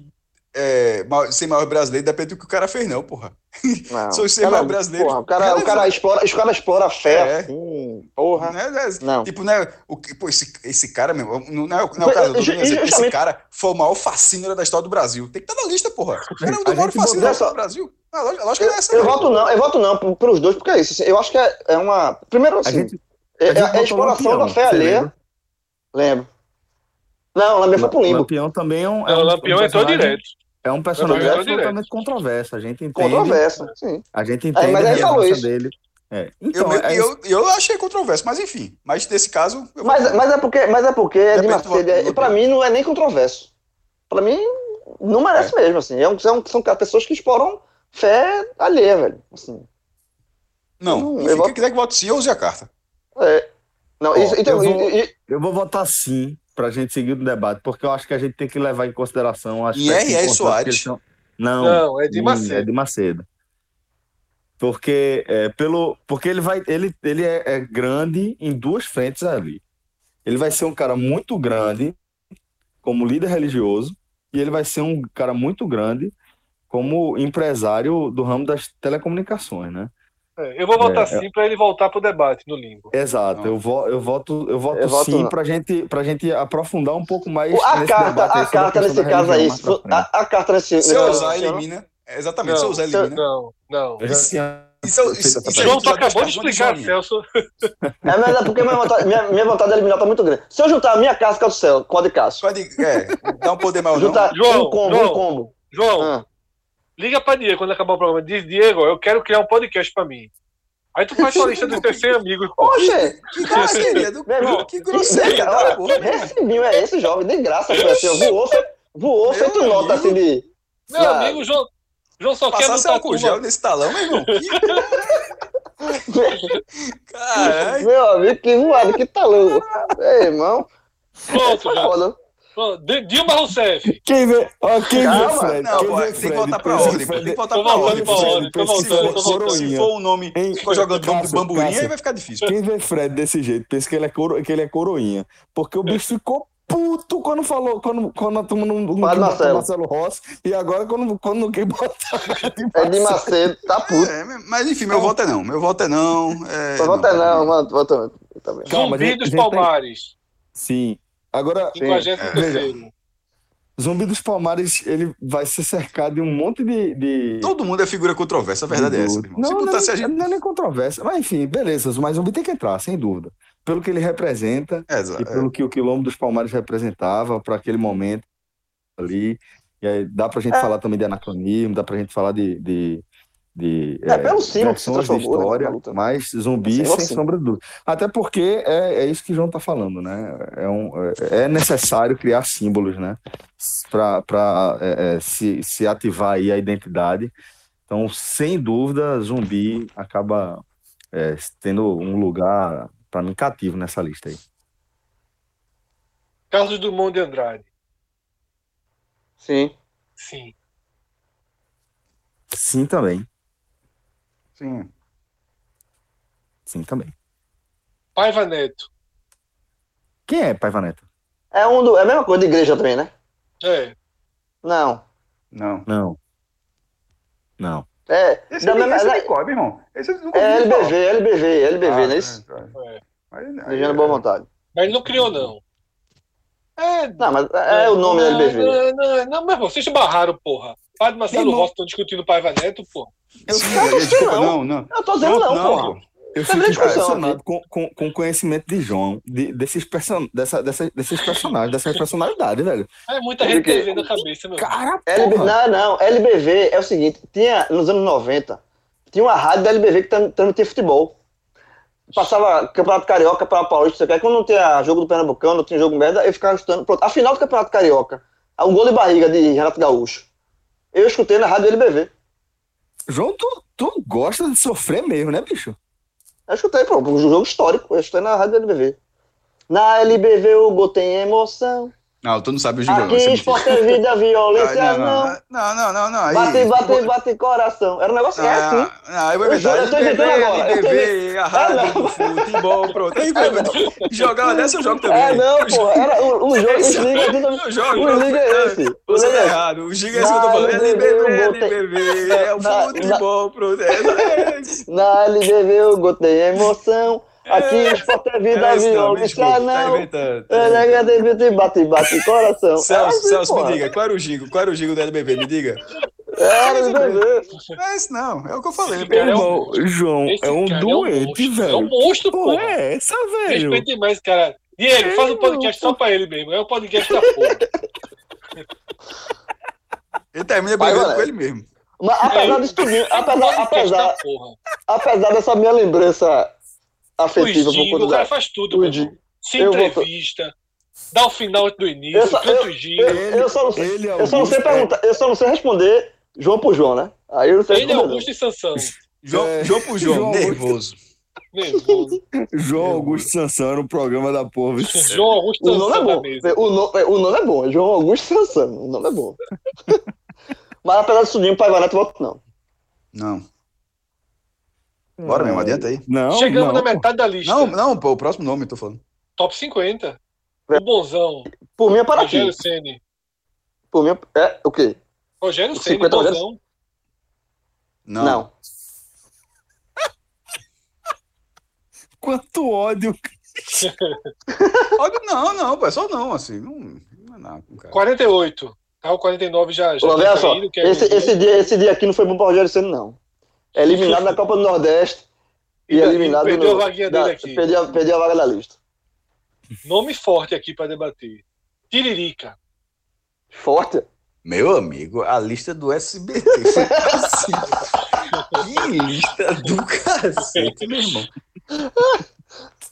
C: é, ser maior brasileiro depende do que o cara fez, não, porra. Não, Sou ser maior brasileiro.
B: Porra, o cara, o cara, explora, o cara explora a fé, é. assim, porra.
C: Não, é, não. Tipo, né, o, pô, esse, esse cara, meu, não, não é, não é o caso do exemplo, esse cara foi o maior fascínio da história do Brasil. Tem que estar na lista, porra. O cara é o maior fascínio da história do Brasil. Ah, lógico que
B: eu,
C: é essa.
B: Eu voto não, eu voto não pelos dois, porque é isso. Assim, eu acho que é, é uma. Primeiro, assim, a gente, a é, é a exploração da fé alheia. Lembro. Não, o Lampião foi pro limbo.
A: O Lampião também é um. É
D: o Lampião entrou direto.
A: É um personagem absolutamente controverso. A gente entende.
B: Controverso, sim.
A: A gente entende mas a relevância dele.
C: É. Então, eu, é eu, eu, achei controverso, mas enfim. Mas nesse caso.
B: Mas, mas, é porque, mas é porque é de Macedo, é, pra mim não é nem controverso. Pra mim, não merece é. mesmo, assim. É um, são, são pessoas que exploram fé alheia, velho. Assim.
C: Não, enfim, quem quiser que vote sim, eu use a carta.
B: É. Não, Ó, isso, então,
A: eu, vou, e, eu vou votar sim para a gente seguir o debate, porque eu acho que a gente tem que levar em consideração.
C: E R.R. Soares?
A: São... Não,
D: não, é de Macedo.
A: É de Macedo. Porque, é, pelo, porque ele, vai, ele, ele é, é grande em duas frentes ali. Ele vai ser um cara muito grande como líder religioso e ele vai ser um cara muito grande como empresário do ramo das telecomunicações, né?
D: É, eu vou votar é, sim para ele voltar para o debate no limbo.
A: Exato, eu, vo, eu voto, eu voto eu sim para gente, a gente aprofundar um pouco mais.
B: A carta, a carta nesse caso aí, a, a, carta nesse.
C: Se eu usar, elimina. Exatamente, não, se eu usar, elimina.
D: Não, não.
A: Eu já tinha
D: Isso, isso, isso João, tu acabou de explicar, Celso.
B: É, mas é porque minha vontade, minha, minha vontade de eliminar tá muito grande. Se eu juntar a minha casca do céu com a de Cássio.
C: Pode, é, dá um poder maior,
B: juntar João, um combo, João, um combo.
D: João, ah. Liga pra Diego quando acabar o programa. Diz, Diego, eu quero criar um podcast pra mim. Aí tu faz sua lista dos teus 100 amigos.
B: Oxe!
C: Que grosseria do meu Que grosseria,
B: cara. Recebinho é esse, jovem? De graça, assim, voou, voou, feito nota assim de.
D: Meu na... amigo, João, João só
C: Passar quer botar álcool gel nesse talão, meu irmão.
B: Caralho. Meu amigo, que voado, que talão. Ei, irmão.
D: Pronto, já. Dilma Rousseff.
A: Quem vê, ó, quem Calma, vê Fred?
C: Não,
A: quem
C: pô,
A: vê
C: tem Fred, que voltar pra ordem, tem que voltar pra ordem. Pra ordem tô voltando, tô voltando. Se for um nome, se for jogando nome de bambuinha, aí vai ficar difícil.
A: Quem vê Fred desse jeito, pensa que ele é, coro, que ele é coroinha. Porque o bicho ficou puto quando falou, quando, quando a turma não, não
B: Marcelo.
A: Marcelo Rossi, e agora quando, quando não quer botar
B: É de Macedo, tá puto. É,
C: mas enfim, meu voto é não, meu voto é não.
B: É, meu voto é não, mano, voto
D: também. Calma, Zumbi dos Palmares.
A: Sim, agora...
D: 53
A: Zumbi dos Palmares, ele vai ser cercado de um monte de. de...
C: Todo mundo é figura controversa, a verdade é essa.
A: Não, não, não, gente... não, é nem controversa. Mas enfim, beleza, mas Zumbi tem que entrar, sem dúvida pelo que ele representa é, e pelo que o Quilombo dos Palmares representava para aquele momento ali. E aí dá para a gente é. falar também de anacronismo, dá para a gente falar de, de, de
B: é, é, pelo sim,
A: de história, né, mas zumbi sem sim. sombra de dúvida. Até porque é, é isso que o João está falando, né? É, um, é, é necessário criar símbolos, né? Para é, é, se, se ativar aí a identidade. Então, sem dúvida, zumbi acaba é, tendo um lugar para mim, cativo nessa lista aí.
D: Carlos Drummond de Andrade.
B: Sim.
D: Sim.
A: Sim também.
C: Sim.
A: Sim também.
D: Paiva Neto.
A: Quem é Paiva Neto?
B: É, um do, é a mesma coisa de igreja também, né?
D: É.
B: Não.
C: Não.
A: Não. Não.
B: É,
C: esse da é mesma, esse é Cobb, irmão. Esse
B: é LBV, LBV, LBV, ah, não é isso? É. Mas, é, boa vontade.
D: Mas ele não criou, não.
B: É, não, mas é, é o nome da LBV.
D: Não, não, não, mas vocês barraram, porra. Padre Marcelo Rossi estão discutindo Paiva Neto, porra.
B: Eu, Sim, eu, eu, não, não. Eu tô dizendo não, não, porra.
A: Eu fico impressionado com, com, com o conhecimento de João, de, desses, person, dessa, dessa, desses personagens, dessas personalidades, velho.
D: É muita gente na cabeça, meu.
A: Cara,
B: LB, não, não. LBV é o seguinte: tinha nos anos 90, tinha uma rádio da LBV que transmitia futebol. Passava Campeonato Carioca para Paulista, você quando não tinha jogo do Pernambucano, não tinha jogo merda, eu ficava escutando. Pronto, a final do Campeonato Carioca, um gol de barriga de Renato Gaúcho. Eu escutei na rádio LBV.
A: João, tu, tu gosta de sofrer mesmo, né, bicho?
B: Eu escutei, pô, um jogo histórico. Eu escutei na rádio LBV. Na LBV gol tem emoção.
C: Não, tu não sabe o jogo.
B: Aqui esporte é vida, violência não.
C: Não, não, não, não.
B: Bate, bate, bate coração. Era um negócio
C: não,
B: é assim.
C: Não, eu vou inventar. Eu tô inventando agora. LBV, a rádio, futebol, pronto. Uma dessa eu jogo também.
B: É, não, pô. Era o, jogo, o Liga aqui também. O Liga é esse.
C: Você tá errado. O Giga é esse que eu tô falando. LBV, LBV, é o futebol, pronto.
B: Na LBV o gol tem emoção. Aqui é. esporte é vida, é, violência não. Tá inventando. É, bate, bate coração.
C: Celso, assim, Celso me diga, qual era o gigo? Qual era o gigo do LBV? Me diga.
B: Era
C: LBV. É isso não, é o que eu falei.
A: Meu irmão, João, é um doente, velho. É
D: um monstro, pô.
A: É essa, velho.
D: Respeita demais, cara. E ele, faz um podcast só pra ele mesmo. É o podcast da porra.
C: Ele termina brigando com ele mesmo.
B: Mas apesar disso tudo, apesar, apesar, apesar dessa minha lembrança afetiva.
D: O, o cara faz tudo, meu Se entrevista, vou... dá o final do início, eu só, canta
B: Giga. Eu, eu, só não, sei, eu só não sei perguntar, eu só não sei responder João por João, né? Aí eu não sei
D: Ele é Augusto e Sansão.
C: João, é, João por João, João nervoso.
D: Nervoso.
A: João Augusto Sansão era um programa da porra.
D: João Augusto Sansão.
B: O nome é bom. O nome, o nome é bom. João Augusto Sansão. O nome é bom. Mas apesar de subir, o Pai Vanato voto não.
C: Não. Bora mesmo, adianta aí.
A: Não,
D: Chegamos
A: não.
D: na metade da lista.
C: Não, não, pô, o próximo nome eu tô falando.
D: Top 50. O bonzão.
B: Por mim é para
D: Rogério Ceni.
B: Por mim é o quê?
D: Rogério Ceni, bonzão. Rogério...
C: Não. Não.
A: Quanto ódio.
C: ódio não, não, pô, é só não, assim, não, não é nada.
D: Cara. 48. Tá, o 49 já, já
B: Pô, tá só, que é esse, esse, dia, esse dia aqui não foi bom pra Rogério Ceni, não. Eliminado na Copa do Nordeste e, e eliminado
D: perdeu
B: no,
D: a vaguinha da, dele aqui.
B: Perdeu, perdeu a vaga da lista.
D: Nome forte aqui para debater. Tiririca.
B: Forte?
C: Meu amigo, a lista do SBT foi assim. que lista do cacete, meu irmão.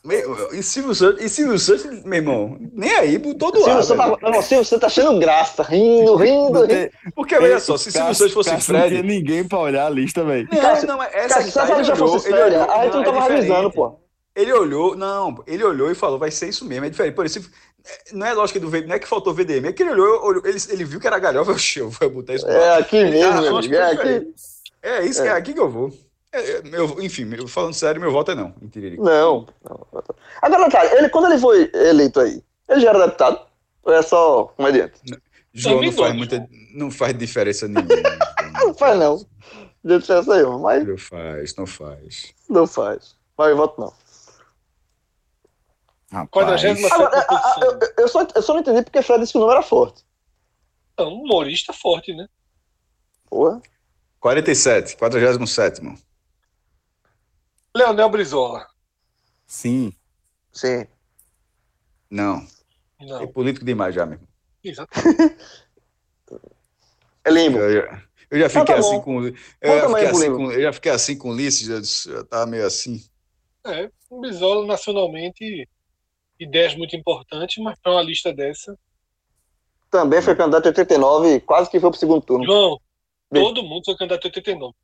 C: Meu, e Silvio Santos, e Silvio Santos, meu irmão, nem aí, botou do lado.
B: Silvio, tá, não, Silvio Santos tá achando graça, rindo, rindo, rindo.
C: Porque, olha só, se Silvio Santos fosse Fred...
A: Não tinha ninguém pra olhar a lista, velho.
C: Não, não, essa
B: Cássio, se a lista fosse a gente não tava é revisando, pô.
C: Ele olhou, não, ele olhou e falou, vai ser isso mesmo, é diferente. Por isso, não é lógica do VDM, não é que faltou VDM, é que ele olhou, olhou ele, ele viu que era galhofa, eu vou botar isso.
B: É aqui mesmo, meu amigo, é aqui.
C: É isso, é. é aqui que eu vou. É, meu, enfim, meu, falando sério, meu voto é não.
B: Não. não. Agora, cara, ele, quando ele foi eleito aí, ele já era deputado? Ou é só comediante?
C: João não faz, muita, não faz diferença nenhuma.
B: não faz, não. Não diferença nenhuma, mas...
C: Não faz, não faz.
B: Não faz. Mas eu voto não.
D: Rapaz.
B: Agora, eu, eu, só, eu só não entendi porque Fred disse que o número era forte.
D: É um humorista forte, né?
B: Porra.
C: 47, 47.
D: Leonel Brizola.
A: Sim.
B: Sim.
C: Não.
D: Não.
C: É político demais já, mesmo.
D: Exatamente.
B: é limbo.
C: Eu, eu, eu já fiquei tá assim com. Eu já, fiquei assim com eu já fiquei assim com Ulisses, já, já tava meio assim.
D: É, o Brizola nacionalmente ideias muito importantes, mas para uma lista dessa.
B: Também foi candidato em 89 quase que foi para o segundo turno.
D: João, todo mundo foi candidato em 89.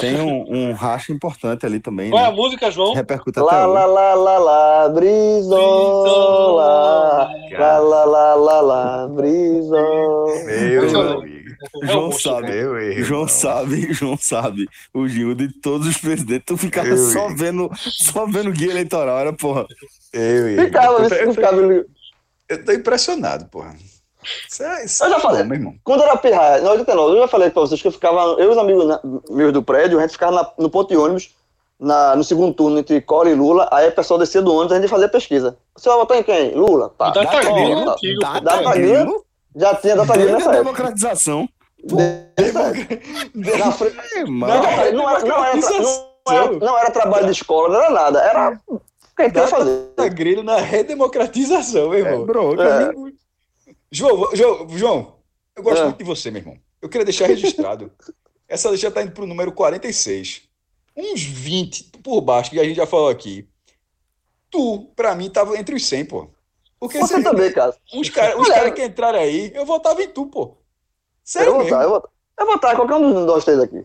A: Tem um, um racha importante ali também.
D: Qual
A: né?
D: é a música, João?
A: Repercute
B: lá,
A: até
B: lá, lá, lá, lá, brisola. Lá, lá, lá, lá, lá, brisola.
C: Meu amigo.
A: João sabe,
C: erro,
A: João não. sabe, João sabe. O Gil de todos os presidentes, tu ficava eu só vendo, só vendo guia eleitoral, era porra.
C: Eu,
B: ficava, eu, eu, ficava...
C: eu tô impressionado, porra. Isso é, isso
B: eu já
C: é
B: falei,
C: bom, meu irmão.
B: quando era pirraia, em 89, eu já falei pra vocês que eu ficava, eu e os amigos meus do prédio, a gente ficava na, no ponto de ônibus, na, no segundo turno entre Cora e Lula, aí o pessoal descia do ônibus, a gente fazia pesquisa. Você vai votar em quem? Lula? Tá.
D: Data Grilo,
B: Data, Data Grilo, já tinha Data Grilo nessa época.
A: democratização.
B: Na frente, não, era, não, era, não, era, não era trabalho de escola, não era nada. Era quem quer fazer.
C: Grilo na redemocratização, meu irmão.
A: É, bro, é.
C: João, João, João, eu gosto é. muito de você, meu irmão. Eu queria deixar registrado. Essa lista está indo para o número 46. Uns 20 por baixo, que a gente já falou aqui. Tu, para mim, tava entre os 100, pô.
B: Porque você também, cara.
C: Os caras cara que entraram aí, eu votava em tu, pô. Sério
B: eu vou votar, eu vou, eu vou votar qualquer um dos dois três aqui.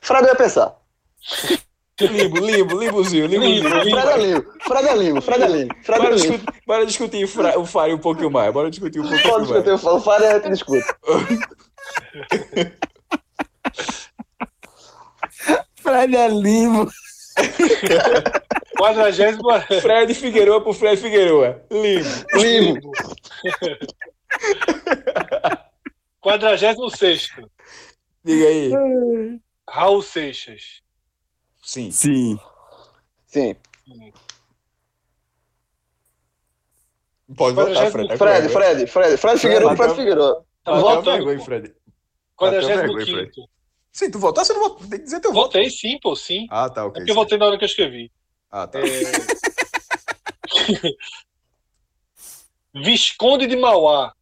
B: Fred ia pensar.
C: Limbo, limbo, limbozinho, limbozinho.
B: Fred é limbo, Fred é limbo, Fred é limbo. Fred
C: bora,
B: é
C: limbo. Discutir, bora discutir o Fire um pouquinho mais, bora discutir um pouquinho
B: mais. Pode discutir o Fire, a gente discute.
A: Fred é limbo.
D: Quadragésimo.
C: Fred Figueroa pro Fred Figueroa. Limbo.
B: Limbo.
D: 46.
C: Diga aí.
D: Raul Seixas.
C: Sim.
A: Sim.
B: Sim.
C: Pode votar, Fred.
B: Fred, Fred, Fred. Fred Figueiredo, Fred Figueiredo.
C: Volta aí, Fred.
D: 45.
C: Sim, tu votasse ou não votou? Tem que dizer teu
D: voto. Votei sim, pô, sim.
C: Ah, tá, ok.
D: É porque eu votei na hora que eu escrevi.
C: Ah, tá.
D: É... Visconde de Mauá.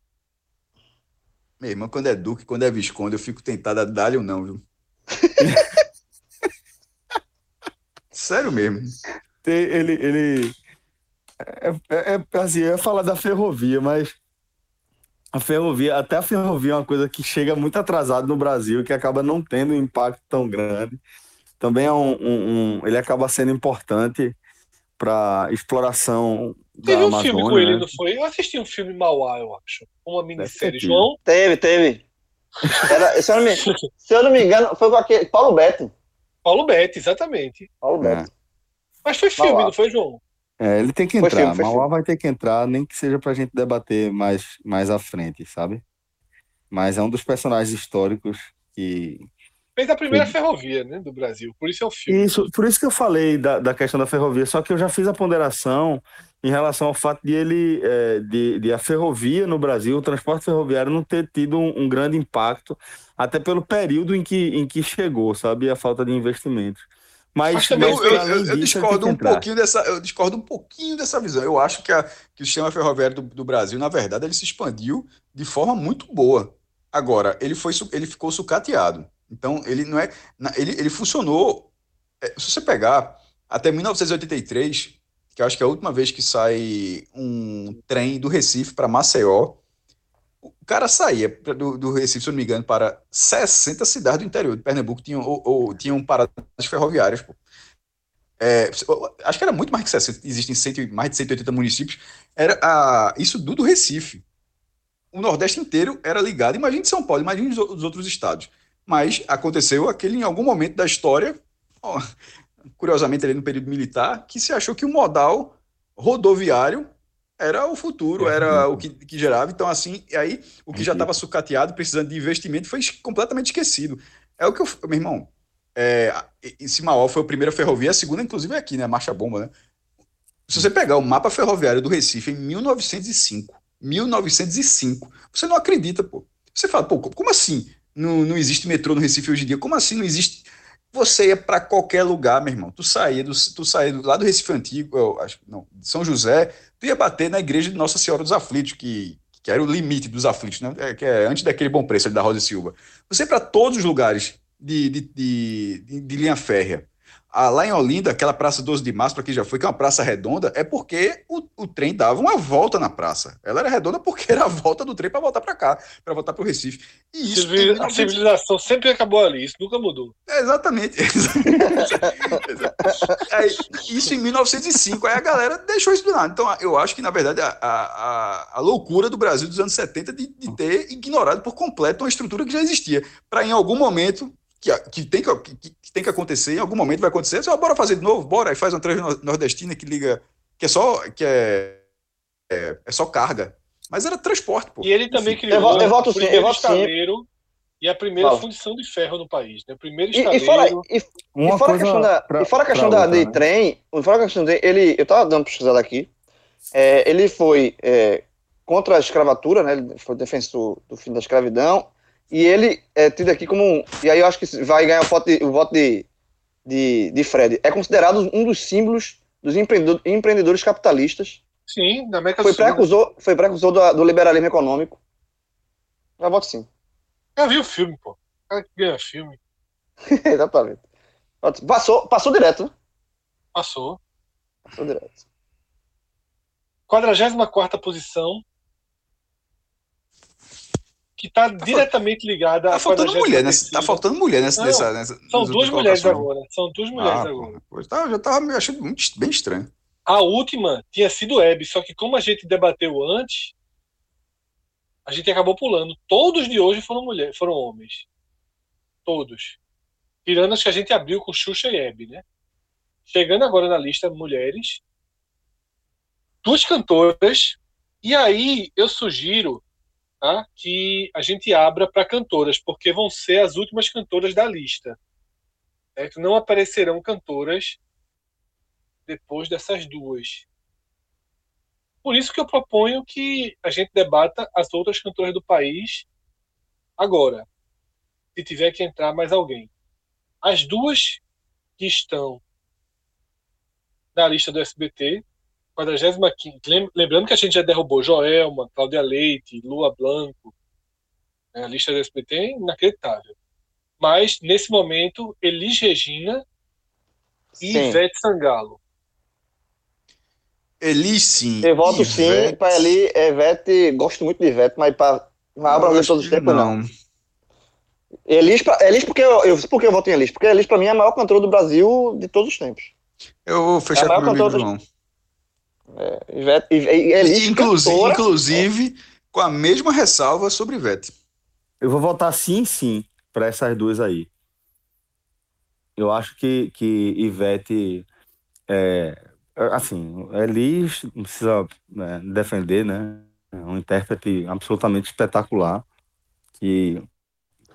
C: Meu irmão, quando é Duque, quando é Visconde, eu fico tentado a dar-lhe ou não, viu? Sério mesmo.
A: Ele. ele é, é, é, assim, eu ia falar da ferrovia, mas a ferrovia, até a ferrovia é uma coisa que chega muito atrasado no Brasil, que acaba não tendo um impacto tão grande. Também é um, um, um ele acaba sendo importante para exploração
D: Teve
A: um
D: Amazônia, filme com ele, né? não foi? Eu assisti um filme Mauá, eu acho. Uma minissérie. João?
B: Teve, teve. Era, se, eu me, se, eu não me, engano, foi com aquele. Paulo Beto.
D: Paulo Beto, exatamente.
B: Paulo. É.
D: Mas foi filme, Mauá. não foi, João?
A: É, ele tem que entrar. Filme, Mauá filme. vai ter que entrar, nem que seja pra gente debater mais, mais à frente, sabe? Mas é um dos personagens históricos que
D: Fez a primeira Sim. ferrovia né, do Brasil, por isso é o filme.
A: Isso, por isso que eu falei da, da questão da ferrovia, só que eu já fiz a ponderação em relação ao fato de ele, é, de, de, a ferrovia no Brasil, o transporte ferroviário não ter tido um, um, grande impacto, até pelo período em que, em que chegou, sabe, a falta de investimentos. Mas, mas
C: também eu, eu, eu discordo um pouquinho dessa, eu discordo um pouquinho dessa visão. Eu acho que, a, que o sistema ferroviário do, do, Brasil, na verdade, ele se expandiu de forma muito boa. Agora, ele foi, ele ficou sucateado. Então, ele não é, ele, ele funcionou. É, se você pegar até 1983, que eu acho que é a última vez que sai um trem do Recife para Maceió, o cara saía do, do, Recife, se eu não me engano, para 60 cidades do interior de Pernambuco tinham, ou, ou tinham paradas ferroviárias. É, acho que era muito mais que 60, existem cento, mais de 180 municípios. Era a, isso do, do Recife. O Nordeste inteiro era ligado. Imagine São Paulo, imagine os, os outros estados. Mas aconteceu aquele em algum momento da história, ó, curiosamente ali no período militar, que se achou que o modal rodoviário era o futuro, era o que, que gerava. Então, assim, aí o que já estava sucateado, precisando de investimento, foi completamente esquecido. É o que eu. Meu irmão, é, Simaó foi a primeira ferrovia, a segunda, inclusive, é aqui, né? Marcha Bomba, né? Se você pegar o mapa ferroviário do Recife em 1905, 1905, você não acredita, pô. Você fala, pô, como assim não, não existe metrô no Recife hoje em dia? Como assim não existe você ia para qualquer lugar, meu irmão. Tu saía, do, tu saía do, lá do Recife Antigo, eu acho, não, de São José, tu ia bater na igreja de Nossa Senhora dos Aflitos, que, que era o limite dos aflitos, né? É, que é antes daquele bom preço da Rosa Silva. Você para todos os lugares de, de, de, de, de linha férrea. Ah, lá em Olinda, aquela Praça 12 de Março, para quem já foi, que é uma praça redonda, é porque o, o trem dava uma volta na praça. Ela era redonda porque era a volta do trem para voltar para cá, para voltar para o Recife.
D: E isso Civil, a civilização sempre acabou ali, isso nunca mudou.
C: É, exatamente. aí, isso em 1905, aí a galera deixou isso do nada. Então, eu acho que, na verdade, a, a, a loucura do Brasil dos anos 70 de, de ter ignorado por completo uma estrutura que já existia, para em algum momento que, que, tem que, que, tem que acontecer, em algum momento vai acontecer. Você, bora fazer de novo, bora, aí faz uma trans nordestina que liga, que é só, que é, é, é só carga. Mas era transporte, pô.
D: E ele também criou
B: eu, eu sim, eu voto sim.
D: e a primeira Fala. fundição de ferro no país, né? O primeiro
B: estaleiro... E, e fora, e, e fora a questão da, pra, e fora a questão da, outra, de né? trem, fora a questão de, ele, eu tava dando pesquisada aqui, é, ele foi é, contra a escravatura, né? Ele foi defensor do fim da escravidão e ele é tido aqui como um. E aí eu acho que vai ganhar o voto de, o voto de, de, de Fred. É considerado um dos símbolos dos empreendedor, empreendedores capitalistas.
D: Sim, da América
B: foi do Sul. Foi precursor do, do liberalismo econômico. Eu voto sim.
D: Eu vi o filme, pô. O cara que ganha filme.
B: Exatamente. Passou, passou direto, né?
D: Passou.
B: Passou direto.
D: 44 posição, que está tá diretamente ligada
C: tá faltando mulher nessa, Tá faltando mulher nessa. Não, nessa, nessa
D: são duas mulheres agora. São duas mulheres ah, agora.
C: Pois tá, já estava me achando muito, bem estranho.
D: A última tinha sido Hebe, só que como a gente debateu antes, a gente acabou pulando. Todos de hoje foram mulheres, foram homens. Todos. Tirando as que a gente abriu com Xuxa e Hebe, né? Chegando agora na lista mulheres, duas cantoras, e aí eu sugiro tá? que a gente abra para cantoras, porque vão ser as últimas cantoras da lista. Certo? Não aparecerão cantoras depois dessas duas. Por isso que eu proponho que a gente debata as outras cantoras do país agora, se tiver que entrar mais alguém. As duas que estão na lista do SBT 45. Lembrando que a gente já derrubou Joelma, Cláudia Leite, Lua Blanco. Né? A lista do SBT é inacreditável. Mas, nesse momento, Elis Regina e sim. Ivete Sangalo.
C: Elis, sim.
B: Eu voto Ivete. sim para Eli. Ivete, gosto muito de Ivete, mas para Abraham de todos os tempos, não. não. Elis, pra, Elis porque eu, eu, por que eu voto em Elis? Porque Elis, para mim, é a maior cantora do Brasil de todos os tempos.
C: Eu vou fechar é com o meu João.
B: É, Ivete, Elis
C: inclusive, cantora, inclusive é. com a mesma ressalva sobre Ivete.
A: Eu vou votar sim, sim, para essas duas aí. Eu acho que, que Ivete, é, assim, Elis não precisa né, defender, né? É um intérprete absolutamente espetacular, que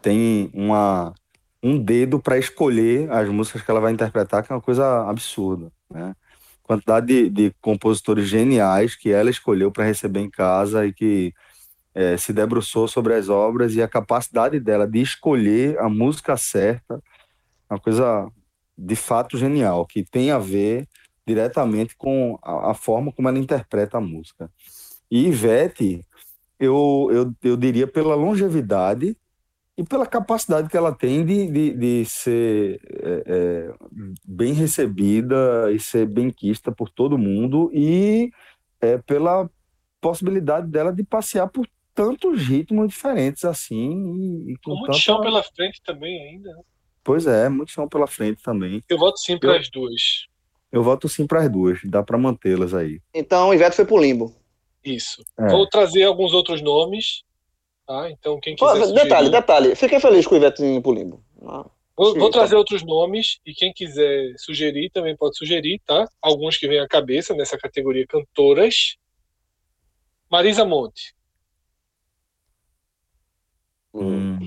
A: tem uma, um dedo para escolher as músicas que ela vai interpretar, que é uma coisa absurda, né? Quantidade de, de compositores geniais que ela escolheu para receber em casa e que é, se debruçou sobre as obras e a capacidade dela de escolher a música certa, uma coisa de fato genial, que tem a ver diretamente com a, a forma como ela interpreta a música. E Ivete, eu, eu, eu diria pela longevidade e pela capacidade que ela tem de, de, de ser é, é, bem recebida e ser bem quista por todo mundo e é, pela possibilidade dela de passear por tantos ritmos diferentes assim
D: e, e com muito tanta... chão pela frente também ainda né?
A: pois é muito chão pela frente também.
D: Eu voto sim para as duas.
A: Eu voto sim para as duas dá para mantê-las aí.
B: Então o Ivete foi pro limbo.
D: Isso. É. vou trazer alguns outros nomes Tá? Então, quem quiser. Pô,
B: detalhe, sugerir... detalhe. Fiquei feliz com o Ivete indo pro limbo.
D: Ah, vou, vou trazer outros nomes e quem quiser sugerir também pode sugerir, tá? Alguns que vêm à cabeça nessa categoria cantoras. Marisa Monte.
A: Hum.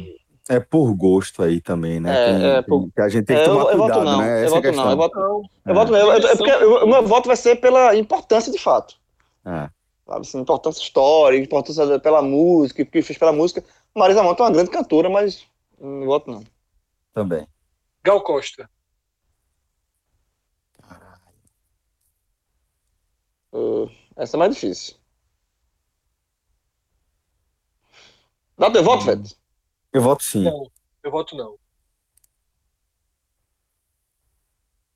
A: É por gosto aí também, né?
B: É, tem, é, por...
A: a gente tem que é, tomar eu, cuidado,
B: não.
A: né?
B: Eu voto não. Eu voto, eu voto não. É porque o meu voto vai ser pela importância de fato.
A: É
B: sabe? Assim, importância histórica, importância pela música, o que fez pela música. Marisa Monte é uma grande cantora, mas não voto não.
A: Também.
D: Gal Costa.
B: Uh, essa é mais difícil. Dá teu voto, Fed?
A: Eu voto sim.
D: Não, eu voto não.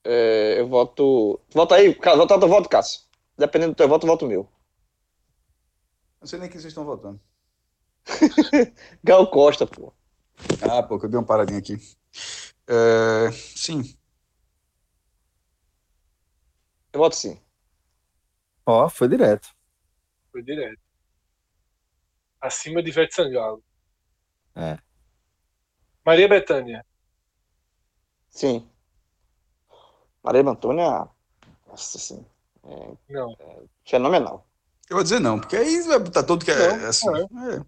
B: É, eu voto. Vota aí, vota teu voto, Cássio. Dependendo do teu voto, eu voto o meu.
C: Não sei nem quem vocês estão votando.
B: Gal Costa, pô.
C: Ah, pô, que eu dei uma paradinha aqui. É, sim.
B: Eu voto sim.
A: Ó, oh, foi direto.
D: Foi direto. Acima de Ivete Sangalo.
A: É.
D: Maria Bethânia.
B: Sim. Maria Bethânia, nossa, assim,
D: é, Não.
B: É fenomenal.
C: Eu vou dizer não, porque aí vai botar todo que é, não, assim. É.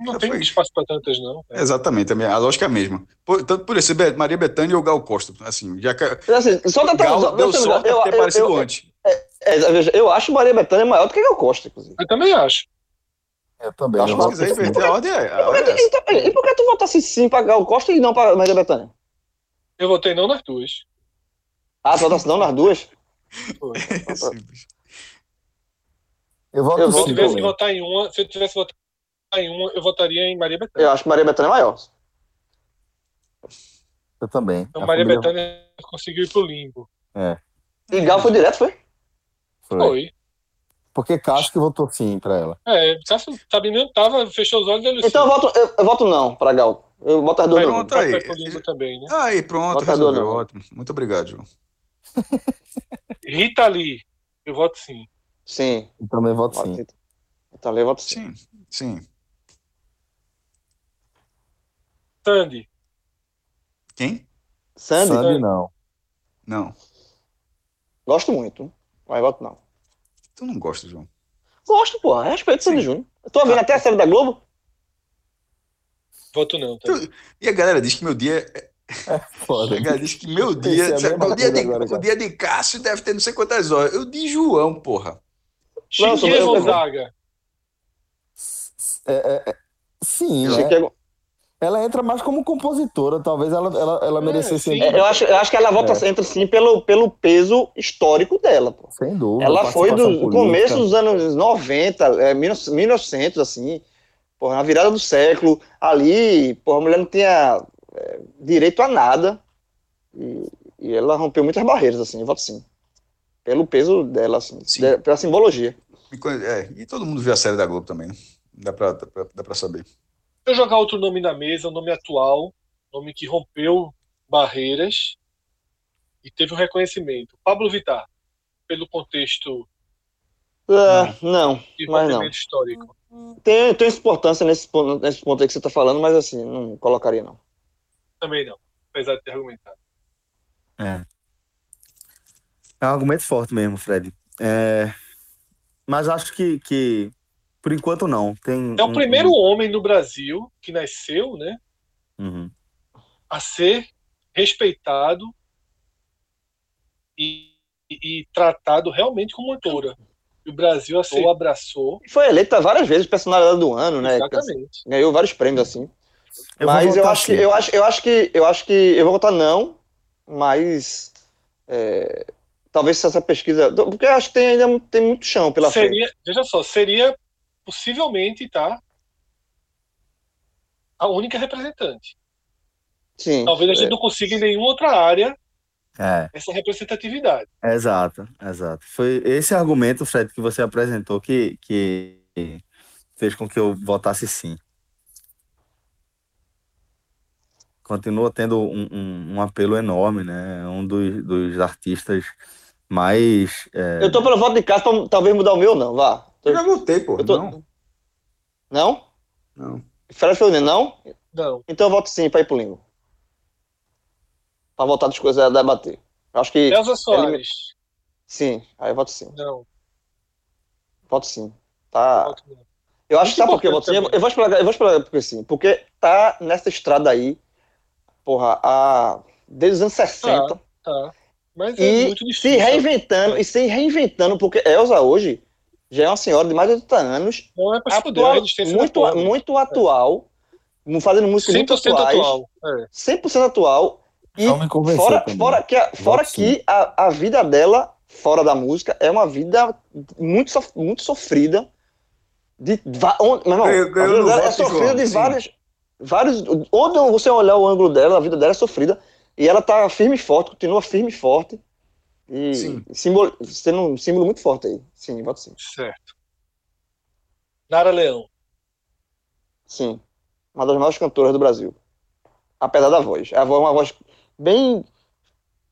D: Não tem foi... espaço para tantas, não.
C: É. Exatamente, a, lógica é a mesma. Por, tanto por isso, Maria Bethânia ou Gal Costa. Assim, já que.
B: Assim, só tá,
C: Gal só, deu sorte eu, ter eu, parecido eu, antes.
B: É, é, eu acho Maria Bethânia maior do que Gal Costa, inclusive.
D: Eu também acho.
A: Eu também. Acho
C: que quiser inverter a ordem, é.
B: E por que tu votasse sim pra Gal Costa e não pra Maria Bethânia?
D: Eu votei não nas duas.
B: Ah, tu votasse não nas duas?
D: Foi.
A: Eu voto eu
D: se eu tivesse que votar em uma, se eu tivesse votar em uma, eu votaria em Maria Bethânia.
B: Eu acho que Maria Bethânia é maior.
A: Eu também.
D: Então, a Maria família... Bethânia conseguiu ir pro limbo.
A: É.
B: E Gal foi direto, foi?
D: Foi. foi.
A: Porque Cássio que votou sim pra ela.
D: É, Cássio também tava, fechou os olhos e deu
B: Então eu voto, eu, eu, voto não pra Gal. Eu voto as duas
C: não. Pronto, aí.
D: Também, né?
C: Aí, pronto, resolveu, ótimo. Muito obrigado, João.
D: Rita Lee, eu voto sim.
B: Sim.
A: Eu também voto sim.
B: Eu também voto sim.
C: Sim, sim.
D: Sandy.
C: Quem?
B: Sandy?
A: Sandy não.
C: Não.
B: Gosto muito, mas voto não.
C: Tu não gosta, João?
B: Gosto, pô. Respeito Sandy Júnior. Eu tô vendo ah, até a série da Globo.
D: Voto não, tá? Tu...
C: E a galera diz que meu dia é é foda. A diz que meu dia, é meu dia de, agora, o dia de Cássio deve ter não sei quantas horas. Eu de João, porra.
D: Xinguei Gonzaga.
A: É, é, é, sim, né? Ela entra mais como compositora, talvez ela, ela, ela é, merecesse.
B: É, eu, acho, eu acho que ela volta, é. entra sim pelo, pelo peso histórico dela. Pô.
A: Sem dúvida.
B: Ela foi do começo dos anos 90, é, 1900, assim, porra, na virada do século. Ali, porra, a mulher não tinha é, direito a nada. E, e, ela rompeu muitas barreiras, assim, eu voto sim. Pelo peso dela, assim, de, pela simbologia.
C: E, é, e todo mundo viu a série da Globo também, né? Dá pra, dá pra, dá pra saber.
D: Eu jogar outro nome na mesa, um nome atual, nome que rompeu barreiras e teve um reconhecimento. Pablo Vittar, pelo contexto
B: uh, não, mas não.
D: histórico.
B: Tem, tem importância nesse, nesse ponto aí que você está falando, mas assim, não colocaria não.
D: Também não, apesar de ter argumentado.
A: É. É um argumento forte mesmo, Fred. É... Mas acho que, que, por enquanto, não. Tem
D: é o um, primeiro um... homem no Brasil que nasceu, né?
A: Uhum.
D: a ser respeitado e, e, e tratado realmente como autora. E o Brasil assim, abraçou.
B: Foi eleita várias vezes personalidade do ano, né? Exatamente. Ganhou vários prêmios assim. Eu mas eu acho, que, eu acho, eu acho que eu acho que eu vou votar não, mas é, talvez se essa pesquisa, porque eu acho que tem ainda tem muito chão pela
D: seria,
B: frente.
D: Veja só, seria possivelmente, tá? A única representante.
B: Sim.
D: Talvez a gente é. não consiga em nenhuma outra área
A: é.
D: essa representatividade.
A: Exato, exato. Foi esse argumento, Fred, que você apresentou que, que fez com que eu votasse sim. Continua tendo um, um, um apelo enorme, né? Um dos, dos artistas mais. É...
B: Eu tô pelo voto de casa pra talvez mudar o meu, não, vá.
C: Eu já votei, pô.
B: Tô...
C: Não?
B: Não?
C: Não.
B: Fred foi não?
D: Não.
B: Então eu voto sim pra ir pro limbo para voltar das coisas a debater. Eu acho que.
D: Elza Soares. Ele...
B: Sim, aí eu voto sim.
D: Não.
B: Voto sim. Tá. Eu acho que sabe por que eu voto sim? Eu vou explicar, eu vou explicar porque sim. Porque tá nessa estrada aí, porra, a... desde os anos 60.
D: Tá, tá. Mas
B: é e muito difícil. Se reinventando, e se reinventando, porque Elza hoje já é uma senhora de mais de 80 anos.
D: Não é pra atual,
B: poder, muito, muito atual, é. fazendo música muito atuais. Atual. É. 100% atual e fora, fora que, a, fora que a, a vida dela, fora da música, é uma vida muito, sof, muito sofrida. De, onde, meu irmão, eu, eu a vida dela é sofrida de vários, vários. Onde você olhar o ângulo dela, a vida dela é sofrida. E ela tá firme e forte, continua firme e forte. E sim. Símbolo, sendo um símbolo muito forte aí. Sim, voto sim.
D: Certo. Nara Leão.
B: Sim. Uma das maiores cantoras do Brasil. Apesar da voz. A voz é uma voz bem.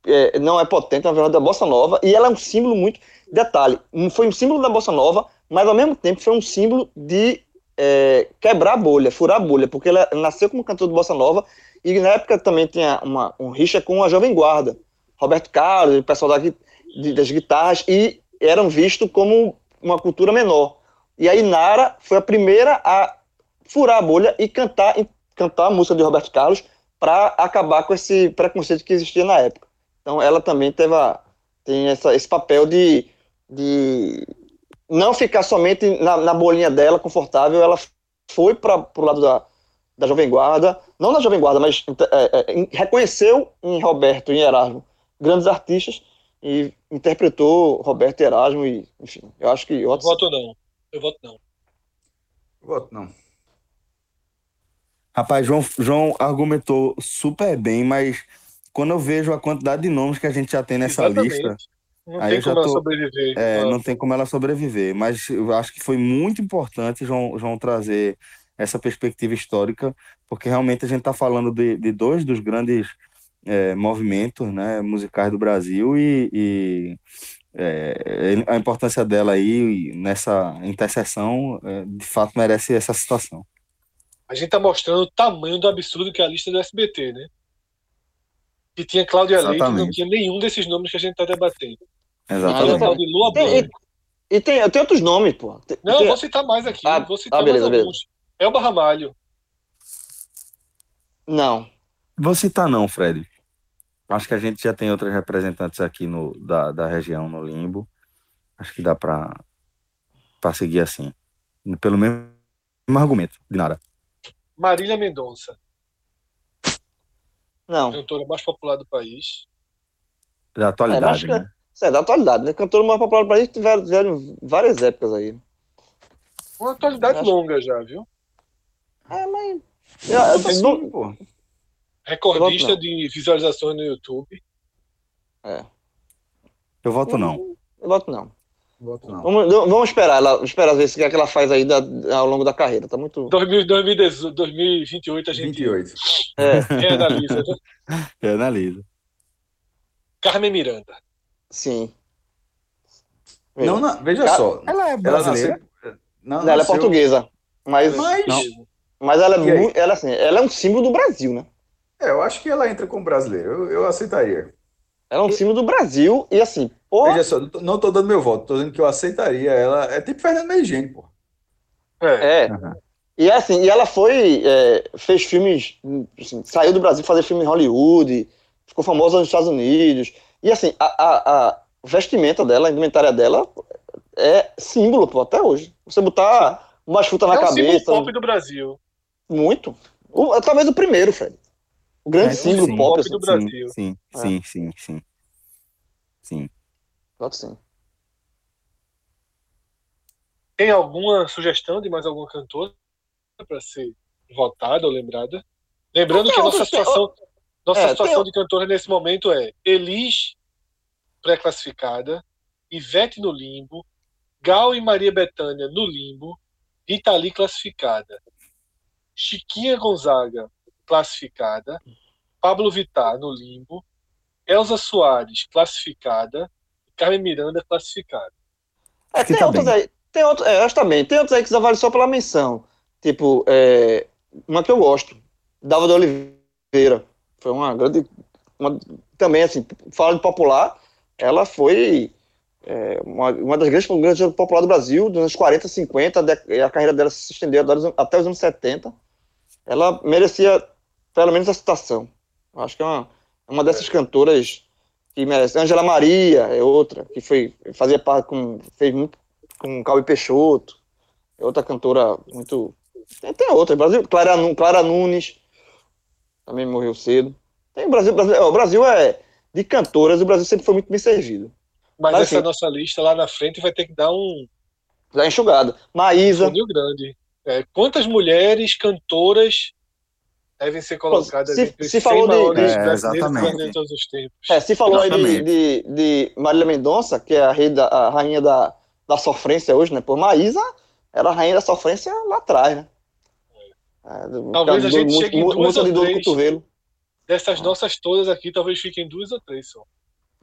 B: É, não é potente, na verdade, da bossa nova, e ela é um símbolo muito. Detalhe, foi um símbolo da bossa nova, mas ao mesmo tempo foi um símbolo de é, quebrar a bolha, furar a bolha, porque ela nasceu como cantor de bossa nova, e na época também tinha uma, um rixa com a Jovem Guarda, Roberto Carlos, o pessoal da, de, das guitarras, e eram vistos como uma cultura menor. E aí Nara foi a primeira a furar a bolha e cantar, cantar a música de Roberto Carlos para acabar com esse preconceito que existia na época. Então ela também teve a, tem essa, esse papel de, de não ficar somente na, na bolinha dela, confortável, ela foi para o lado da, da Jovem Guarda, não da Jovem Guarda, mas é, é, reconheceu em Roberto e em Erasmo grandes artistas e interpretou Roberto e Erasmo e, enfim, eu acho que... Eu,
D: eu voto não, eu voto não.
C: Eu voto não.
A: Rapaz, João, João argumentou super bem, mas quando eu vejo a quantidade de nomes que a gente já tem nessa Exatamente. lista.
D: Não aí tem como tô, ela sobreviver.
A: É, não tem como ela sobreviver. Mas eu acho que foi muito importante, João, João trazer essa perspectiva histórica, porque realmente a gente está falando de, de, dois dos grandes é, movimentos né, musicais do Brasil e, e é, a importância dela aí nessa interseção é, de fato merece essa situação
D: a gente está mostrando o tamanho do absurdo que é a lista do SBT, né? Que tinha Cláudia Leite, não tinha nenhum desses nomes que a gente está debatendo.
A: Exatamente.
B: tem, e, e tem, tem outros nomes, pô.
D: Tem, não, tem... vou citar mais aqui. Ah, vou citar ah, beleza, mais alguns. Elba Ramalho.
B: Não.
A: Vou citar não, Fred. Acho que a gente já tem outros representantes aqui no, da, da região no limbo. Acho que dá para seguir assim. Pelo mesmo argumento, de nada.
D: Marília Mendonça.
B: Não.
D: Cantora mais popular do país.
A: Da atualidade, é, né?
B: É, da atualidade, né? Cantora mais popular do país tiveram, tiveram várias épocas aí.
D: Uma atualidade acho... longa já, viu?
B: É, mas. Eu, eu, assim, não...
D: pô. Recordista de visualizações no YouTube.
B: É.
A: Eu voto não.
B: Eu voto não. Vamos, vamos esperar, ela, esperar ver o que, é que ela faz aí da, ao longo da carreira. Tá muito.
D: 2028 a gente.
C: 28.
B: É.
D: Reanalisa.
A: Reanalisa.
D: Carmen Miranda.
B: Sim.
C: Não, não, veja Car... só.
B: Ela é brasileira. Ela, não, não ela é portuguesa. Mas, mas, mas ela, é muito, ela, assim, ela é um símbolo do Brasil, né?
C: É, eu acho que ela entra como brasileira. Eu, eu aceitaria.
B: Ela é um símbolo do Brasil e assim, Porra.
C: Veja só, não tô dando meu voto, tô dizendo que eu aceitaria ela. É tipo Fernando Meigeni, pô.
B: É. é. Uhum. E assim, e ela foi, é, fez filmes, assim, saiu do Brasil fazer filme em Hollywood, ficou famosa nos Estados Unidos. E assim, a, a, a vestimenta dela, a indumentária dela é símbolo, pô, até hoje. Você botar umas frutas é na cabeça. É o
D: pop do Brasil.
B: Muito. O, talvez o primeiro, Fred. O grande é, símbolo sim, pop
A: do Brasil. Sim, sim, é. sim, sim, sim.
B: Pode sim.
D: Tem alguma sugestão de mais alguma cantora para ser votada ou lembrada? Lembrando que a nossa situação, nossa é, situação de cantora nesse momento é Elis pré-classificada, Ivete no limbo, Gal e Maria Bethânia no limbo, Itali classificada, Chiquinha Gonzaga classificada, Pablo Vittar no limbo, Elza Soares classificada, Carmen Miranda classificada.
B: É, tem, tá outros aí, tem outros, é, também, tem outros aí que só vale só pela menção. Tipo, é, uma que eu gosto, Dava de Oliveira. Foi uma grande. Uma, também, assim, fala de popular, ela foi é, uma, uma das grandes, um grande popular do Brasil, dos anos 40, 50, a, carreira dela se estendeu até os anos 70. Ela merecia, pelo menos, a citação. Acho que é uma, é uma dessas cantoras que merece. Angela Maria é outra, que foi, fazia parte com. fez muito com Calbi Peixoto. É outra cantora muito. Tem, tem outra, Brasil, Clara, Clara Nunes, também morreu cedo. Tem Brasil, Brasil, o Brasil é de cantoras, o Brasil sempre foi muito bem servido.
D: Mas, Mas essa assim, nossa lista lá na frente vai ter que dar um.
B: Dar enxugada. Maísa.
D: Um grande. É, quantas mulheres cantoras devem ser colocadas
B: se, entre se falou de, de é,
A: exatamente.
B: todos os tempos? É, se falou aí de, de, de Marília Mendonça, que é a, rei da, a rainha da, da sofrência hoje, né? Por Maísa era a rainha da sofrência lá atrás, né?
D: É, Talvez a gente chegue em duas ou três. Cotovelo. Dessas nossas todas aqui, talvez fiquem duas ou três só.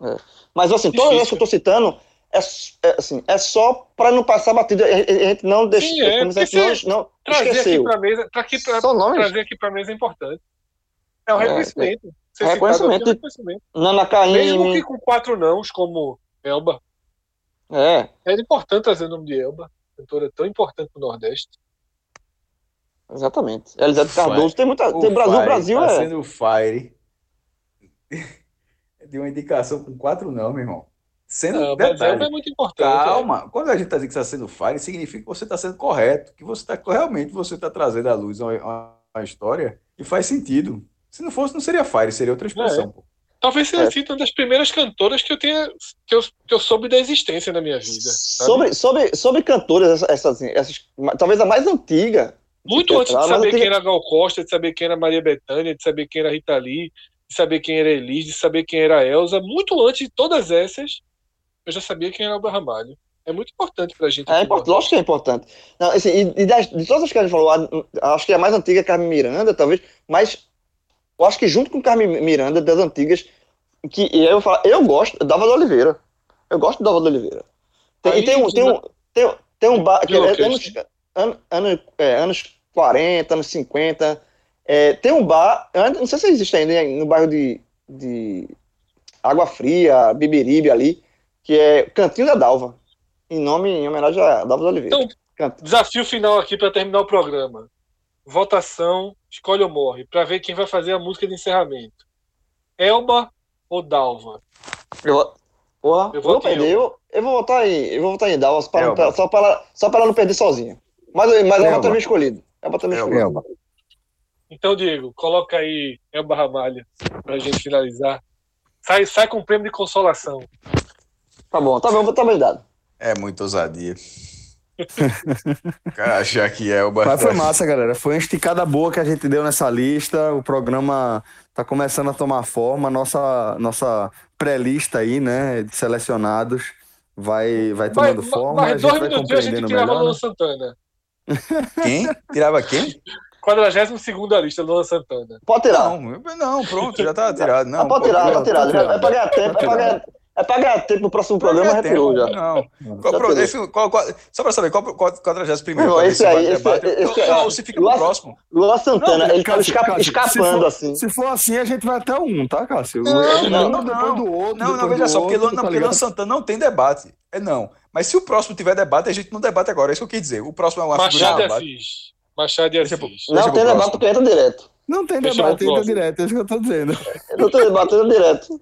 B: É. Mas assim, Difícil. todas as que eu tô citando é, é, assim, é só para não passar batida. A gente não deixa. Sim, é, a gente não, não
D: trazer esqueceu. aqui para mesa, pra aqui, pra, trazer aqui para mesa é importante. É um reconhecimento.
B: É, é reconhecimento. reconhecimento. Nana Caymmi.
D: Mesmo que com quatro nãos, como Elba.
B: É.
D: É importante trazer o nome de Elba, cantora tão importante no Nordeste.
B: Exatamente. Elisete Cardoso tem muita. O tem Brasil, Fire, Brasil
C: tá
B: é.
C: sendo o Fire. De uma indicação com quatro não, meu irmão. Sendo não, detalhe,
D: é muito importante.
C: Calma, é. quando a gente está dizendo que está sendo Fire, significa que você está sendo correto, que você está realmente você está trazendo à luz uma, uma, história e faz sentido. Se não fosse, não seria Fire, seria outra expressão. É.
D: Talvez seja é. uma das primeiras cantoras que eu tenha que eu, que eu soube da existência na minha vida.
B: Sobre, sobre, sobre cantoras, essas, essas, talvez a mais antiga
D: muito antes de saber quem era Gal Costa, de saber quem era Maria Bethânia, de saber quem era Rita Lee, de saber quem era Elis, de saber quem era Elsa, muito antes de todas essas, eu já sabia quem era Alba Ramalho. É muito importante pra gente.
B: É importante, lógico que é importante. Não, assim, e, e das, de todas as que a gente falou, acho que a mais antiga é Carmen Miranda, talvez, mas eu acho que junto com Carmen Miranda, das antigas, que e eu, falo, eu gosto, Dava de Oliveira. Eu gosto de Dava de Oliveira. Tem, Aí, tem, um, tem, um, tem, tem um bar que é, anos, anos, é, anos 40, anos 50. É, tem um bar, não sei se existe ainda no bairro de, de Água Fria, Bibiribe ali, que é Cantinho da Dalva, em nome, em homenagem a Dalva de Oliveira.
D: Então, Canto. desafio final aqui para terminar o programa. Votação, escolhe ou morre, para ver quem vai fazer a música de encerramento. Elba ou Dalva?
B: Eu, porra, eu, vou perder, eu, eu, vou votar em, eu vou votar em Dalva, só para, só para, só para não perder sozinho. Mas, mas é o voto escolhido. Elba também Elba. Elba.
D: Então, Diego, coloca aí Elba Ramalho pra gente finalizar. Sai, sai com um prêmio de consolação.
B: Tá bom, tá bom, tá bem dado.
C: É muita ousadia. Cara, achar que Elba.
A: Mas foi massa, galera. Foi uma esticada boa que a gente deu nessa lista. O programa tá começando a tomar forma. Nossa, nossa pré-lista aí, né, de selecionados, vai, vai tomando mas, forma. Mas
D: dois minutinhos a gente tirava melhor, Luan né? Santana.
C: Quem? Tirava quem?
D: 42 lista, Luan Santana.
B: Pode tirar.
C: Não, não pronto, já tá tirado. Não,
B: pode tirar, pode tirar. É pra ganhar tempo, é pra ganhar, é pra ganhar tempo no próximo programa, já tirou já.
C: Não. Qual, pro, esse, qual, qual, só pra saber, qual, qual, 41 primeiro?
B: esse aí, esse, debate, esse,
C: esse, não, se fica Lua, pro próximo.
B: Luan Santana, não, ele tá escapa, escapando
A: se for,
B: assim.
A: Se for assim, a gente vai até um, tá, Cássio?
C: Não, não, não. Não, não, não, veja só, porque Luan Santana não tem debate. É não. Mas se o próximo tiver debate, a gente não debate agora. É isso que eu quis dizer. O próximo é uma
D: Machado figura de é Machado e Assis.
B: Não tem debate porque entra direto.
A: Não tem debate, entra direto, é isso que eu tô dizendo.
B: Não tem debate, entra direto.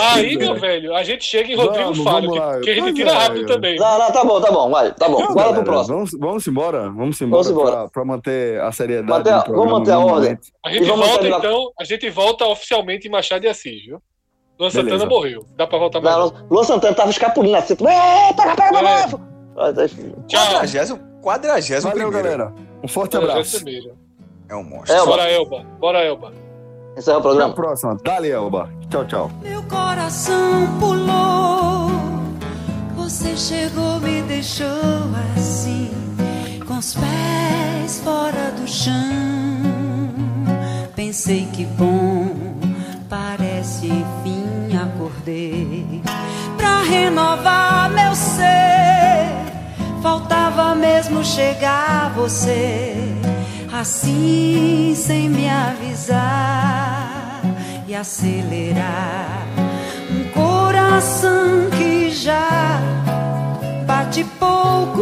D: Aí, meu velho, a gente chega em Rodrigo vamos, Fábio, vamos que, que, a gente tira é, rápido também.
B: Não, não, tá bom, tá bom, vai, tá bom. Não, Bora pro próximo.
A: Vamos, vamos embora, vamos embora, vamos embora. Pra, pra manter a seriedade.
B: Manter, vamos manter a ordem.
D: A gente volta, então, a gente volta oficialmente em Machado e Assis, viu? Luan Beleza. Santana morreu. Dá pra voltar mais. Não,
B: Luan Santana tava escapulindo assim. Eita, pega,
C: pega, Tchau. Quadragésimo
A: Valeu, galera. Um forte abraço.
C: É um monstro. É,
D: Bora, Elba. Bora, Elba.
B: Esse é o programa.
A: Até a próxima. Dali, Elba. Tchau, tchau.
E: Meu coração pulou. Você chegou, me deixou assim, com os pés fora do chão. Pensei que bom, parece enfim acordei. Pra renovar meu ser, faltava mesmo chegar você assim sem me avisar e acelerar. Um coração que já bate por